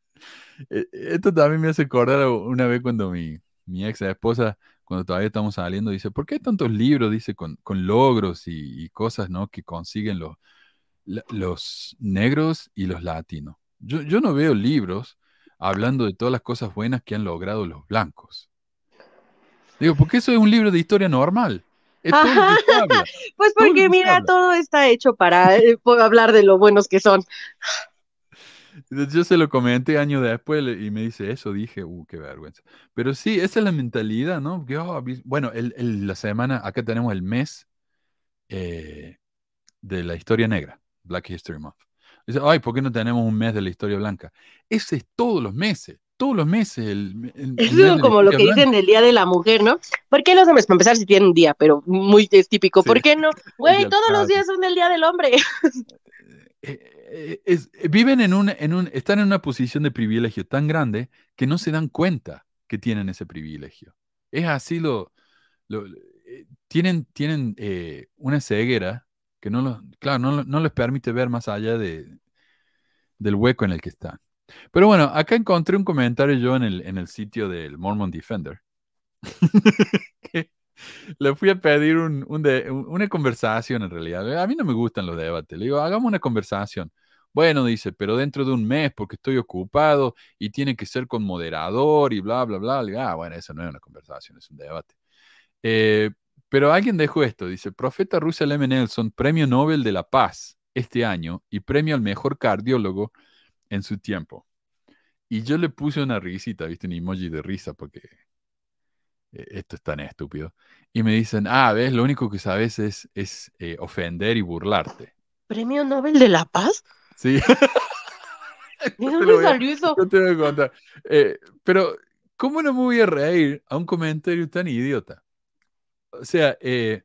E- Esto también me hace acordar una vez cuando mi, mi ex esposa, cuando todavía estamos saliendo, dice, ¿por qué tantos libros? Dice, con, con logros y, cosas, ¿no? Que consiguen los, los negros y los latinos. Yo, yo no veo libros hablando de todas las cosas buenas que han logrado los blancos. Digo, porque eso es un libro de historia normal. Pues porque mira, habla. todo está hecho para eh, hablar de lo buenos que son. Entonces, Yo se lo comenté años después y me dice eso, dije, uh, qué vergüenza. Pero sí, esa es la mentalidad, ¿no? Oh, bueno, el- el- la semana, acá tenemos el mes eh, de la historia negra, Black History Month. Dice, ay, ¿por qué no tenemos un mes de la historia blanca? Ese es todos los meses, todos los meses. El, el- Es como lo que dicen del Día de la Mujer, ¿no? ¿Por qué los hombres, para empezar, si tienen un día, pero muy es típico? Sí. ¿Por qué no? Güey, todos los días son el Día del Hombre. Eh, eh, es- eh, viven en un, en un, están en una posición de privilegio tan grande que no se dan cuenta que tienen ese privilegio. Es así lo, lo- tienen, tienen eh, una ceguera que no, lo- claro, no, no les permite ver más allá de, del hueco en el que están. Pero bueno, acá encontré un comentario yo en el, en el sitio del Mormon Defender. le fui a pedir un- un de- un- una conversación en realidad. A mí no me gustan los debates. Le digo, hagamos una conversación. Bueno, dice, pero dentro de un mes porque estoy ocupado y tiene que ser con moderador y bla, bla, bla. Le digo, ah, bueno, eso no es una conversación, es un debate. Eh, pero alguien dejó esto, dice, Profeta Russell M. Nelson, Premio Nobel de la Paz este año y premio al mejor cardiólogo en su tiempo. Y yo le puse una risita, viste, un emoji de risa porque eh, esto es tan estúpido. Y me dicen, ah, ves, lo único que sabes es, es eh, ofender y burlarte. ¿Premio Nobel de la Paz? Sí. ¿De te dónde voy a- salió eso? yo te voy a contar. Eh, pero, ¿cómo no me voy a reír a un comentario tan idiota? O sea, eh,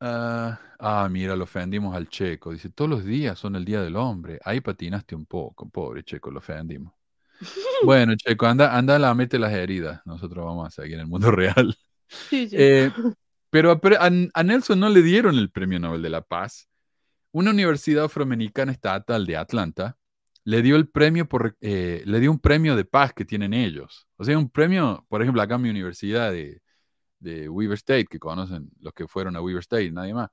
ah, ah, mira, lo ofendimos al checo. Dice, todos los días son el Día del Hombre. Ahí patinaste un poco, pobre checo, lo ofendimos. Bueno, checo, anda, anda, la mete las heridas. Nosotros vamos a seguir en el mundo real. Sí, sí. Eh, pero a, a Nelson no le dieron el Premio Nobel de la Paz. Una universidad afroamericana estatal de Atlanta le dio el premio por, eh, le dio un premio de paz que tienen ellos. O sea, un premio, por ejemplo, acá en mi universidad de, de Weaver State, que conocen los que fueron a Weaver State, nadie más,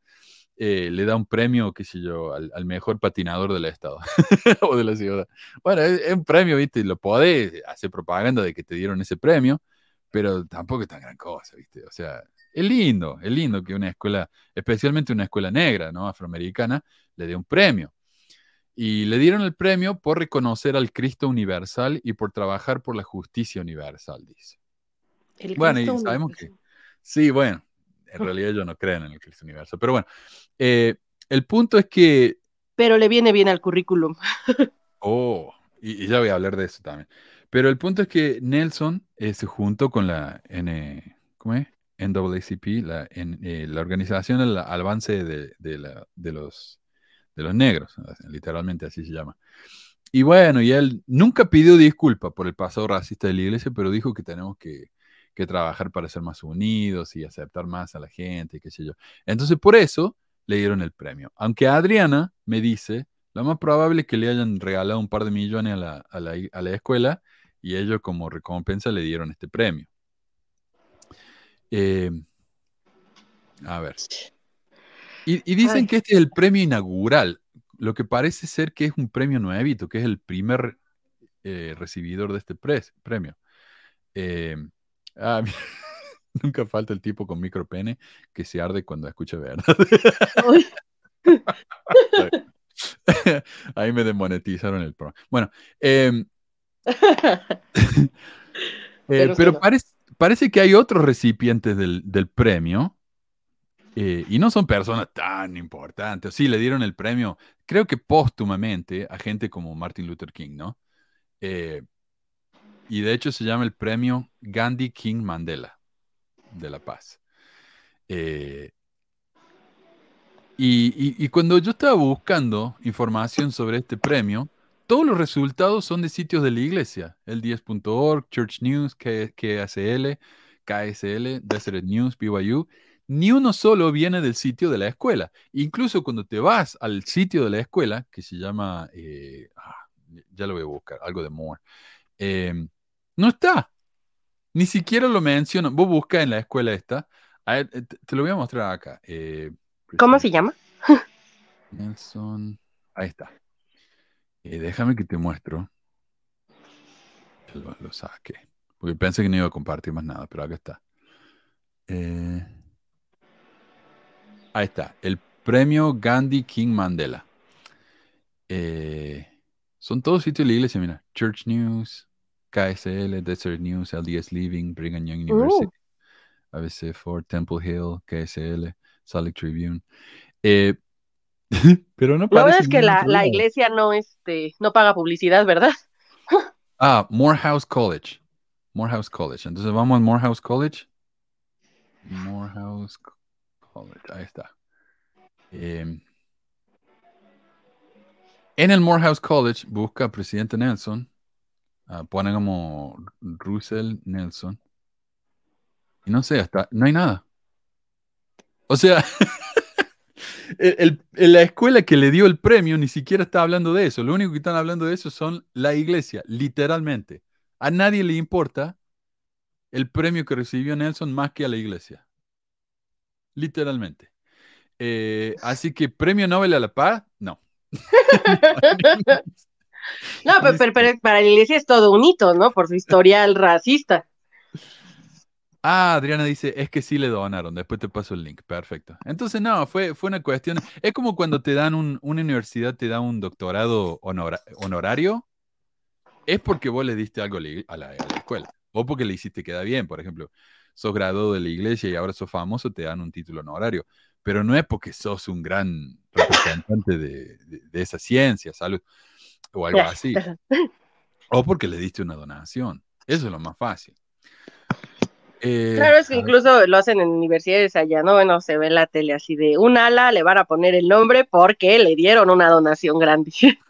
eh, le da un premio, qué sé yo, al, al mejor patinador del estado o de la ciudad. Bueno, es, es un premio, ¿viste? Lo podés hacer propaganda de que te dieron ese premio, pero tampoco es tan gran cosa, ¿viste? O sea, es lindo, es lindo que una escuela, especialmente una escuela negra, ¿no? Afroamericana, le dé un premio. Y le dieron el premio por reconocer al Cristo universal y por trabajar por la justicia universal, dice. El bueno, y Cristo sabemos universal. Sí, bueno, en realidad yo no creo en el Cristo universal, pero bueno, eh, el punto es que, Pero le viene bien al currículum. oh, y, y ya voy a hablar de eso también, pero el punto es que Nelson eh, se juntó con la N, ¿cómo es? NAACP, la, en- eh, la organización del avance de, de la- de los, de los negros, literalmente así se llama. Y bueno, y él nunca pidió disculpa por el pasado racista de la iglesia, pero dijo que tenemos que, que trabajar para ser más unidos y aceptar más a la gente, y qué sé yo. Entonces, por eso le dieron el premio. Aunque Adriana me dice, lo más probable es que le hayan regalado un par de millones a la, a la, a la escuela y ellos como recompensa le dieron este premio. Eh, a ver. Y, y dicen Ay. que este es el premio inaugural, lo que parece ser que es un premio nuevito, que es el primer eh, recibidor de este pre- premio. Eh, ah, nunca falta el tipo con micropene que se arde cuando escucha verdad. Ahí me demonetizaron el programa. Bueno, eh, eh, Pero parece, parece que hay otros recipientes del, del premio eh, y no son personas tan importantes. Sí, le dieron el premio, creo que póstumamente, a gente como Martin Luther King, ¿no? Eh, y de hecho se llama el premio Gandhi King Mandela de la paz. Eh, y, cuando yo estaba buscando información sobre este premio, todos los resultados son de sitios de la iglesia. El 10.org, Church News, KSL, KSL, Deseret News, BYU. ni uno solo viene del sitio de la escuela. Incluso cuando te vas al sitio de la escuela, que se llama, eh, ah, ya lo voy a buscar, algo de Moore, em, no está. Ni siquiera lo mencionan. Vos buscas en la escuela esta. Eh, te, lo voy a mostrar acá. Eh, ¿Cómo se llama? Nelson. Ahí está. déjame que te muestro. Lo, lo saqué. Porque pensé que no iba a compartir más nada, pero acá está. Eh, ahí está. El premio Gandhi King Mandela. Eh, son todos sitios de la iglesia, mira. Church News, KSL, Desert News, LDS Living, Brigham Young University, uh. ABC 4, Temple Hill, KSL, Salt Lake Tribune. Eh, pero no La verdad es que la, la, iglesia no, este, no paga publicidad, ¿verdad? ah, Morehouse College. Morehouse College. Entonces vamos a Morehouse College. Morehouse College. Ahí está. Em, en el Morehouse College busca presidente Nelson. Uh, pone como Russell Nelson. Y no sé, hasta no hay nada. O sea, la escuela que le dio el premio ni siquiera está hablando de eso. Lo único que están hablando de eso son la iglesia, literalmente. A nadie le importa el premio que recibió Nelson más que a la iglesia. Literalmente. Eh, así que premio Nobel a la paz, no. no, pero, para la iglesia es todo un hito, ¿no? Por su historial racista. Ah, Adriana dice, es que sí le donaron, después te paso el link, perfecto. Entonces, no, fue, fue una cuestión, es como cuando te dan un, una universidad, te da un doctorado honorario, es porque vos le diste algo a la, escuela, o porque le hiciste queda bien, por ejemplo, sos graduado de la iglesia y ahora sos famoso, te dan un título honorario, pero no es porque sos un gran representante de, esa ciencia, salud, o algo así, o porque le diste una donación, eso es lo más fácil. Eh, claro, es que incluso lo hacen en universidades allá, ¿no? Bueno, se ve en la tele así de un ala, le van a poner el nombre porque le dieron una donación grande.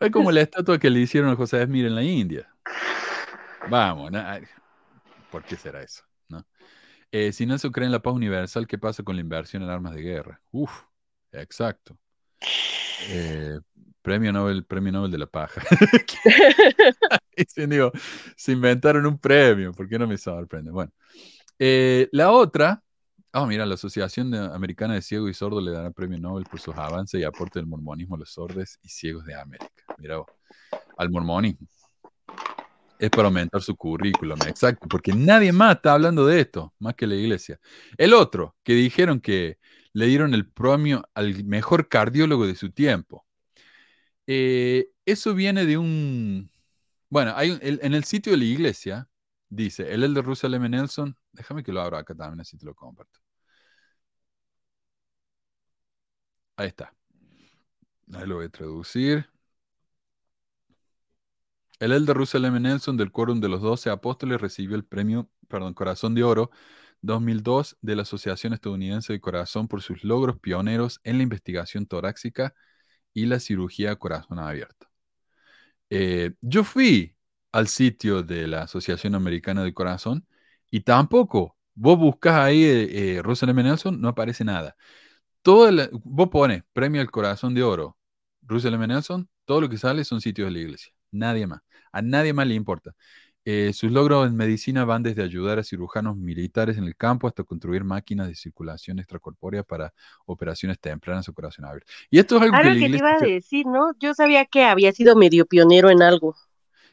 Es como la estatua que le hicieron a José Esmir en la India. Vamos, ¿por qué será eso? ¿no? Eh, si no se cree en la paz universal, ¿qué pasa con la inversión en armas de guerra? Uf, exacto. Eh, premio Nobel, premio Nobel de la paja. digo, se inventaron un premio, ¿por qué no me sorprende? Bueno, eh, la otra Ah, mira, la Asociación Americana de Ciegos y Sordos le dará premio Nobel por sus avances y aporte del mormonismo a los sordos y ciegos de América. Mira, al mormonismo. Es para aumentar su currículum, exacto, porque nadie más está hablando de esto, más que la iglesia. El otro, que dijeron que le dieron el premio al mejor cardiólogo de su tiempo. Eh, eso viene de un... Bueno, hay en el sitio de la iglesia, dice, el elder Russell M. Nelson, déjame que lo abra acá también, así te lo comparto. Ahí está. Ahí lo voy a traducir. El elder Russell M. Nelson del Quórum de los Doce Apóstoles recibió el premio, perdón, Corazón de Oro 2002 de la Asociación Estadounidense de Corazón por sus logros pioneros en la investigación torácica y la cirugía de corazón abierto. Eh, yo fui al sitio de la Asociación Americana de Corazón y tampoco, vos buscas ahí eh, eh, Russell M. Nelson, no aparece nada. Todo vos pones premio al corazón de oro, Russell M. Nelson, todo lo que sale son sitios de la iglesia. Nadie más. A nadie más le importa. Eh, sus logros en medicina van desde ayudar a cirujanos militares en el campo hasta construir máquinas de circulación extracorpórea para operaciones tempranas o corazón abierto. Y esto es algo, que, te iba a decir, ¿no? Yo sabía que había sido medio pionero en algo.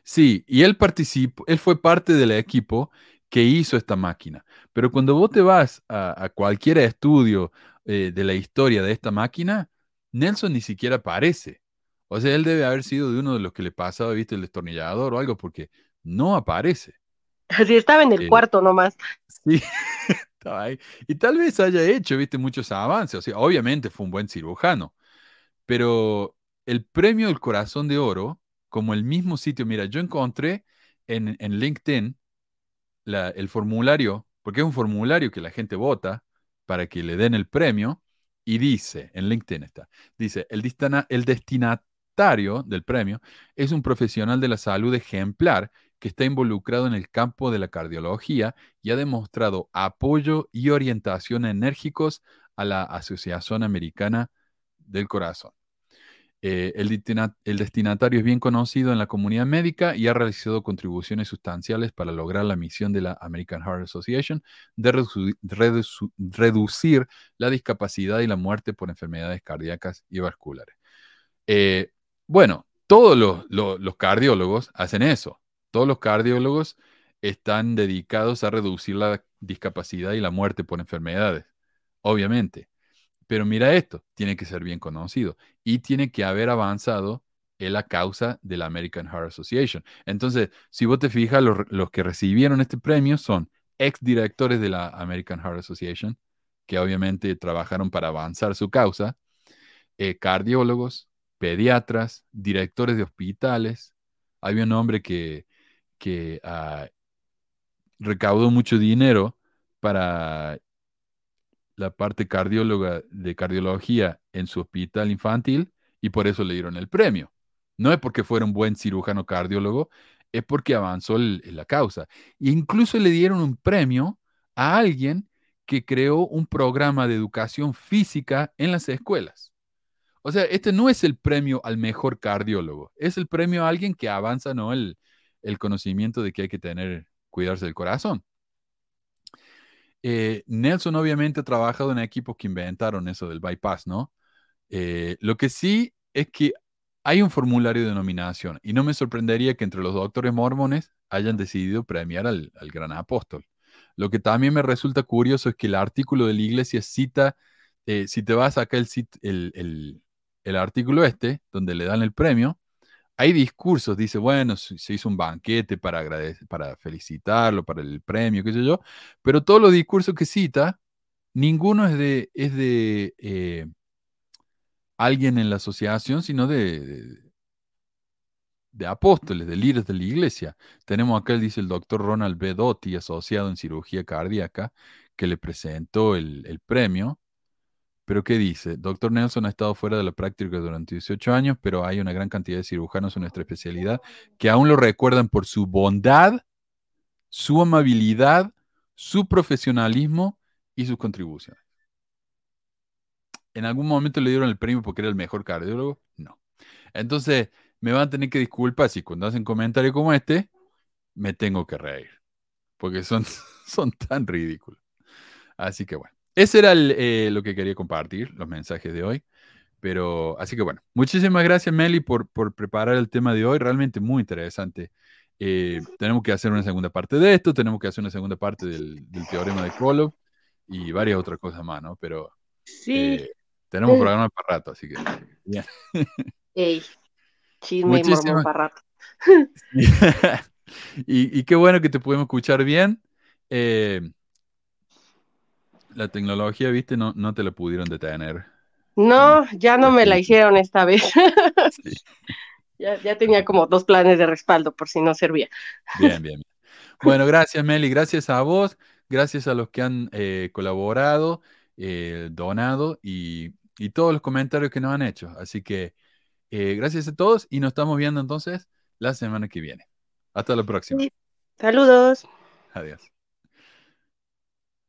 Sí, y él participó, él fue parte del equipo que hizo esta máquina. Pero cuando vos te vas a cualquier estudio eh, de la historia de esta máquina, Nelson ni siquiera aparece. O sea, él debe haber sido de uno de los que le pasaba, viste, el destornillador o algo, porque no aparece. Así estaba en el cuarto nomás. Sí, estaba ahí. Y tal vez haya hecho, viste, muchos avances. O sea, obviamente fue un buen cirujano. Pero el premio del corazón de oro, como el mismo sitio, mira, yo encontré en, LinkedIn el formulario, porque es un formulario que la gente vota para que le den el premio y dice, en LinkedIn está, dice, el, el destinatario del premio es un profesional de la salud ejemplar que está involucrado en el campo de la cardiología y ha demostrado apoyo y orientación enérgicos a la Asociación Americana del Corazón. Eh, el, destinatario es bien conocido en la comunidad médica y ha realizado contribuciones sustanciales para lograr la misión de la American Heart Association de reducir la discapacidad y la muerte por enfermedades cardíacas y vasculares. Eh, bueno, todos los, cardiólogos hacen eso. Todos los cardiólogos están dedicados a reducir la discapacidad y la muerte por enfermedades, obviamente. Pero mira esto, tiene que ser bien conocido y tiene que haber avanzado en la causa de la American Heart Association. Entonces, si vos te fijas, los, que recibieron este premio son ex directores de la American Heart Association, que obviamente trabajaron para avanzar su causa, eh, cardiólogos, pediatras, directores de hospitales. Había un hombre que, que ah, recaudó mucho dinero para la parte cardióloga de cardiología en su hospital infantil y por eso le dieron el premio. No es porque fuera un buen cirujano cardiólogo, es porque avanzó la causa. E incluso le dieron un premio a alguien que creó un programa de educación física en las escuelas. O sea, este no es el premio al mejor cardiólogo, es el premio a alguien que avanza, ¿no? El, el conocimiento de que hay que tener, cuidarse del corazón. Eh, Nelson obviamente ha trabajado en equipos que inventaron eso del bypass, ¿no? Eh, lo que sí es que hay un formulario de nominación y no me sorprendería que entre los doctores mormones hayan decidido premiar al, gran apóstol. Lo que también me resulta curioso es que el artículo de la iglesia cita, eh, si te vas acá el, el, el artículo este, donde le dan el premio, hay discursos, dice, bueno, se hizo un banquete para, agradecer, para felicitarlo, para el premio, qué sé yo, pero todos los discursos que cita, ninguno es de, es de eh, alguien en la asociación, sino de, de, apóstoles, de líderes de la iglesia. Tenemos acá, dice el doctor Ronald B. Doty, asociado en cirugía cardíaca, que le presentó el, el premio pero ¿qué dice? Doctor Nelson ha estado fuera de la práctica durante 18 años, pero hay una gran cantidad de cirujanos en nuestra especialidad que aún lo recuerdan por su bondad, su amabilidad, su profesionalismo y sus contribuciones. ¿En algún momento le dieron el premio porque era el mejor cardiólogo? No. Entonces, me van a tener que disculpar si cuando hacen comentarios como este, me tengo que reír, porque son, son tan ridículos. Así que bueno. Ese era eh, lo que quería compartir, los mensajes de hoy. Pero, así que bueno, muchísimas gracias, Meli, por, por preparar el tema de hoy. Realmente muy interesante. Eh, tenemos que hacer una segunda parte de esto, tenemos que hacer una segunda parte del, teorema de Kolob y varias otras cosas más, ¿no? Pero sí. Eh, tenemos programa para rato, así que bien. Ey, chisme y para rato. y, y, qué bueno que te pudimos escuchar bien. Eh, la tecnología, viste, no, no te la pudieron detener. No, ya no me la hicieron esta vez. ya, tenía como dos planes de respaldo por si no servía. Bien, bien. Bueno, gracias Meli, gracias a vos, gracias a los que han eh, colaborado, eh, donado y, todos los comentarios que nos han hecho. Así que eh, gracias a todos y nos estamos viendo entonces la semana que viene. Hasta la próxima. Saludos. Adiós.